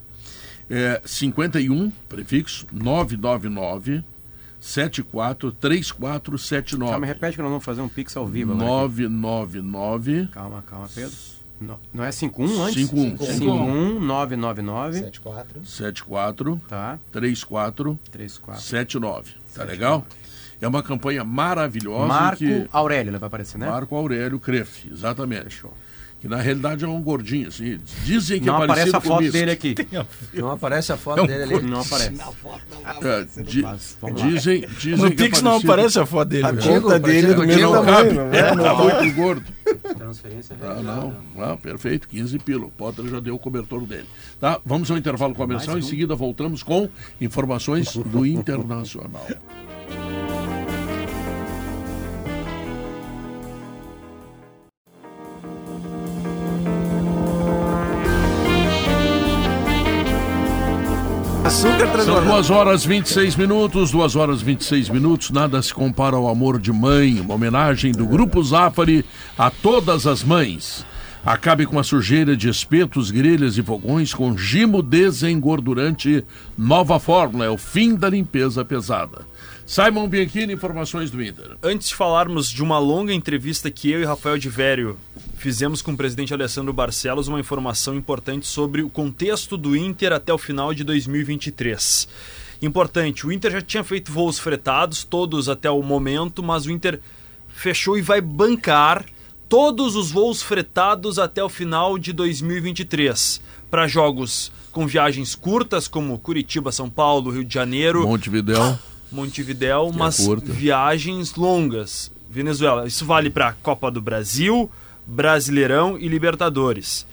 Speaker 2: É 51, prefixo, 999 74 3479.
Speaker 7: Calma, repete que nós vamos fazer um pix ao vivo agora. aqui.
Speaker 2: 999
Speaker 7: Calma, calma, Pedro. No- Não é 51 antes?
Speaker 2: 51.
Speaker 7: 51 999.
Speaker 10: 74.
Speaker 2: 74
Speaker 7: Tá.
Speaker 2: 34
Speaker 7: 34.
Speaker 2: 79. Tá legal? É uma campanha maravilhosa
Speaker 7: Marco
Speaker 2: que
Speaker 7: Aurélio, né? Vai aparecer, né?
Speaker 2: Marco Aurélio Crefe, exatamente.
Speaker 7: Fechou.
Speaker 2: Que na realidade é um gordinho, assim. Dizem que
Speaker 7: Não
Speaker 2: é
Speaker 7: aparece a foto dele aqui.
Speaker 5: Não aparece a foto dele ali.
Speaker 7: Não aparece.
Speaker 2: É, di-
Speaker 7: Mas, vamos lá.
Speaker 2: dizem, dizem
Speaker 4: No
Speaker 2: é
Speaker 4: Pix não aparece a foto dele.
Speaker 5: A
Speaker 4: né?
Speaker 5: conta dele do mesmo
Speaker 2: não cabe.
Speaker 5: não é?
Speaker 2: Tá muito gordo.
Speaker 7: Transferência
Speaker 2: Ah, não, não, perfeito, 15 pila. O Potter já deu o cobertor dele. Tá, vamos ao intervalo comercial. Em seguida voltamos com informações do Internacional.
Speaker 5: Açúcar
Speaker 2: São
Speaker 5: transformado.
Speaker 2: 2 horas 26 minutos, 2 horas 26 minutos, nada se compara ao amor de mãe, uma homenagem do Grupo Zafari a todas as mães. Acabe com a sujeira de espetos, grelhas e fogões com gimo desengordurante nova fórmula, é o fim da limpeza pesada. Simon Bianchini, informações do Inter.
Speaker 12: Antes de falarmos de uma longa entrevista que eu e Rafael de Vério fizemos com o presidente Alessandro Barcelos, uma informação importante sobre o contexto do Inter até o final de 2023. Importante, o Inter já tinha feito voos fretados, todos até o momento, mas o Inter fechou e vai bancar todos os voos fretados até o final de 2023 para jogos com viagens curtas como Curitiba, São Paulo, Rio de Janeiro,
Speaker 2: Montevidéu.
Speaker 12: Montevidéu,
Speaker 2: é
Speaker 12: mas
Speaker 2: curta.
Speaker 12: viagens longas. Venezuela. Isso vale para Copa do Brasil, Brasileirão e Libertadores.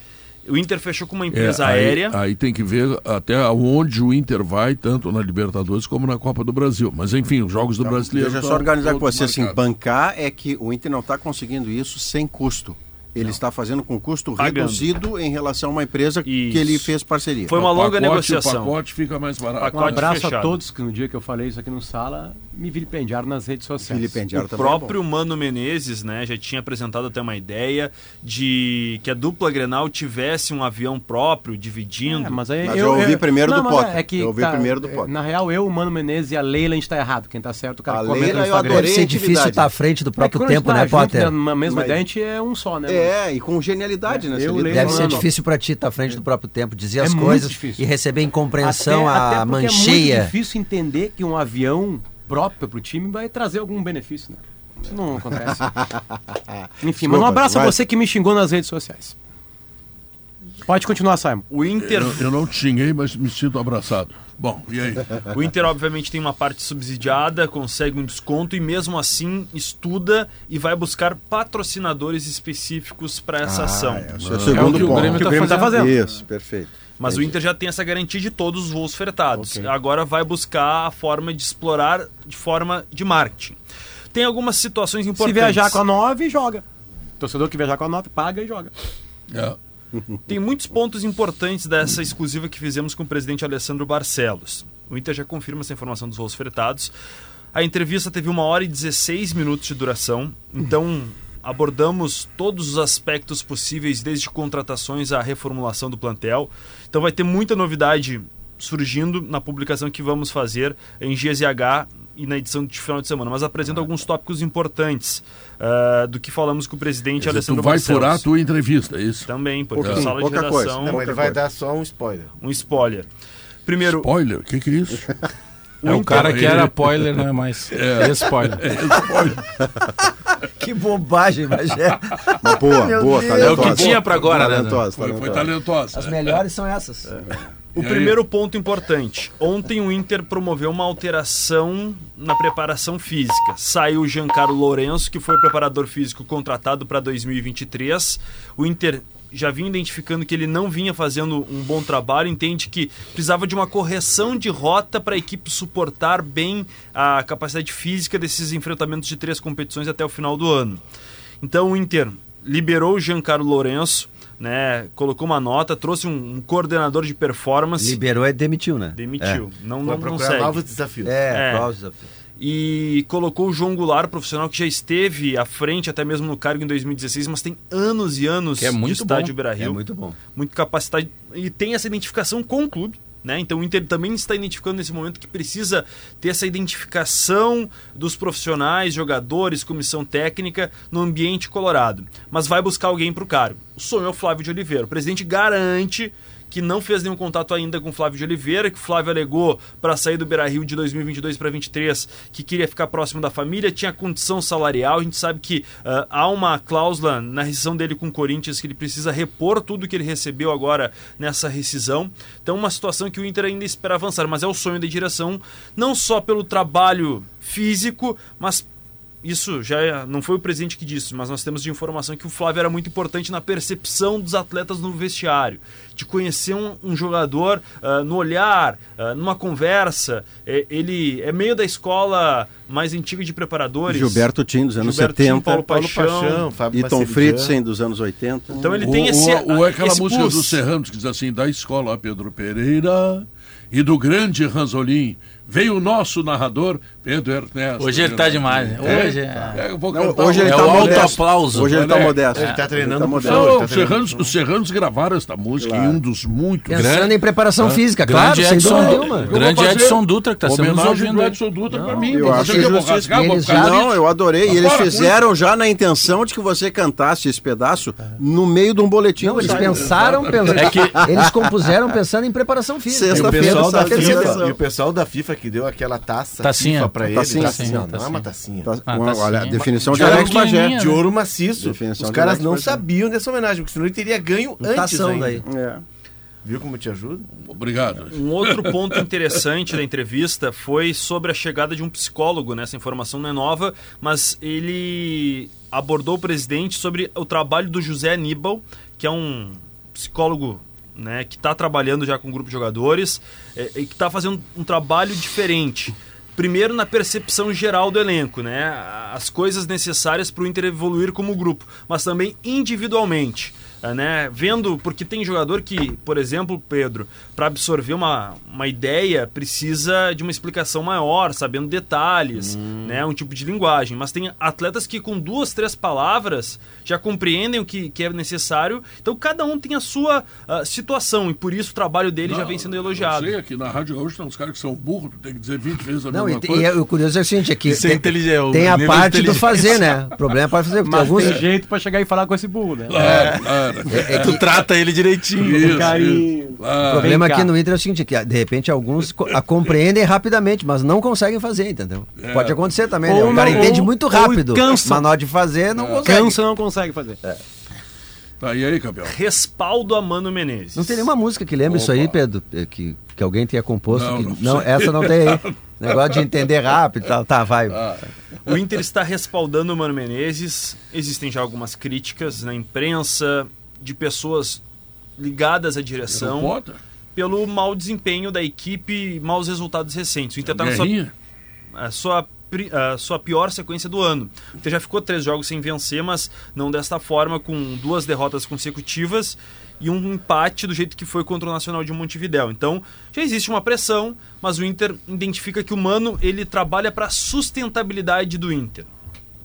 Speaker 12: O Inter fechou com uma empresa
Speaker 2: É, aí-
Speaker 12: aérea.
Speaker 2: Aí, tem que ver até onde o Inter vai, tanto na Libertadores como na Copa do Brasil. Mas enfim, os jogos do Brasileiro.
Speaker 3: Deixa eu só organizar com você, assim,
Speaker 2: marcados.
Speaker 3: bancar é que o Inter não está conseguindo isso sem custo. Ele está fazendo com custo
Speaker 12: Pagando.
Speaker 3: reduzido em relação a uma empresa que
Speaker 12: Isso.
Speaker 3: ele fez parceria.
Speaker 12: Foi uma
Speaker 2: O
Speaker 12: longa
Speaker 2: pacote-
Speaker 12: negociação.
Speaker 2: O pacote fica mais barato.
Speaker 12: Pacote
Speaker 7: Um abraço a
Speaker 12: fechado.
Speaker 7: todos que no dia que eu falei isso aqui no sala me vilipendiaram nas redes sociais.
Speaker 3: Vilipendiaram
Speaker 12: O
Speaker 3: também é
Speaker 12: próprio Mano Menezes, né, já tinha apresentado até uma ideia de que a dupla Grenal tivesse um avião próprio, dividindo.
Speaker 7: É, mas aí
Speaker 3: Mas eu ouvi primeiro do
Speaker 7: mas
Speaker 3: Potter.
Speaker 7: É que,
Speaker 3: Eu ouvi
Speaker 7: tá,
Speaker 3: primeiro do
Speaker 7: é,
Speaker 3: Potter.
Speaker 7: Na real, eu, o Mano Menezes e a Leila, a gente tá errado. Quem tá certo, o cara
Speaker 3: A
Speaker 7: que comenta
Speaker 3: Leila
Speaker 7: no
Speaker 3: eu
Speaker 7: Instagram.
Speaker 5: Deve ser difícil estar à frente do
Speaker 7: É que
Speaker 5: próprio
Speaker 7: a
Speaker 5: tempo,
Speaker 7: tá
Speaker 5: né,
Speaker 7: junto
Speaker 5: Potter?
Speaker 7: Na mesma
Speaker 3: Mas-
Speaker 7: ideia, a gente é um só, né?
Speaker 3: É, e com genialidade, né?
Speaker 7: Eu leio-
Speaker 5: Deve
Speaker 7: Não,
Speaker 5: ser
Speaker 7: não.
Speaker 5: difícil pra ti estar à frente do próprio tempo, dizer
Speaker 7: É
Speaker 5: as coisas
Speaker 7: difícil.
Speaker 5: e receber incompreensão
Speaker 7: até,
Speaker 5: a
Speaker 7: até porque É
Speaker 5: mancheia.
Speaker 7: muito difícil entender que um avião próprio pro time vai trazer algum benefício, né? Isso não acontece. Enfim, mas um
Speaker 3: Desculpa,
Speaker 7: abraço a você que me xingou nas redes sociais. Pode continuar, Simon.
Speaker 12: O Inter
Speaker 2: Eu, eu não xinguei, mas me sinto abraçado. Bom, e aí?
Speaker 12: O Inter, obviamente, tem uma parte subsidiada, consegue um desconto e, mesmo assim, estuda e vai buscar patrocinadores específicos para essa ação.
Speaker 3: É, o seu
Speaker 4: É o
Speaker 3: segundo
Speaker 4: que o
Speaker 3: ponto.
Speaker 4: Grêmio
Speaker 7: Que o
Speaker 4: tá
Speaker 7: Grêmio tá
Speaker 4: fazendo.
Speaker 7: fazendo.
Speaker 3: Isso, perfeito.
Speaker 12: Mas o
Speaker 3: Entendi.
Speaker 12: Inter já tem essa garantia de todos os voos fretados. Agora vai buscar a forma de explorar de forma de marketing. Tem algumas situações
Speaker 7: Se
Speaker 12: importantes.
Speaker 7: viajar com a 9, joga. Torcedor que viajar com a 9, paga e joga.
Speaker 2: É.
Speaker 12: Tem muitos pontos importantes dessa exclusiva que fizemos com o presidente Alessandro Barcelos. O Inter já confirma essa informação dos voos fretados. A entrevista teve uma hora e 16 minutos de duração, então abordamos todos os aspectos possíveis, desde contratações à reformulação do plantel. Então vai ter muita novidade surgindo na publicação que vamos fazer em GZH e na edição de final de semana, mas apresenta alguns tópicos importantes ah, do que falamos com o presidente
Speaker 2: dizer,
Speaker 12: Alessandro
Speaker 2: tu vai
Speaker 12: Barcelos.
Speaker 2: furar a tua entrevista, é isso?
Speaker 12: Também, porque
Speaker 3: Pouquinho,
Speaker 12: a sala de
Speaker 3: pouca
Speaker 12: redação,
Speaker 3: coisa.
Speaker 6: Não, ele vai dar só um spoiler.
Speaker 12: um spoiler. Primeiro,
Speaker 2: Spoiler? O que, que é isso?
Speaker 4: É o cara que era spoiler, não é mais. É spoiler.
Speaker 5: Que bobagem, mas é.
Speaker 3: Mas boa,
Speaker 5: Meu
Speaker 3: boa,
Speaker 5: Deus.
Speaker 3: talentosa.
Speaker 4: É o que tinha pra agora, né?
Speaker 3: talentosa,
Speaker 2: Foi, foi
Speaker 3: talentosa.
Speaker 2: talentosa.
Speaker 5: As melhores são essas.
Speaker 12: O primeiro ponto importante. Ontem o Inter promoveu uma alteração na preparação física. Saiu o Giancarlo Lourenço, que foi o preparador físico contratado para 2023. O Inter já vinha identificando que ele não vinha fazendo um bom trabalho, entende que precisava de uma correção de rota para a equipe suportar bem a capacidade física desses enfrentamentos de três competições até o final do ano. Então o Inter liberou o Giancarlo Lourenço, né, colocou uma nota, trouxe um, um coordenador de performance,
Speaker 5: Liberou e demitiu, né?
Speaker 12: demitiu, não,
Speaker 6: Vai
Speaker 12: não, não
Speaker 6: procurar
Speaker 12: segue.
Speaker 6: novos desafios.
Speaker 5: É,
Speaker 12: É.
Speaker 5: qual os desafios?
Speaker 12: E colocou o João Goulart, profissional que já esteve à frente até mesmo no cargo em 2016, mas tem anos e anos
Speaker 4: Que é muito
Speaker 12: de estádio
Speaker 4: bom.
Speaker 12: Beira-Rio.
Speaker 5: É muito bom.
Speaker 12: muito capacitado e tem essa identificação com o clube. Né? Então o Inter também está identificando nesse momento que precisa ter essa identificação dos profissionais, jogadores, comissão técnica no ambiente colorado. Mas vai buscar alguém para o cargo. O sonho é o Flávio de Oliveira. O presidente garante que não fez nenhum contato ainda com Flávio de Oliveira, que o Flávio alegou para sair do Beira-Rio de 2022 para 2023 que queria ficar próximo da família, tinha condição salarial, a gente sabe que uh, há uma cláusula na rescisão dele com o Corinthians que ele precisa repor tudo que ele recebeu agora nessa rescisão. Então uma situação que o Inter ainda espera avançar, mas é o sonho da direção, não só pelo trabalho físico, mas isso já é, não foi o presidente que disse, mas nós temos de informação que o Flávio era muito importante na percepção dos atletas no vestiário, de conhecer um, um jogador uh, no olhar, uh, numa conversa. É, ele é meio da escola mais antiga de preparadores.
Speaker 3: Gilberto Tim dos anos
Speaker 12: Gilberto
Speaker 3: 70,
Speaker 12: Tim, Paulo Paixão,
Speaker 3: e Tom Fritzen dos anos 80.
Speaker 12: Então ele
Speaker 2: Ou,
Speaker 12: tem esse.
Speaker 2: ou, ou é aquela
Speaker 12: esse
Speaker 2: música
Speaker 12: plus.
Speaker 2: do Serrano que diz assim, da escola Pedro Pereira e do grande Ranzolin. Veio o nosso narrador, Pedro Ernesto.
Speaker 4: Hoje ele tá demais, né?
Speaker 2: É,
Speaker 4: Hoje é-
Speaker 2: é, eu vou
Speaker 3: Não,
Speaker 2: cantar
Speaker 3: hoje ele
Speaker 2: um-
Speaker 4: é
Speaker 3: tá
Speaker 4: o
Speaker 3: modesto.
Speaker 4: autoaplauso.
Speaker 3: Hoje ele tá
Speaker 2: Olha,
Speaker 3: modesto.
Speaker 6: Ele tá treinando
Speaker 3: Ele tá
Speaker 2: Não,
Speaker 6: tá
Speaker 2: os, Serranos, os Serranos gravaram esta música em um dos muitos
Speaker 5: Pensando em preparação física, claro,
Speaker 4: Grande
Speaker 5: sem
Speaker 4: Edson,
Speaker 5: dúvida
Speaker 2: vou
Speaker 4: grande
Speaker 2: fazer
Speaker 4: Edson Dutra, que está sendo nos ouvindo.
Speaker 2: do Edson Dutra pra mim.
Speaker 3: eu acho
Speaker 2: que eu vou rasgar, vou?
Speaker 3: Não, eu adorei. E eles fizeram já na intenção de que você cantasse esse pedaço no meio de um boletim.
Speaker 5: Não, eles pensaram, pensando,
Speaker 4: É
Speaker 5: eles compuseram pensando em preparação física.
Speaker 6: E o pessoal da FIFA, que deu aquela taça
Speaker 4: Tacinha.
Speaker 6: FIFA pra ele,
Speaker 3: Tacinha,
Speaker 6: tacinha,
Speaker 4: tacinha,
Speaker 6: não é uma tacinha.
Speaker 4: Ah,
Speaker 3: uma- olha, a definição de
Speaker 4: Já
Speaker 3: Alex Bagé.
Speaker 4: pequenininha,
Speaker 6: De ouro maciço.
Speaker 3: Definição
Speaker 6: Os
Speaker 3: de
Speaker 6: caras não sabiam dessa homenagem, porque senão ele teria ganho antes ainda.
Speaker 5: daí.
Speaker 3: É.
Speaker 6: Viu como eu te ajudo?
Speaker 2: Obrigado.
Speaker 12: Um outro ponto interessante da entrevista foi sobre a chegada de um psicólogo. Né? Essa informação não é nova, mas ele abordou o presidente sobre o trabalho do José Aníbal, que é um psicólogo né, que está trabalhando já com um grupo de jogadores é, e que está fazendo um trabalho diferente. Primeiro na percepção geral do elenco, né? As coisas necessárias para o Inter evoluir como grupo, mas também individualmente. É, Né? Vendo, porque tem jogador que, por exemplo, Pedro, para absorver uma, uma ideia, precisa de uma explicação maior, sabendo detalhes, né? um tipo de linguagem. Mas tem atletas que, com duas, três palavras, já compreendem o que, que é necessário. Então, cada um tem a sua ah, situação, e por isso o trabalho dele já
Speaker 2: Não,
Speaker 12: vem sendo
Speaker 2: Eu
Speaker 12: elogiado.
Speaker 2: sei, aqui na Rádio Gaúcho tem uns caras que são burros, tem que dizer 20 vezes a
Speaker 5: Não,
Speaker 2: mesma
Speaker 5: e,
Speaker 2: coisa.
Speaker 5: e é- o curioso é o seguinte, é que
Speaker 4: Isso é
Speaker 5: tem, tem a parte do fazer, né? O problema é para fazer.
Speaker 7: Mas
Speaker 5: alguns,
Speaker 7: tem jeito pra chegar e falar com esse burro, né?
Speaker 2: Claro, claro.
Speaker 5: é
Speaker 4: Tu
Speaker 5: que,
Speaker 4: trata ele direitinho.
Speaker 2: Isso,
Speaker 7: carinho.
Speaker 2: isso,
Speaker 5: o problema aqui no Inter é o seguinte, é que de repente alguns a compreendem rapidamente, mas não conseguem fazer, entendeu? Pode acontecer também, né? O cara
Speaker 7: não-
Speaker 5: entende
Speaker 7: ou-
Speaker 5: muito rápido,
Speaker 7: cansa.
Speaker 5: mas na hora de fazer não consegue.
Speaker 7: Cansa não consegue fazer.
Speaker 2: Tá, e aí, Cabel?
Speaker 12: Respaldo a Mano Menezes.
Speaker 5: Não tem nenhuma música que lembre isso aí. Pedro? É Que, que alguém tenha composto?
Speaker 2: Não,
Speaker 5: que-
Speaker 2: não
Speaker 5: não, essa não tem aí. Negócio de entender rápido e tal. Tá, vai.
Speaker 12: O Inter está respaldando o Mano Menezes. Existem já algumas críticas na imprensa de pessoas ligadas à direção pelo mau desempenho da equipe e maus resultados recentes. O Inter está na sua, a sua, pri- a sua pior sequência do ano. O Inter já ficou três jogos sem vencer, mas não desta forma, com duas derrotas consecutivas e um empate do jeito que foi contra o Nacional de Montevidéu. Então, já existe uma pressão, mas o Inter identifica que o Mano ele trabalha para a sustentabilidade do Inter.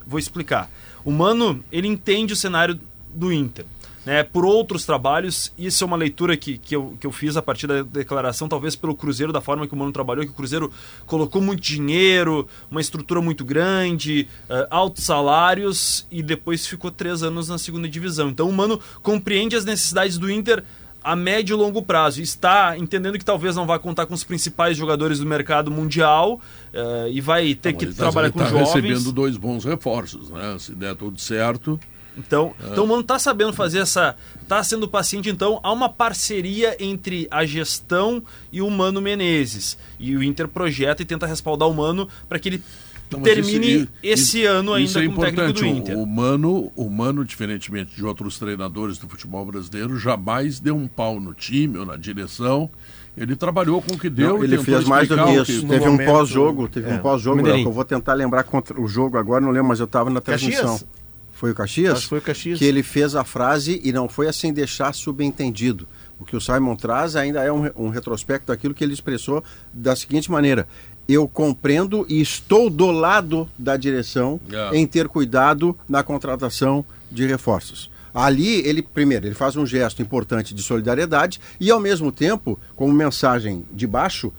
Speaker 12: Vou explicar. O Mano, ele entende o cenário do Inter. Né, por outros trabalhos, isso é uma leitura que, que, eu, que eu fiz a partir da declaração, talvez pelo Cruzeiro, da forma que o Mano trabalhou, que o Cruzeiro colocou muito dinheiro, uma estrutura muito grande, eh, altos salários, e depois ficou três anos na segunda divisão. Então o Mano compreende as necessidades do Inter a médio e longo prazo. Está entendendo que talvez não vá contar com os principais jogadores do mercado mundial eh, e vai ter que
Speaker 2: Ele
Speaker 12: trabalhar com
Speaker 2: tá
Speaker 12: jovens.
Speaker 2: recebendo dois bons reforços, né? Se der tudo certo.
Speaker 12: Então, então o Mano tá sabendo fazer essa. tá sendo paciente, então há uma parceria entre a gestão e o Mano Menezes. E o Inter projeta e tenta respaldar o Mano para que ele
Speaker 2: Então,
Speaker 12: termine
Speaker 2: isso-
Speaker 12: esse
Speaker 2: isso-
Speaker 12: ano ainda
Speaker 2: isso é
Speaker 12: como técnico
Speaker 2: importante.
Speaker 12: do Inter.
Speaker 2: O, o Mano, o Mano, diferentemente de outros treinadores do futebol brasileiro, jamais deu um pau no time ou na direção. Ele trabalhou com o que deu.
Speaker 3: Não,
Speaker 2: e
Speaker 3: ele fez mais do que isso.
Speaker 6: no
Speaker 3: Teve um
Speaker 6: momento-
Speaker 3: pós-jogo, teve
Speaker 6: é.
Speaker 3: um pós-jogo,
Speaker 7: Medellín.
Speaker 3: Léo, que eu vou tentar lembrar contra o jogo agora, não lembro, mas eu estava na transmissão.
Speaker 6: Caxias?
Speaker 3: Foi o Caxias?
Speaker 6: Acho que foi o Caxias.
Speaker 3: Que ele fez a frase e não foi assim deixar subentendido. O que o Simon traz ainda é um, um retrospecto daquilo que ele expressou da seguinte maneira: eu compreendo e estou do lado da direção
Speaker 2: É.
Speaker 3: em ter cuidado na contratação de reforços. Ali, ele, primeiro, ele faz um gesto importante de solidariedade e, ao mesmo tempo, como mensagem de baixo,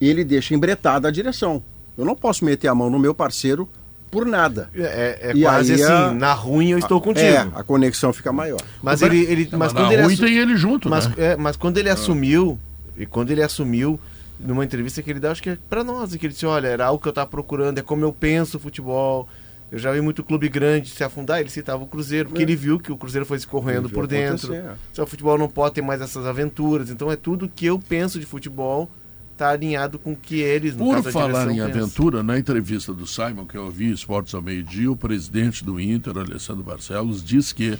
Speaker 3: ele deixa embretada a direção. Eu não posso meter a mão no meu parceiro por nada.
Speaker 6: É, é
Speaker 3: E
Speaker 6: quase
Speaker 3: aí
Speaker 6: assim,
Speaker 3: a-
Speaker 6: na ruim eu estou contigo.
Speaker 3: É, a conexão fica maior.
Speaker 6: Mas ele, ele mas
Speaker 2: na
Speaker 6: quando ele
Speaker 2: ruim
Speaker 6: assu-
Speaker 2: tem ele junto,
Speaker 6: mas,
Speaker 2: né?
Speaker 6: é, mas quando ele assumiu e quando ele assumiu numa entrevista que ele dá, acho que é pra nós, que ele disse, olha, era algo que eu tava procurando, é como eu penso o futebol. Eu já vi muito clube grande se afundar, ele citava o Cruzeiro, porque
Speaker 3: É.
Speaker 6: ele viu que o Cruzeiro foi escorrendo
Speaker 3: Ele viu
Speaker 6: por dentro.
Speaker 3: é.
Speaker 6: Só o futebol não pode ter mais essas aventuras. Então é tudo que eu penso de futebol tá alinhado com o que eles, no
Speaker 2: Por
Speaker 6: caso,
Speaker 2: falar em
Speaker 6: pensa.
Speaker 2: aventura, na entrevista do Simon, que eu ouvi Esportes ao meio-dia, o presidente do Inter, Alessandro Barcelos, diz que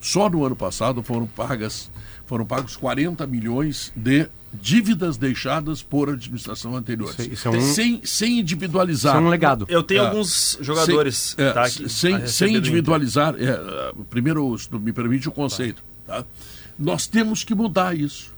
Speaker 2: só no ano passado foram pagas foram pagos 40 milhões de dívidas deixadas por administração anterior.
Speaker 7: Isso é- isso é um-
Speaker 2: sem, sem individualizar.
Speaker 7: Isso é um legado.
Speaker 12: Eu tenho
Speaker 2: É.
Speaker 12: alguns jogadores
Speaker 2: Sem, é,
Speaker 12: tá,
Speaker 2: sem,
Speaker 12: receber
Speaker 2: sem individualizar. é, primeiro, se tu me permite o conceito. Tá? Nós temos que mudar isso.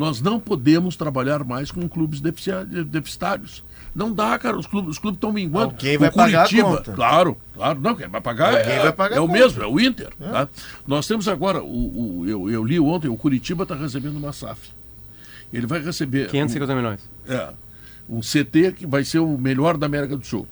Speaker 2: Nós não podemos trabalhar mais com clubes deficitários. Não dá, cara. Os clubes os clubes estão minguando. O
Speaker 6: vai pagar a
Speaker 2: Curitiba,
Speaker 6: conta.
Speaker 2: Claro, claro. Não, quem vai pagar
Speaker 6: Alguém
Speaker 2: é,
Speaker 6: vai pagar
Speaker 2: é o mesmo, é o Inter. tá? Nós temos agora, o, o- eu, eu li ontem, o Curitiba está recebendo uma SAF. Ele vai receber.
Speaker 7: 550 milhões.
Speaker 2: É. Um CT que vai ser o melhor da América do Sul.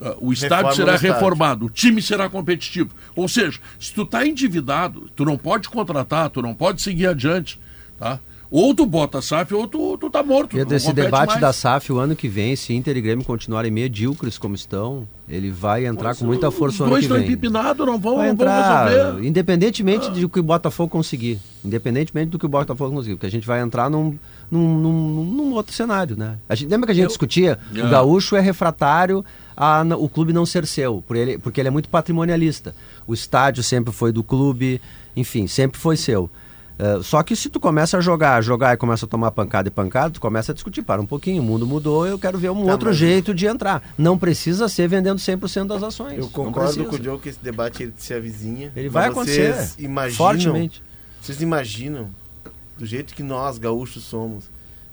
Speaker 2: Ah, O estádio
Speaker 6: Reforma
Speaker 2: será
Speaker 6: no estádio.
Speaker 2: reformado, o time será competitivo. Ou seja, se tu está endividado, tu não pode contratar, tu não pode seguir adiante, tá? Ou tu bota a SAF ou tu, tu tá morto.
Speaker 11: E
Speaker 2: compete
Speaker 11: debate
Speaker 2: mais.
Speaker 11: da SAF o ano que vem, se Inter e Grêmio continuarem medíocres como estão, ele vai entrar com muita força
Speaker 2: Os
Speaker 11: o ano
Speaker 2: dois estão não vão,
Speaker 11: Vai
Speaker 2: não vão
Speaker 11: entrar,
Speaker 2: resolver.
Speaker 11: independentemente do que o Botafogo conseguir. Independentemente do que o Botafogo conseguir. Porque a gente vai entrar num, num, num, num outro cenário, né? A gente, lembra que a gente discutia?
Speaker 2: É.
Speaker 11: O gaúcho é refratário a o clube não ser seu, por ele, porque ele é muito patrimonialista. O estádio sempre foi do clube, enfim, sempre foi seu. Eh, só que se tu começa a jogar, jogar e começa a tomar pancada e pancada, tu começa a discutir, para um pouquinho, o mundo mudou, eu quero ver um
Speaker 6: Tá,
Speaker 11: outro
Speaker 6: mas-
Speaker 11: jeito de entrar. Não precisa ser vendendo 100% das ações.
Speaker 6: Eu concordo com o Joe que esse debate ele se avizinha.
Speaker 11: Ele vai
Speaker 6: vocês
Speaker 11: acontecer,
Speaker 6: Imaginam,
Speaker 11: fortemente.
Speaker 6: Vocês imaginam, do jeito que nós, gaúchos, somos,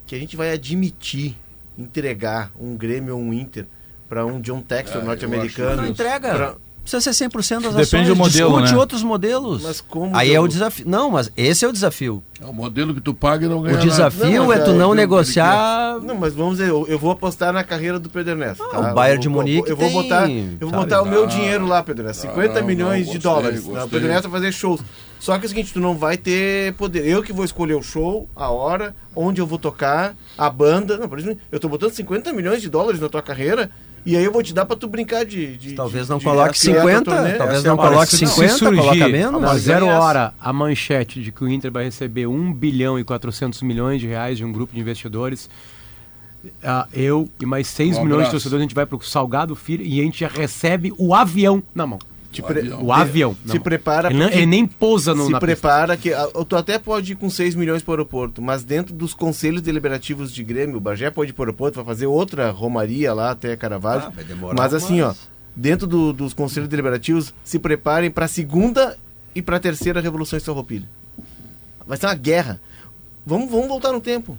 Speaker 6: que a gente vai admitir entregar um Grêmio ou um Inter para um John Textor
Speaker 2: É,
Speaker 6: norte-americano?
Speaker 11: Não entrega.
Speaker 6: pra-
Speaker 11: Precisa ser 100% das
Speaker 4: Depende
Speaker 11: ações.
Speaker 4: do modelo,
Speaker 11: Discute
Speaker 4: né?
Speaker 11: outros modelos.
Speaker 6: Mas como
Speaker 11: Aí é o desafio. Não, mas esse é o desafio.
Speaker 2: É o modelo que tu paga e não ganha
Speaker 11: O desafio
Speaker 6: Não, mas
Speaker 11: é tu
Speaker 6: é-
Speaker 11: não
Speaker 2: é-
Speaker 11: negociar.
Speaker 6: Não, mas vamos dizer, eu, eu vou apostar na carreira do Pedro Ernesto. tá?
Speaker 11: Ah, o Bayern de Munique
Speaker 6: Eu vou
Speaker 11: tem,
Speaker 6: botar, eu vou botar o meu
Speaker 2: Ah,
Speaker 6: dinheiro lá, Pedro Ernesto. 50
Speaker 2: não,
Speaker 6: milhões
Speaker 2: não,
Speaker 6: de dólares. O Pedro Ernesto vai fazer shows. Só que é o seguinte, tu não vai ter poder. Eu que vou escolher o show, a hora, onde eu vou tocar, a banda. Não, por exemplo, eu tô botando 50 milhões de dólares na tua carreira e aí eu vou te dar pra tu brincar de. de-
Speaker 11: Talvez não
Speaker 6: de
Speaker 11: coloque
Speaker 6: atleta
Speaker 11: 50,
Speaker 6: turnê.
Speaker 11: talvez
Speaker 6: é
Speaker 11: não coloque
Speaker 6: parada.
Speaker 7: Se
Speaker 11: 50,
Speaker 7: surgir
Speaker 11: coloca menos.
Speaker 7: a
Speaker 6: Mas
Speaker 7: zero hora a manchete de que o Inter vai receber 1 bilhão e 400 milhões de reais de um grupo de investidores, ah, eu e mais 6
Speaker 2: Um
Speaker 7: milhões de torcedores, a gente vai pro Salgado Filho e a gente já recebe o avião na mão.
Speaker 6: Te
Speaker 2: O
Speaker 6: pre-
Speaker 2: avião.
Speaker 7: O avião.
Speaker 6: prepara
Speaker 7: Ele, não- ele nem pousa no,
Speaker 6: se
Speaker 7: na pista.
Speaker 6: prepara que a- tu até pode ir com 6 milhões para o aeroporto, mas dentro dos conselhos deliberativos de Grêmio, o Bagé pode ir para o aeroporto, vai fazer outra romaria lá até Caravaggio.
Speaker 11: Ah, vai demorar
Speaker 6: mas assim, ó, dentro do- dos conselhos deliberativos, se preparem para a segunda e para a terceira revolução Farroupilha. Vai ser uma guerra. Vamos, vamos voltar no tempo.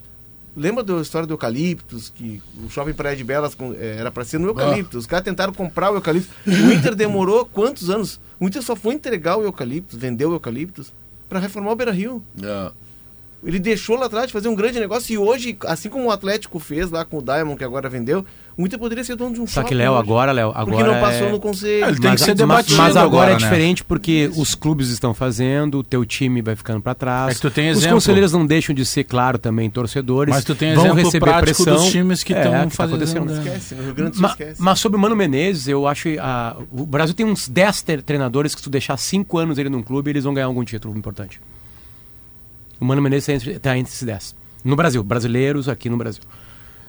Speaker 6: Lembra da história do eucaliptus, que o shopping Praia de Belas eh, era para ser no eucaliptus. Os caras tentaram comprar o eucaliptus. O Inter demorou quantos anos? O Inter só foi entregar o eucaliptus, vender o eucaliptus, para reformar o Beira Rio.
Speaker 2: É.
Speaker 6: Ele deixou lá atrás de fazer um grande negócio e hoje, assim como o Atlético fez lá com o Diamond, que agora vendeu, o Inter poderia ser dono de um
Speaker 7: Só que, Léo, agora, Léo, agora
Speaker 6: Porque não passou
Speaker 7: é-
Speaker 6: no conselho.
Speaker 4: Ele tem
Speaker 7: mas,
Speaker 4: que ser
Speaker 7: mas-
Speaker 4: debatido
Speaker 7: mas agora,
Speaker 4: agora,
Speaker 7: é
Speaker 4: né?
Speaker 7: diferente porque os clubes estão fazendo, o teu time vai ficando para trás.
Speaker 4: É que tu tem
Speaker 7: os
Speaker 4: exemplo.
Speaker 7: conselheiros não deixam de ser, claro, também torcedores.
Speaker 4: Mas tu tem
Speaker 7: vão
Speaker 4: exemplo
Speaker 7: receber
Speaker 4: prático
Speaker 7: pressão.
Speaker 4: dos times que
Speaker 7: É,
Speaker 4: estão
Speaker 7: tá
Speaker 4: fazendo,
Speaker 7: acontecendo.
Speaker 4: né?
Speaker 6: Esquece, no Rio Grande do Sul
Speaker 7: Ma-
Speaker 6: esquece.
Speaker 7: Mas sobre o Mano Menezes, eu acho ah, o Brasil tem uns 10 tre- treinadores que se tu deixar 5 anos ele num clube, eles vão ganhar algum título importante. O Mano Menezes está entre, tá entre esses 10. No Brasil, brasileiros aqui no Brasil.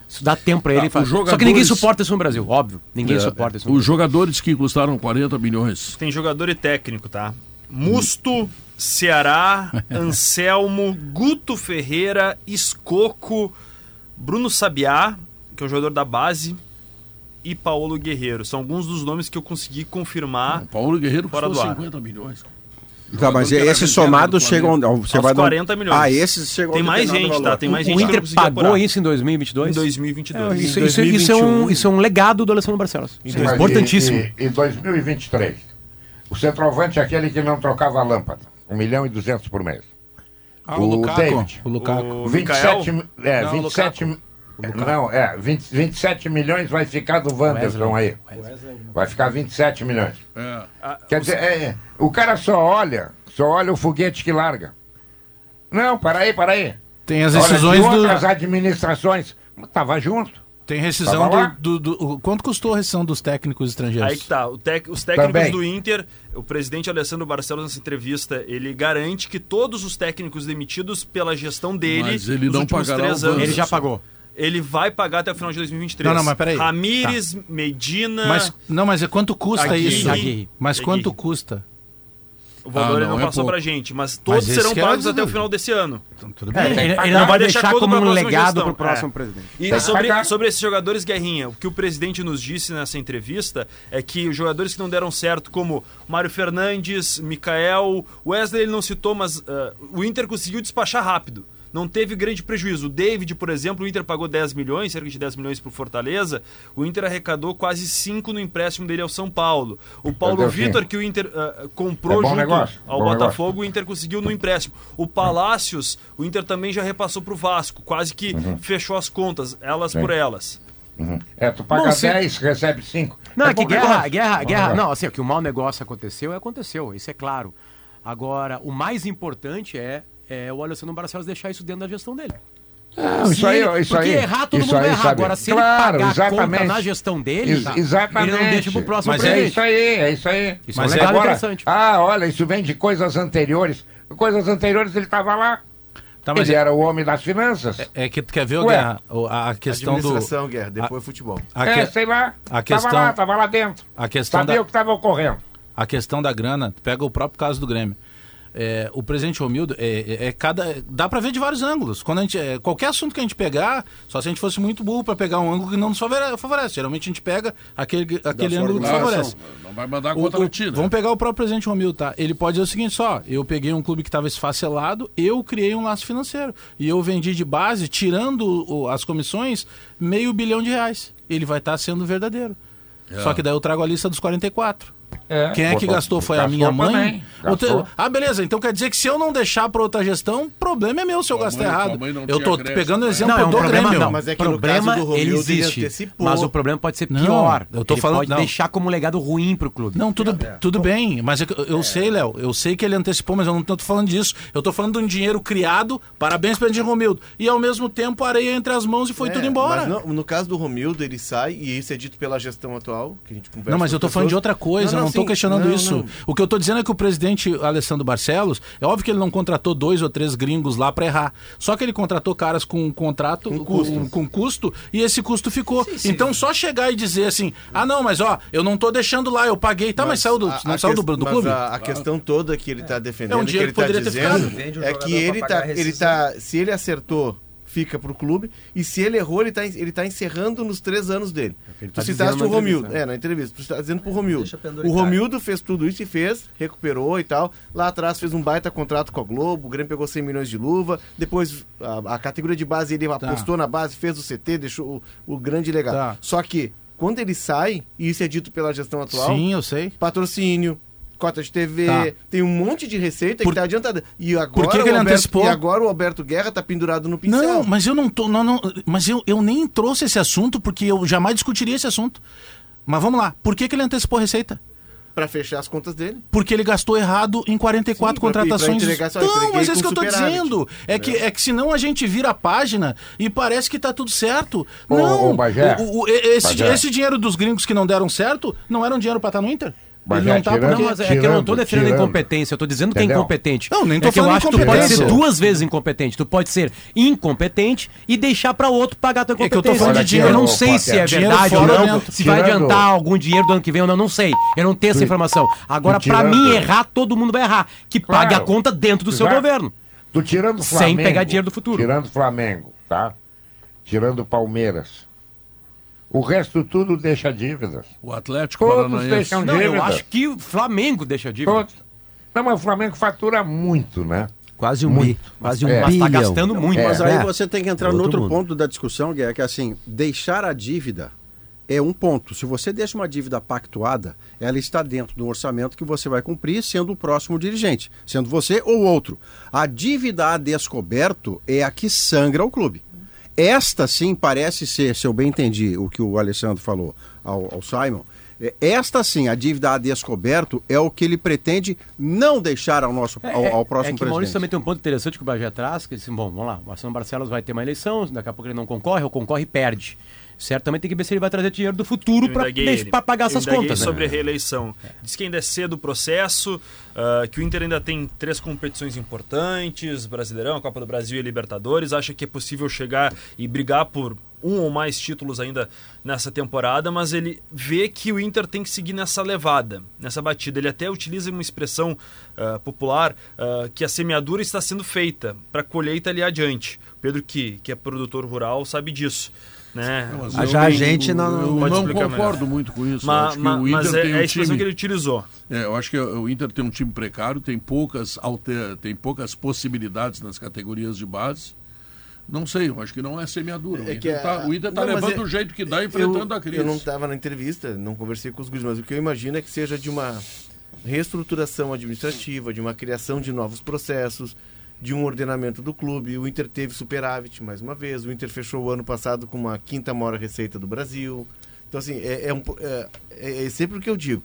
Speaker 7: Isso dá tempo pra ele.
Speaker 2: Ah,
Speaker 7: fa-
Speaker 2: os
Speaker 7: Só que
Speaker 2: jogadores-
Speaker 7: ninguém suporta isso no Brasil, óbvio. Ninguém
Speaker 2: É,
Speaker 7: suporta isso no
Speaker 2: Os jogadores que custaram 40 milhões.
Speaker 12: Tem jogador e técnico, tá? Musto, Ceará, Anselmo, Guto Ferreira, Escoco, Bruno Sabiá, que é o jogador da base, e Paulo Guerreiro. São alguns dos nomes que eu consegui confirmar.
Speaker 2: O Paulo Guerreiro
Speaker 12: Fora
Speaker 2: custou
Speaker 12: do ar.
Speaker 2: 50 milhões.
Speaker 3: Tá, mas esses somados
Speaker 2: do
Speaker 3: chegam. Você
Speaker 12: Aos
Speaker 3: vai dar um-
Speaker 12: 40 milhões.
Speaker 3: Ah, esses chegam
Speaker 12: Tem mais gente,
Speaker 3: valor.
Speaker 12: tá? Tem mais
Speaker 7: O
Speaker 12: gente que eu
Speaker 7: Inter pagou
Speaker 12: apurar.
Speaker 7: isso em 2022?
Speaker 12: Em 2022.
Speaker 7: É,
Speaker 6: Em
Speaker 7: isso, isso- isso é um,
Speaker 6: 2021.
Speaker 7: isso é um legado do Alessandro Barcelos. Isso é importantíssimo.
Speaker 8: E, e, e 2023? O centroavante é aquele que não trocava a lâmpada. 1 milhão e 200 por mês.
Speaker 4: Ah, o, Lukaku.
Speaker 8: David.
Speaker 4: O Lukaku.
Speaker 12: O
Speaker 8: 27,
Speaker 12: Mikael?
Speaker 8: mi- é,
Speaker 12: Não,
Speaker 8: 27, mi- não, é, 20, 27 milhões vai ficar do Wanderson aí. Vai ficar 27 milhões.
Speaker 2: É.
Speaker 8: Quer dizer, é, é, o cara só olha, só olha o foguete que larga. Não, para aí, para aí.
Speaker 4: Tem as
Speaker 8: Olha,
Speaker 4: decisões
Speaker 8: de
Speaker 4: do.
Speaker 8: outras administrações, tava junto.
Speaker 4: Tem rescisão do, do, do- Quanto custou a rescisão dos técnicos estrangeiros?
Speaker 12: Aí que tá. O tec- os técnicos
Speaker 8: Também.
Speaker 12: do Inter, o presidente Alessandro Barcelos, nessa entrevista, ele garante que todos os técnicos demitidos pela gestão dele
Speaker 2: Mas ele
Speaker 12: nos
Speaker 2: não pagará
Speaker 12: três anos.
Speaker 7: Ele já pagou.
Speaker 12: Ele vai pagar até o final de 2023.
Speaker 4: Não, não, mas peraí.
Speaker 12: Ramires, Medina.
Speaker 4: Mas, não, mas é quanto custa
Speaker 12: Aguirre.
Speaker 4: isso?
Speaker 12: Aguirre.
Speaker 4: Mas
Speaker 12: Aguirre.
Speaker 4: quanto custa?
Speaker 12: O valor
Speaker 2: Ah,
Speaker 12: ele
Speaker 2: não,
Speaker 12: não
Speaker 2: é
Speaker 12: passou
Speaker 2: pouco.
Speaker 12: pra gente, mas todos
Speaker 4: esse
Speaker 12: serão
Speaker 4: é
Speaker 12: pagos até o final desse ano.
Speaker 4: Tudo
Speaker 7: É,
Speaker 4: bem.
Speaker 7: ele, ele
Speaker 8: pagar.
Speaker 7: não vai deixar
Speaker 12: deixar tudo
Speaker 7: como um legado
Speaker 12: gestão.
Speaker 7: pro próximo
Speaker 12: É.
Speaker 7: presidente.
Speaker 12: E sobre, sobre esses jogadores, Guerrinha, o que o presidente nos disse nessa entrevista é que os jogadores que não deram certo, como Mário Fernandes, Mikael, Wesley ele não citou, mas ah, o Inter conseguiu despachar rápido. Não teve grande prejuízo. O David, por exemplo, o Inter pagou 10 milhões, cerca de 10 milhões pro Fortaleza. O Inter arrecadou quase 5 no empréstimo dele ao São Paulo. O Paulo Vitor, que o Inter ah, comprou
Speaker 8: É
Speaker 12: junto
Speaker 8: negócio,
Speaker 12: ao
Speaker 8: bom
Speaker 12: Botafogo, o Inter conseguiu no empréstimo. O Palácios, o Inter também já repassou pro Vasco, quase que fechou as contas, elas
Speaker 8: Sim.
Speaker 12: por elas.
Speaker 8: Uhum. É, tu paga
Speaker 7: Bom, se-
Speaker 8: 10, recebe 5.
Speaker 7: Não, é, que
Speaker 8: bom
Speaker 7: guerra,
Speaker 8: negócio.
Speaker 7: guerra,
Speaker 8: Bom
Speaker 7: guerra.
Speaker 8: negócio.
Speaker 7: Não, assim, que o mau negócio aconteceu, aconteceu, isso é claro. Agora, o mais importante é, é o Alessandro Barcelos deixar isso dentro da gestão dele.
Speaker 8: Não,
Speaker 7: Se
Speaker 8: isso aí,
Speaker 7: ele-
Speaker 8: isso
Speaker 7: porque
Speaker 8: aí.
Speaker 7: errar todo
Speaker 8: isso
Speaker 7: mundo
Speaker 8: aí,
Speaker 7: vai errar.
Speaker 8: sabe?
Speaker 7: Agora, se
Speaker 8: claro,
Speaker 7: ele pagar
Speaker 8: exatamente.
Speaker 7: conta na gestão dele,
Speaker 8: Ex- exatamente.
Speaker 7: ele não deixa pro próximo
Speaker 8: Mas é isso aí, é isso aí.
Speaker 7: Isso é um legado
Speaker 8: agora,
Speaker 7: interessante.
Speaker 8: Ah, olha, isso vem de coisas anteriores. Coisas anteriores ele estava lá.
Speaker 4: Tá, mas
Speaker 8: ele
Speaker 4: é,
Speaker 8: era o homem das finanças.
Speaker 4: é que tu quer ver, o
Speaker 8: Ué.
Speaker 4: Guerra, a, a questão do.
Speaker 6: Administração, Guerra, depois futebol.
Speaker 4: A,
Speaker 8: é,
Speaker 4: que-
Speaker 8: sei lá.
Speaker 4: a
Speaker 8: Tava
Speaker 4: questão-
Speaker 8: lá, tava lá dentro.
Speaker 4: a questão
Speaker 8: Sabia
Speaker 4: da-
Speaker 8: o que estava ocorrendo.
Speaker 4: a questão da grana, pega o próprio caso do Grêmio. É, o presidente Romildo é, é- é cada dá pra ver de vários ângulos. Quando a gente é, qualquer assunto que a gente pegar, só se a gente fosse muito burro pra pegar um ângulo que não nos favore- favorece. Geralmente a gente pega aquele aquele ângulo que favorece.
Speaker 2: Não vai mandar
Speaker 4: O-
Speaker 2: contra
Speaker 4: o-
Speaker 2: né?
Speaker 4: Vamos pegar o próprio presidente Romildo, tá? Ele pode dizer o seguinte só, eu peguei um clube que estava esfacelado, eu criei um laço financeiro. E eu vendi de base, tirando o- as comissões, meio bilhão de reais. Ele vai estar sendo verdadeiro. Só que daí eu trago a lista dos 44.
Speaker 8: É,
Speaker 4: Quem é que gastou? Foi a minha mãe?
Speaker 8: gastou.
Speaker 4: Ah, beleza. Então quer dizer que se eu não deixar para outra gestão, o problema é meu se eu gastar errado.
Speaker 2: não
Speaker 4: Eu tô pegando o
Speaker 2: né?
Speaker 4: exemplo
Speaker 7: Não, é um
Speaker 4: do
Speaker 7: problema
Speaker 4: Grêmio.
Speaker 7: não.
Speaker 6: Mas é que
Speaker 7: o
Speaker 6: no
Speaker 7: problema
Speaker 6: caso do Romildo,
Speaker 7: ele existe.
Speaker 6: antecipou.
Speaker 7: Mas o problema pode ser
Speaker 4: Não,
Speaker 7: pior.
Speaker 4: eu tô
Speaker 7: ele
Speaker 4: falando-
Speaker 7: pode
Speaker 4: não.
Speaker 7: deixar como legado ruim pro clube.
Speaker 4: Não, tudo, tudo bem, mas é eu, eu sei, Léo, eu sei que ele antecipou, mas eu não tô falando disso. Eu tô falando de um dinheiro criado, parabéns para o Romildo. E ao mesmo tempo, areia entre as mãos e foi
Speaker 6: É,
Speaker 4: tudo embora.
Speaker 6: Mas não- no caso do Romildo, ele sai, e isso é dito pela gestão atual, que a gente conversa
Speaker 4: Não, mas eu tô falando de outra coisa, não tô
Speaker 6: sim,
Speaker 4: questionando
Speaker 6: não,
Speaker 4: isso.
Speaker 6: não.
Speaker 4: O que eu tô dizendo é que o presidente Alessandro Barcelos, é óbvio que ele não contratou dois ou três gringos lá pra errar. Só que ele contratou caras com um contrato, com,
Speaker 6: custo.
Speaker 4: com custo, e esse custo ficou. Então só chegar e dizer assim: ah, não, mas ó, eu não tô deixando lá, eu paguei. Tá, mas, saiu do,
Speaker 6: a-
Speaker 4: não
Speaker 6: a
Speaker 4: saiu do, do
Speaker 6: mas
Speaker 4: clube?
Speaker 6: A, a questão toda que ele está defendendo,
Speaker 4: É um
Speaker 6: que
Speaker 4: dinheiro
Speaker 6: ele
Speaker 4: que
Speaker 6: está
Speaker 4: poderia ter
Speaker 6: dizendo, é que ele
Speaker 11: pagar
Speaker 6: tá, tá, se ele acertou, fica pro clube, e se ele errou, ele tá, en- ele tá encerrando nos três anos dele.
Speaker 7: ele
Speaker 6: tu
Speaker 7: tá
Speaker 6: citaste o Romildo,
Speaker 7: entrevista.
Speaker 6: é, na entrevista, tu está dizendo pro Romildo. O. Romildo fez tudo isso e fez, recuperou e tal. Lá atrás fez um baita contrato com a Globo, o Grêmio pegou 100 milhões de luva, depois a, a categoria de base ele apostou na base, fez o CT, deixou o, o grande legado.
Speaker 4: Tá.
Speaker 6: Só que, quando ele sai, e isso é dito pela gestão atual,
Speaker 4: Sim, eu sei.
Speaker 6: patrocínio, cota de TV,
Speaker 4: Tá.
Speaker 6: tem um monte de receita
Speaker 4: Por-
Speaker 6: que tá adiantada. E agora,
Speaker 4: Por que que
Speaker 6: o
Speaker 4: ele
Speaker 6: Alberto,
Speaker 4: antecipou?
Speaker 6: E agora o Alberto Guerra tá pendurado no pincel.
Speaker 4: Não, mas eu não tô. Não, não, mas eu, eu nem trouxe esse assunto porque eu jamais discutiria esse assunto. Mas vamos lá, por que, que ele antecipou a receita?
Speaker 6: Pra fechar as contas dele.
Speaker 4: Porque ele gastou errado em 44
Speaker 6: Sim,
Speaker 4: contratações.
Speaker 6: pra entregar, só
Speaker 4: não, mas é isso que eu tô
Speaker 6: superávit.
Speaker 4: dizendo. É que, é que senão a gente vira a página e parece que tá tudo certo.
Speaker 8: Ô,
Speaker 4: não,
Speaker 8: ô, Bagé,
Speaker 4: o- o- esse,
Speaker 8: Bagé.
Speaker 4: esse dinheiro dos gringos que não deram certo não era um dinheiro pra estar no Inter? Ele não tá
Speaker 8: tirando-.
Speaker 7: Não, mas é que eu não tô
Speaker 8: Tirando,
Speaker 7: defendendo a
Speaker 8: tirando.
Speaker 7: incompetência, eu tô dizendo que é
Speaker 8: Entendeu?
Speaker 7: incompetente.
Speaker 4: Não, nem tô
Speaker 7: é que eu
Speaker 4: falando
Speaker 7: acho que tu pode ser
Speaker 4: incompetência.
Speaker 7: duas vezes incompetente. Tu pode ser incompetente e deixar pra outro pagar tua
Speaker 4: É que eu
Speaker 7: incompetência.
Speaker 4: tô falando de
Speaker 7: eu
Speaker 4: dinheiro,
Speaker 7: não
Speaker 8: ô,
Speaker 7: sei se é verdade ou não, se vai
Speaker 8: Tirando-
Speaker 7: adiantar algum dinheiro do ano que vem ou não, não sei. Eu não tenho essa informação. Agora,
Speaker 8: tirando-
Speaker 7: mim errar, todo mundo vai errar. Que pague a conta dentro do seu
Speaker 8: Exato.
Speaker 7: governo.
Speaker 8: Tu tirando o
Speaker 7: Sem
Speaker 8: Flamengo.
Speaker 7: pegar dinheiro do futuro.
Speaker 8: Tirando o Flamengo, tá? Tirando o Palmeiras. O resto tudo deixa dívidas.
Speaker 2: O Atlético
Speaker 8: Todos
Speaker 2: Paranaense.
Speaker 8: deixam
Speaker 7: Não, eu acho que o Flamengo deixa dívida.
Speaker 8: Todos. Não, mas o Flamengo fatura muito, né?
Speaker 11: Quase um
Speaker 8: Muito.
Speaker 11: bi. Quase um
Speaker 8: É.
Speaker 7: Mas
Speaker 11: bilhão.
Speaker 7: tá gastando muito.
Speaker 8: É.
Speaker 3: Mas aí
Speaker 11: É.
Speaker 3: você tem que entrar
Speaker 11: É
Speaker 3: no
Speaker 11: outro
Speaker 3: outro
Speaker 11: mundo.
Speaker 3: ponto da discussão, que é que assim, deixar a dívida é um ponto. Se você deixa uma dívida pactuada, ela está dentro do orçamento que você vai cumprir, sendo o próximo dirigente, sendo você ou outro. A dívida a descoberto é a que sangra o clube. Esta sim parece ser, se eu bem entendi o que o Alessandro falou ao, ao Simon, é, esta sim, a dívida a descoberto é o que ele pretende não deixar ao nosso ao, ao próximo
Speaker 7: é que o Maurício
Speaker 3: presidente.
Speaker 7: também tem um ponto interessante que o Bagé traz, que assim, bom, vamos lá, o Marcelo Barcelos vai ter uma eleição, daqui a pouco ele não concorre, ou concorre e perde. Certamente tem que ver se ele vai trazer dinheiro do futuro para pagar essas contas. né?
Speaker 12: sobre a reeleição. Diz que ainda é cedo o processo, ah, que o Inter ainda tem três competições importantes, Brasileirão, a Copa do Brasil e Libertadores. Acha que é possível chegar e brigar por um ou mais títulos ainda nessa temporada, mas ele vê que o Inter tem que seguir nessa levada, nessa batida. Ele até utiliza uma expressão ah, popular ah, que a semeadura está sendo feita para a colheita ali adiante. Pedro, que, que é produtor rural, sabe disso. Né?
Speaker 2: Mas eu
Speaker 5: já a
Speaker 2: não-
Speaker 5: gente não-
Speaker 2: Eu não concordo
Speaker 12: melhor.
Speaker 2: muito com isso. Eu
Speaker 12: Ma-
Speaker 2: acho que
Speaker 12: ma-
Speaker 2: o Inter
Speaker 12: mas é,
Speaker 2: tem
Speaker 12: é a
Speaker 2: um
Speaker 12: expressão
Speaker 2: time...
Speaker 12: que ele utilizou.
Speaker 2: É, eu acho que o Inter tem um time precário, tem poucas, alter... tem poucas possibilidades nas categorias de base. Não sei, eu acho que não é semeadura. o
Speaker 6: É
Speaker 2: Inter está o Inter tá
Speaker 6: Não, mas
Speaker 2: levando
Speaker 6: é-
Speaker 2: do jeito que dá, enfrentando
Speaker 6: eu,
Speaker 2: a crise.
Speaker 6: Eu não estava na entrevista, não conversei com os guris, mas o que eu imagino é que seja de uma reestruturação administrativa, de uma criação de novos processos, de um ordenamento do clube. O Inter teve superávit mais uma vez. O Inter fechou o ano passado com uma quinta maior receita do Brasil. Então, assim, é, é um é- é- é sempre o que eu digo.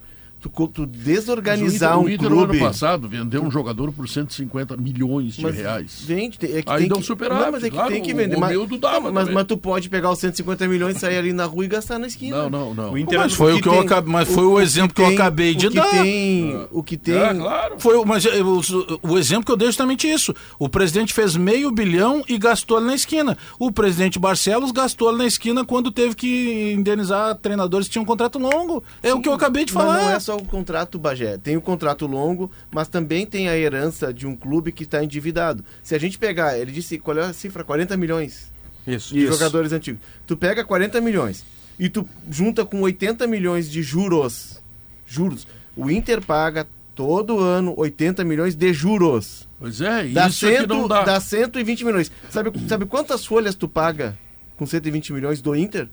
Speaker 6: Tu, tu
Speaker 2: Mas o
Speaker 6: desorganizar
Speaker 2: Inter,
Speaker 6: um
Speaker 2: o Inter
Speaker 6: clube...
Speaker 2: no ano passado vendeu um jogador por 150 milhões de
Speaker 6: Mas
Speaker 2: reais.
Speaker 6: Vende, tem- é que
Speaker 2: Aí
Speaker 6: tem
Speaker 2: dá um
Speaker 6: que,
Speaker 2: superávit,
Speaker 6: não, mas é que
Speaker 2: claro,
Speaker 6: tem que
Speaker 2: o
Speaker 6: vender.
Speaker 2: Romildo dava
Speaker 6: mas,
Speaker 2: também.
Speaker 6: mas tu pode pegar os 150 milhões, sair ali na rua e gastar na esquina.
Speaker 2: Não, não, não.
Speaker 12: O Inter
Speaker 4: Mas foi o que eu
Speaker 6: tem-
Speaker 4: acabei- mas foi o exemplo que eu acabei de
Speaker 6: o que
Speaker 4: dar.
Speaker 6: Tem, o que tem.
Speaker 2: É, claro.
Speaker 4: Foi, o- mas eh, o, o exemplo que eu dei é justamente isso. O presidente fez meio bilhão e gastou ali na esquina. O presidente Barcelos gastou ali na esquina quando teve que indenizar treinadores que tinham um contrato longo. É o que eu acabei de
Speaker 6: Mas
Speaker 4: falar.
Speaker 6: não é só o contrato Bagé. Tem o contrato longo, mas também tem a herança de um clube que está endividado. Se a gente pegar, ele disse, qual é a cifra? 40 milhões
Speaker 7: Isso.
Speaker 6: de jogadores antigos. Tu pega 40 milhões e tu junta com 80 milhões de juros. Juros. O Inter paga todo ano 80 milhões de juros.
Speaker 2: Pois é,
Speaker 6: Dá,
Speaker 2: isso é que não dá.
Speaker 6: dá 120 milhões. Sabe, sabe quantas folhas tu paga com 120 milhões do Inter?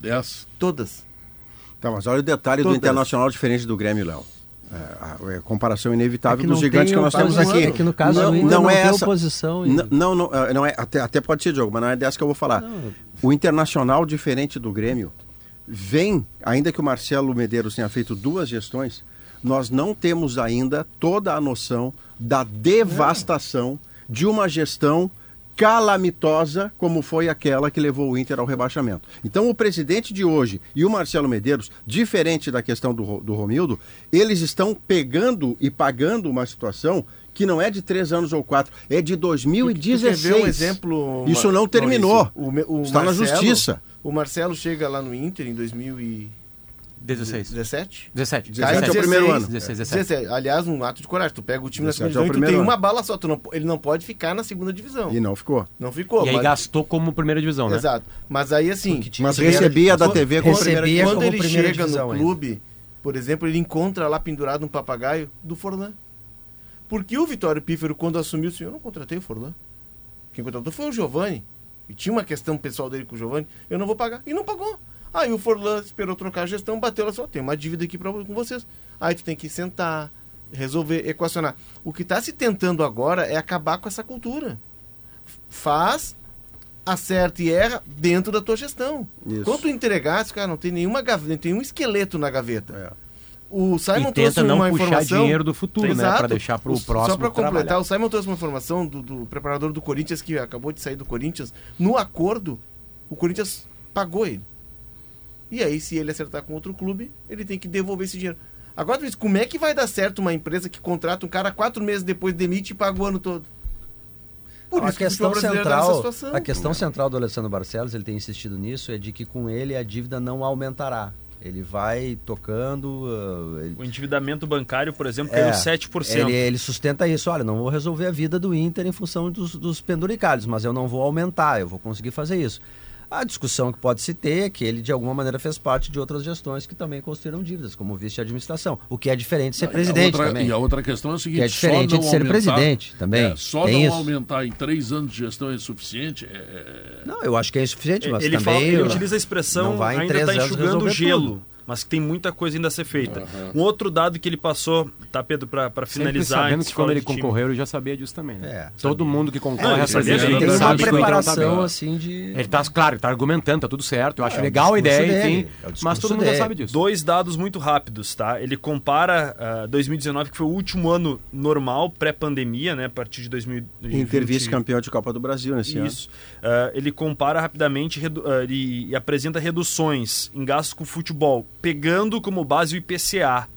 Speaker 2: 10.
Speaker 6: Todas.
Speaker 3: Tá, mas olha o detalhe do
Speaker 6: Todas.
Speaker 3: Internacional diferente do Grêmio, Léo. É, a, a comparação inevitável
Speaker 5: É
Speaker 3: dos
Speaker 5: não
Speaker 3: gigantes que nós temos
Speaker 5: é
Speaker 3: aqui.
Speaker 5: que no caso do Inter não tem oposição e-
Speaker 3: Não, não, é, não é, até, até pode ser, Diogo, mas não é dessa que eu vou falar. O Internacional, diferente do Grêmio, vem, ainda que o Marcelo Medeiros tenha feito duas gestões, nós não temos ainda toda a noção da devastação de uma gestão calamitosa como foi aquela que levou o Inter ao rebaixamento. Então o presidente de hoje e o Marcelo Medeiros, diferente da questão do, do Romildo, eles estão pegando e pagando uma situação que não é de três anos ou quatro, é de
Speaker 6: Tu
Speaker 3: 2016.
Speaker 6: quer ver um exemplo?
Speaker 3: Isso não terminou.
Speaker 6: Maurício? O o
Speaker 3: Está na justiça.
Speaker 6: O Marcelo chega lá no Inter em 2017?
Speaker 7: 16.
Speaker 6: 17?
Speaker 7: 17.
Speaker 3: 17 é o primeiro ano.
Speaker 7: 16, 17.
Speaker 6: 17. Aliás, um ato de coragem. Tu pega o time na
Speaker 3: 17
Speaker 6: segunda
Speaker 3: é o
Speaker 6: divisão e tu
Speaker 3: primeiro
Speaker 6: tem
Speaker 3: ano.
Speaker 6: uma bala só. Tu não, ele não pode ficar na segunda divisão.
Speaker 3: E não ficou.
Speaker 6: Não ficou.
Speaker 7: E aí
Speaker 6: mas-
Speaker 7: gastou como primeira divisão, né?
Speaker 6: Exato. Mas aí assim.
Speaker 3: Mas recebia da
Speaker 6: quando-
Speaker 3: TV como
Speaker 6: quando-
Speaker 5: Recebia
Speaker 6: Quando
Speaker 5: como
Speaker 6: ele
Speaker 5: primeira
Speaker 6: chega
Speaker 5: divisão
Speaker 6: no
Speaker 5: ainda.
Speaker 6: clube, por exemplo, ele encontra lá pendurado um papagaio do Forlan. Porque o Vitório Pífero, quando assumiu, disse: Eu não contratei o Forlan. Quem contratou foi o Giovani. E tinha uma questão pessoal dele com o Giovani. Eu não vou pagar. E não pagou. Aí o Forlan esperou trocar a gestão, bateu lá só: Tem uma dívida aqui pra, com vocês. Aí tu tem que sentar, resolver, equacionar. O que está se tentando agora é acabar com essa cultura. Faz, acerta e erra dentro da tua gestão.
Speaker 3: Isso.
Speaker 6: Quando tu entregasse, cara, não tem nenhuma gaveta, não tem um esqueleto na gaveta.
Speaker 3: É.
Speaker 6: O Simon
Speaker 7: E
Speaker 6: trouxe
Speaker 7: tenta não
Speaker 6: uma
Speaker 7: puxar
Speaker 6: informação.
Speaker 7: dinheiro do futuro, né,
Speaker 6: Exato.
Speaker 7: pra deixar pro
Speaker 6: O-
Speaker 7: próximo
Speaker 6: Só para completar,
Speaker 7: trabalhar.
Speaker 6: o Simon trouxe uma informação do, do preparador do Corinthians que acabou de sair do Corinthians. No acordo, o Corinthians pagou ele. E aí, se ele acertar com outro clube, ele tem que devolver esse dinheiro. Agora, como é que vai dar certo uma empresa que contrata um cara quatro meses depois demite e paga o ano todo? Por
Speaker 5: a
Speaker 6: que
Speaker 5: questão
Speaker 6: tá nessa
Speaker 5: central,
Speaker 6: situação.
Speaker 5: a questão central do Alessandro Barcelos, ele tem insistido nisso, é de que com ele a dívida não aumentará. Ele vai tocando. uh, ele-
Speaker 12: O endividamento bancário, por exemplo,
Speaker 5: É,
Speaker 12: caiu 7%.
Speaker 5: Ele, ele sustenta isso. Olha, não vou resolver a vida do Inter em função dos, dos penduricalhos, mas eu não vou aumentar, eu vou conseguir fazer isso.
Speaker 11: A discussão que pode se ter é que ele, de alguma maneira, fez parte de outras gestões que também construíram dívidas, como vice de administração. O que é diferente de ser
Speaker 2: E a
Speaker 11: presidente
Speaker 2: outra-
Speaker 11: também.
Speaker 2: E a outra questão é a seguinte:
Speaker 11: Que é diferente
Speaker 2: só não
Speaker 11: de ser
Speaker 2: aumentar-
Speaker 11: presidente também.
Speaker 2: É, só
Speaker 11: Tem
Speaker 2: não
Speaker 11: isso.
Speaker 2: aumentar em três anos de gestão é suficiente. é- é-
Speaker 11: Não, eu acho que é insuficiente, mas
Speaker 12: ele,
Speaker 11: também...
Speaker 12: fala- ele
Speaker 11: eu-
Speaker 12: utiliza a expressão
Speaker 11: não vai
Speaker 12: ainda está enxugando o gelo.
Speaker 11: tudo.
Speaker 12: Mas que tem muita coisa ainda a ser feita. Um outro dado que ele passou, tá, Pedro, para
Speaker 7: Sempre
Speaker 12: finalizar.
Speaker 7: sabendo que quando ele concorreu, ele já sabia disso também, né?
Speaker 11: É,
Speaker 7: Todo mundo que concorre
Speaker 12: ele
Speaker 7: essa
Speaker 12: sabia,
Speaker 7: presidente
Speaker 12: ele
Speaker 11: Tem uma
Speaker 7: sabe que tá
Speaker 11: preparação,
Speaker 7: bem.
Speaker 11: assim, de...
Speaker 7: Ele tá, claro, tá argumentando, tá tudo certo. Eu acho
Speaker 11: É,
Speaker 7: legal a ideia,
Speaker 11: dele,
Speaker 7: enfim.
Speaker 11: é
Speaker 7: mas todo mundo já
Speaker 11: dele.
Speaker 7: sabe disso.
Speaker 12: Dois dados muito rápidos, tá? Ele compara ah, 2019, que foi o último ano normal, pré-pandemia, né? A partir de 2020.
Speaker 3: Inter vice-campeão de Copa do Brasil nesse ano.
Speaker 12: Isso. Ah, ele compara rapidamente redu- ah, e, e apresenta reduções em gastos com futebol, pegando como base o IPCA,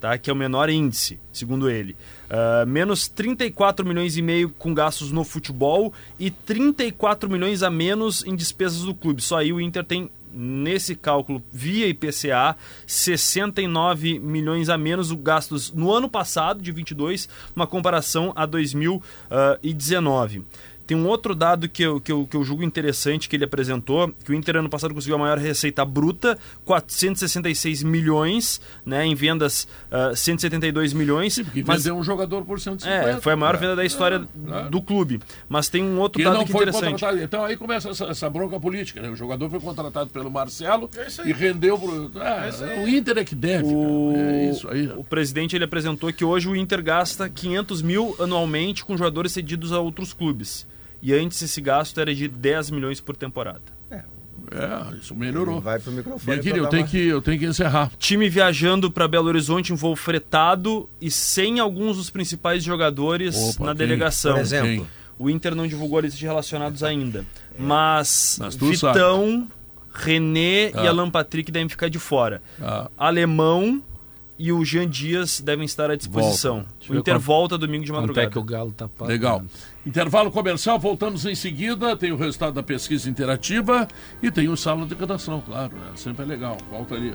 Speaker 12: tá? que é o menor índice, segundo ele. Ah, menos 34 milhões e meio com gastos no futebol e 34 milhões a menos em despesas do clube. Só aí o Inter tem nesse cálculo via IPCA 69 milhões a menos o gastos no ano passado de 22, uma comparação a 2019. Tem um outro dado que eu, que, eu, que eu julgo interessante que ele apresentou, que o Inter ano passado conseguiu a maior receita bruta, 466 milhões, né, em vendas ah, 172 milhões.
Speaker 2: Porque
Speaker 12: mas
Speaker 2: vendeu um jogador por 150.
Speaker 12: é, foi a maior
Speaker 2: É.
Speaker 12: venda da história
Speaker 2: É.
Speaker 12: do clube. Mas tem um outro dado
Speaker 2: não
Speaker 12: que é
Speaker 2: foi
Speaker 12: interessante.
Speaker 2: contratado. Então aí começa essa, essa bronca política. Né? O jogador foi contratado pelo Marcelo e rendeu pro. Ah, o Inter é que deve.
Speaker 12: O.
Speaker 2: É isso aí.
Speaker 12: o presidente ele apresentou que hoje o Inter gasta 500 mil anualmente com jogadores cedidos a outros clubes. E antes esse gasto era de 10 milhões por temporada.
Speaker 2: É, isso melhorou.
Speaker 11: Vai pro microfone.
Speaker 2: Minha eu tenho,
Speaker 11: uma-
Speaker 2: que, eu tenho que encerrar.
Speaker 12: Time viajando para Belo Horizonte em voo fretado e sem alguns dos principais jogadores
Speaker 2: Opa,
Speaker 12: na
Speaker 2: quem?
Speaker 12: delegação.
Speaker 11: Por exemplo.
Speaker 2: Quem?
Speaker 12: O Inter não divulgou a lista de relacionados ainda. Mas,
Speaker 2: Mas
Speaker 12: Vitão, René e
Speaker 2: Ah.
Speaker 12: Alan Patrick devem ficar de fora.
Speaker 2: Ah,
Speaker 12: Alemão e o Jean Dias devem estar à disposição.
Speaker 4: Eu
Speaker 12: O Inter volta domingo de
Speaker 4: é
Speaker 12: madrugada.
Speaker 4: que o Galo tá pagando?
Speaker 2: legal. Intervalo comercial, voltamos em seguida. Tem o resultado da pesquisa interativa e tem o sala de redação, claro. Né? Sempre é legal. Volta ali.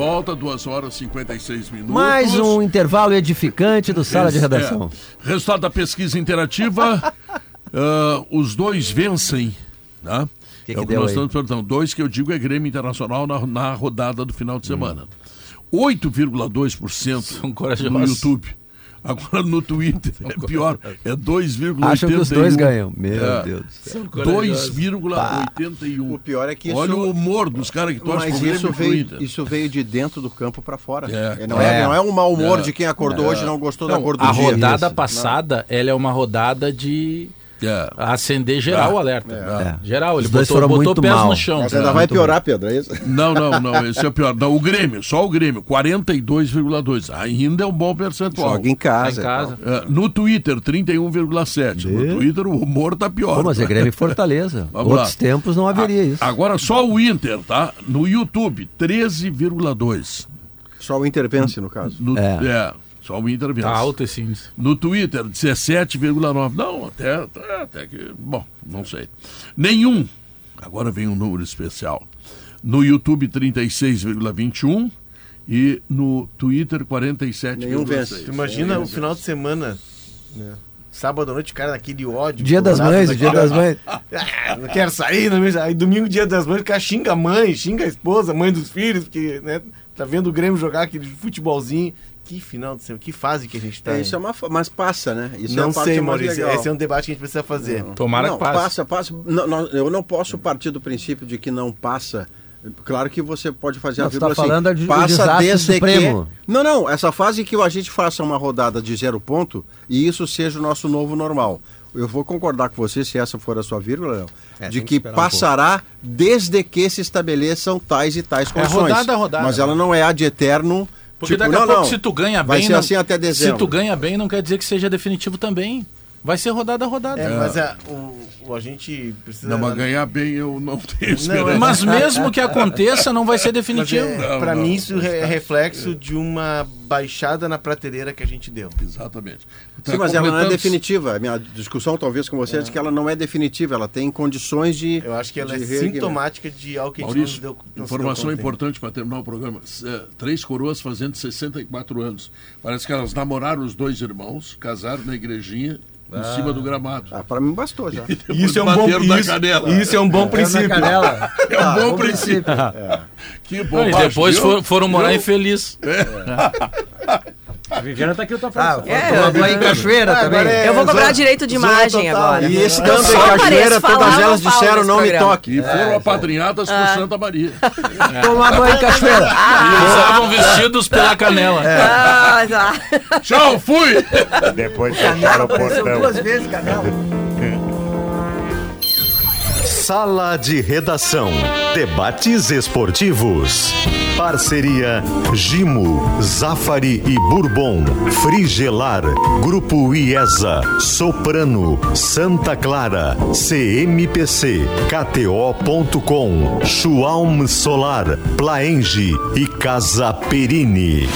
Speaker 2: Volta, 2 horas e 56 minutos.
Speaker 11: Mais um intervalo edificante do Sala de
Speaker 2: Esse-
Speaker 11: Redação.
Speaker 2: é. Resultado da pesquisa interativa: ah, os dois vencem. Né?
Speaker 11: Que
Speaker 2: é
Speaker 11: que
Speaker 2: o que nós
Speaker 11: aí?
Speaker 2: estamos perguntando. Dois que eu digo é Grêmio Internacional na, na rodada do final de semana. 8,2%
Speaker 4: São corajosos.
Speaker 2: no YouTube. Agora no Twitter é pior, é 2,81.
Speaker 11: Acham que os dois ganham. Meu
Speaker 2: É.
Speaker 11: Deus do céu.
Speaker 2: 2,81.
Speaker 3: O pior é que isso...
Speaker 2: Olha o humor dos caras que torcem pro
Speaker 3: isso veio, isso veio de dentro do campo para fora.
Speaker 2: É,
Speaker 3: não,
Speaker 11: claro.
Speaker 3: é, não é um mau humor
Speaker 2: É.
Speaker 3: de quem acordou hoje e não gostou da
Speaker 4: Não,
Speaker 3: cor do
Speaker 4: a
Speaker 3: dia.
Speaker 4: rodada
Speaker 3: Isso.
Speaker 4: passada, ela é uma rodada de
Speaker 2: É.
Speaker 4: acender geral
Speaker 2: É.
Speaker 4: o alerta.
Speaker 11: É.
Speaker 4: Geral, ele
Speaker 11: Os dois
Speaker 4: botou,
Speaker 11: foram
Speaker 4: botou
Speaker 11: muito
Speaker 4: pés
Speaker 11: mal.
Speaker 4: no chão.
Speaker 3: Mas ainda vai piorar, Pedro, é isso?
Speaker 2: Não, não, não, esse é o pior. Não, o Grêmio, só o Grêmio, 42,2. Ainda é um bom percentual.
Speaker 3: Joga em casa.
Speaker 4: Em casa.
Speaker 2: É, no Twitter, 31,7. No Twitter, o humor tá pior.
Speaker 11: Pô, mas é Grêmio e Fortaleza.
Speaker 2: Vamos
Speaker 11: Outros
Speaker 2: lá.
Speaker 11: tempos não haveria isso.
Speaker 2: Agora só o Inter, tá? No YouTube, 13,2.
Speaker 3: Só o Inter vence, no caso.
Speaker 2: No-
Speaker 11: É.
Speaker 2: é, só o Inter vence.
Speaker 4: Tá alto esse índice.
Speaker 2: No Twitter, 17,9. Não, até, até, até que. Bom, não sei. Nenhum. Agora vem um número especial. No YouTube, 36,21. E no Twitter, 47,6.
Speaker 3: Nenhum vence.
Speaker 6: Tu imagina o final de semana, né? Sábado à noite, o cara naquele ódio.
Speaker 11: Dia das Mães, o dia das mães.
Speaker 6: Ah, não quero sair, não aí domingo, dia das mães, o cara xinga a mãe, xinga a esposa, a mãe dos filhos, porque né, tá vendo o Grêmio jogar aquele futebolzinho. Que final de semana, que fase que a gente tá.
Speaker 3: É, isso é uma, mas passa, né? Isso é
Speaker 6: não
Speaker 3: parte
Speaker 6: sei,
Speaker 3: mais
Speaker 6: Maurício.
Speaker 3: legal.
Speaker 6: Esse é um debate que a gente precisa fazer.
Speaker 4: Tomara
Speaker 3: não,
Speaker 4: que passe.
Speaker 3: passa, passa. Não, não, eu não posso partir do princípio de que não passa. Claro que você pode fazer
Speaker 11: Não,
Speaker 3: a
Speaker 11: tá
Speaker 3: vírgula
Speaker 11: falando
Speaker 3: assim,
Speaker 11: de- do
Speaker 3: passa desde
Speaker 11: supremo.
Speaker 3: que... Não, não, essa fase que a gente faça uma rodada de zero ponto e isso seja o nosso novo normal. Eu vou concordar com você, se essa for a sua vírgula, Léo,
Speaker 11: É,
Speaker 3: de
Speaker 11: que
Speaker 3: que,
Speaker 11: esperar um
Speaker 3: passará desde que se estabeleçam tais e tais condições.
Speaker 4: rodada a rodada.
Speaker 3: Mas ela não é a de eterno.
Speaker 4: Porque
Speaker 3: tipo,
Speaker 4: daqui a
Speaker 3: não,
Speaker 4: pouco,
Speaker 3: não,
Speaker 4: se tu ganha
Speaker 3: vai
Speaker 4: bem.
Speaker 3: ser
Speaker 4: não-
Speaker 3: assim até dezembro.
Speaker 4: Se tu ganha bem, não quer dizer que seja definitivo também. Vai ser rodada a rodada.
Speaker 6: É, mas a, o, o- a gente precisa.
Speaker 2: Não, mas ganhar bem eu não tenho
Speaker 6: Não,
Speaker 2: esperança.
Speaker 6: é-
Speaker 4: Mas mesmo que aconteça, não vai ser definitivo.
Speaker 6: é,
Speaker 2: Não, não.
Speaker 6: mim, isso é reflexo de uma baixada na prateleira que a gente deu.
Speaker 2: Exatamente. Tá
Speaker 3: Sim, mas ela não é definitiva. A minha discussão, talvez, com você é de que ela não é definitiva. Ela tem condições de.
Speaker 6: Eu acho que ela é sintomática de algo que a gente não deu. não
Speaker 2: informação importante para terminar o programa. É, Três coroas fazendo 64 anos. Parece que elas namoraram os dois irmãos, casaram na igrejinha, em cima do gramado.
Speaker 3: Ah, para mim bastou já.
Speaker 2: Depois
Speaker 6: Isso é um bom isso,
Speaker 2: canela.
Speaker 6: isso é um bom princípio.
Speaker 11: Canela.
Speaker 2: É um bom
Speaker 11: bom
Speaker 2: princípio. Que
Speaker 4: E
Speaker 2: bobagem.
Speaker 4: depois
Speaker 2: viu?
Speaker 4: for- foram morar
Speaker 2: Viu?
Speaker 4: infeliz.
Speaker 7: A Viviana tá aqui outra
Speaker 11: Ah,
Speaker 7: frase.
Speaker 11: é, tomou banho em cachoeira também.
Speaker 6: agora é-
Speaker 13: Eu vou cobrar
Speaker 6: Zona-
Speaker 13: direito de imagem
Speaker 6: total.
Speaker 13: agora.
Speaker 3: E esse
Speaker 13: Eu
Speaker 3: canto
Speaker 13: só
Speaker 3: em cachoeira, todas elas disseram não me toque.
Speaker 2: E foram apadrinhadas por Santa Maria.
Speaker 11: Tomar banho em cachoeira.
Speaker 4: E eles estavam vestidos pela canela.
Speaker 13: Ah, tá.
Speaker 2: Tchau, fui!
Speaker 8: Depois fecharam o portão.
Speaker 11: duas vezes, Canela.
Speaker 1: Sala de Redação. Debates esportivos. Parceria Gimo, Zafari e Bourbon. Frigelar. Grupo IESA. Soprano. Santa Clara. CMPC. KTO.com. Schwalm Solar. Plaenge e Casa Perini.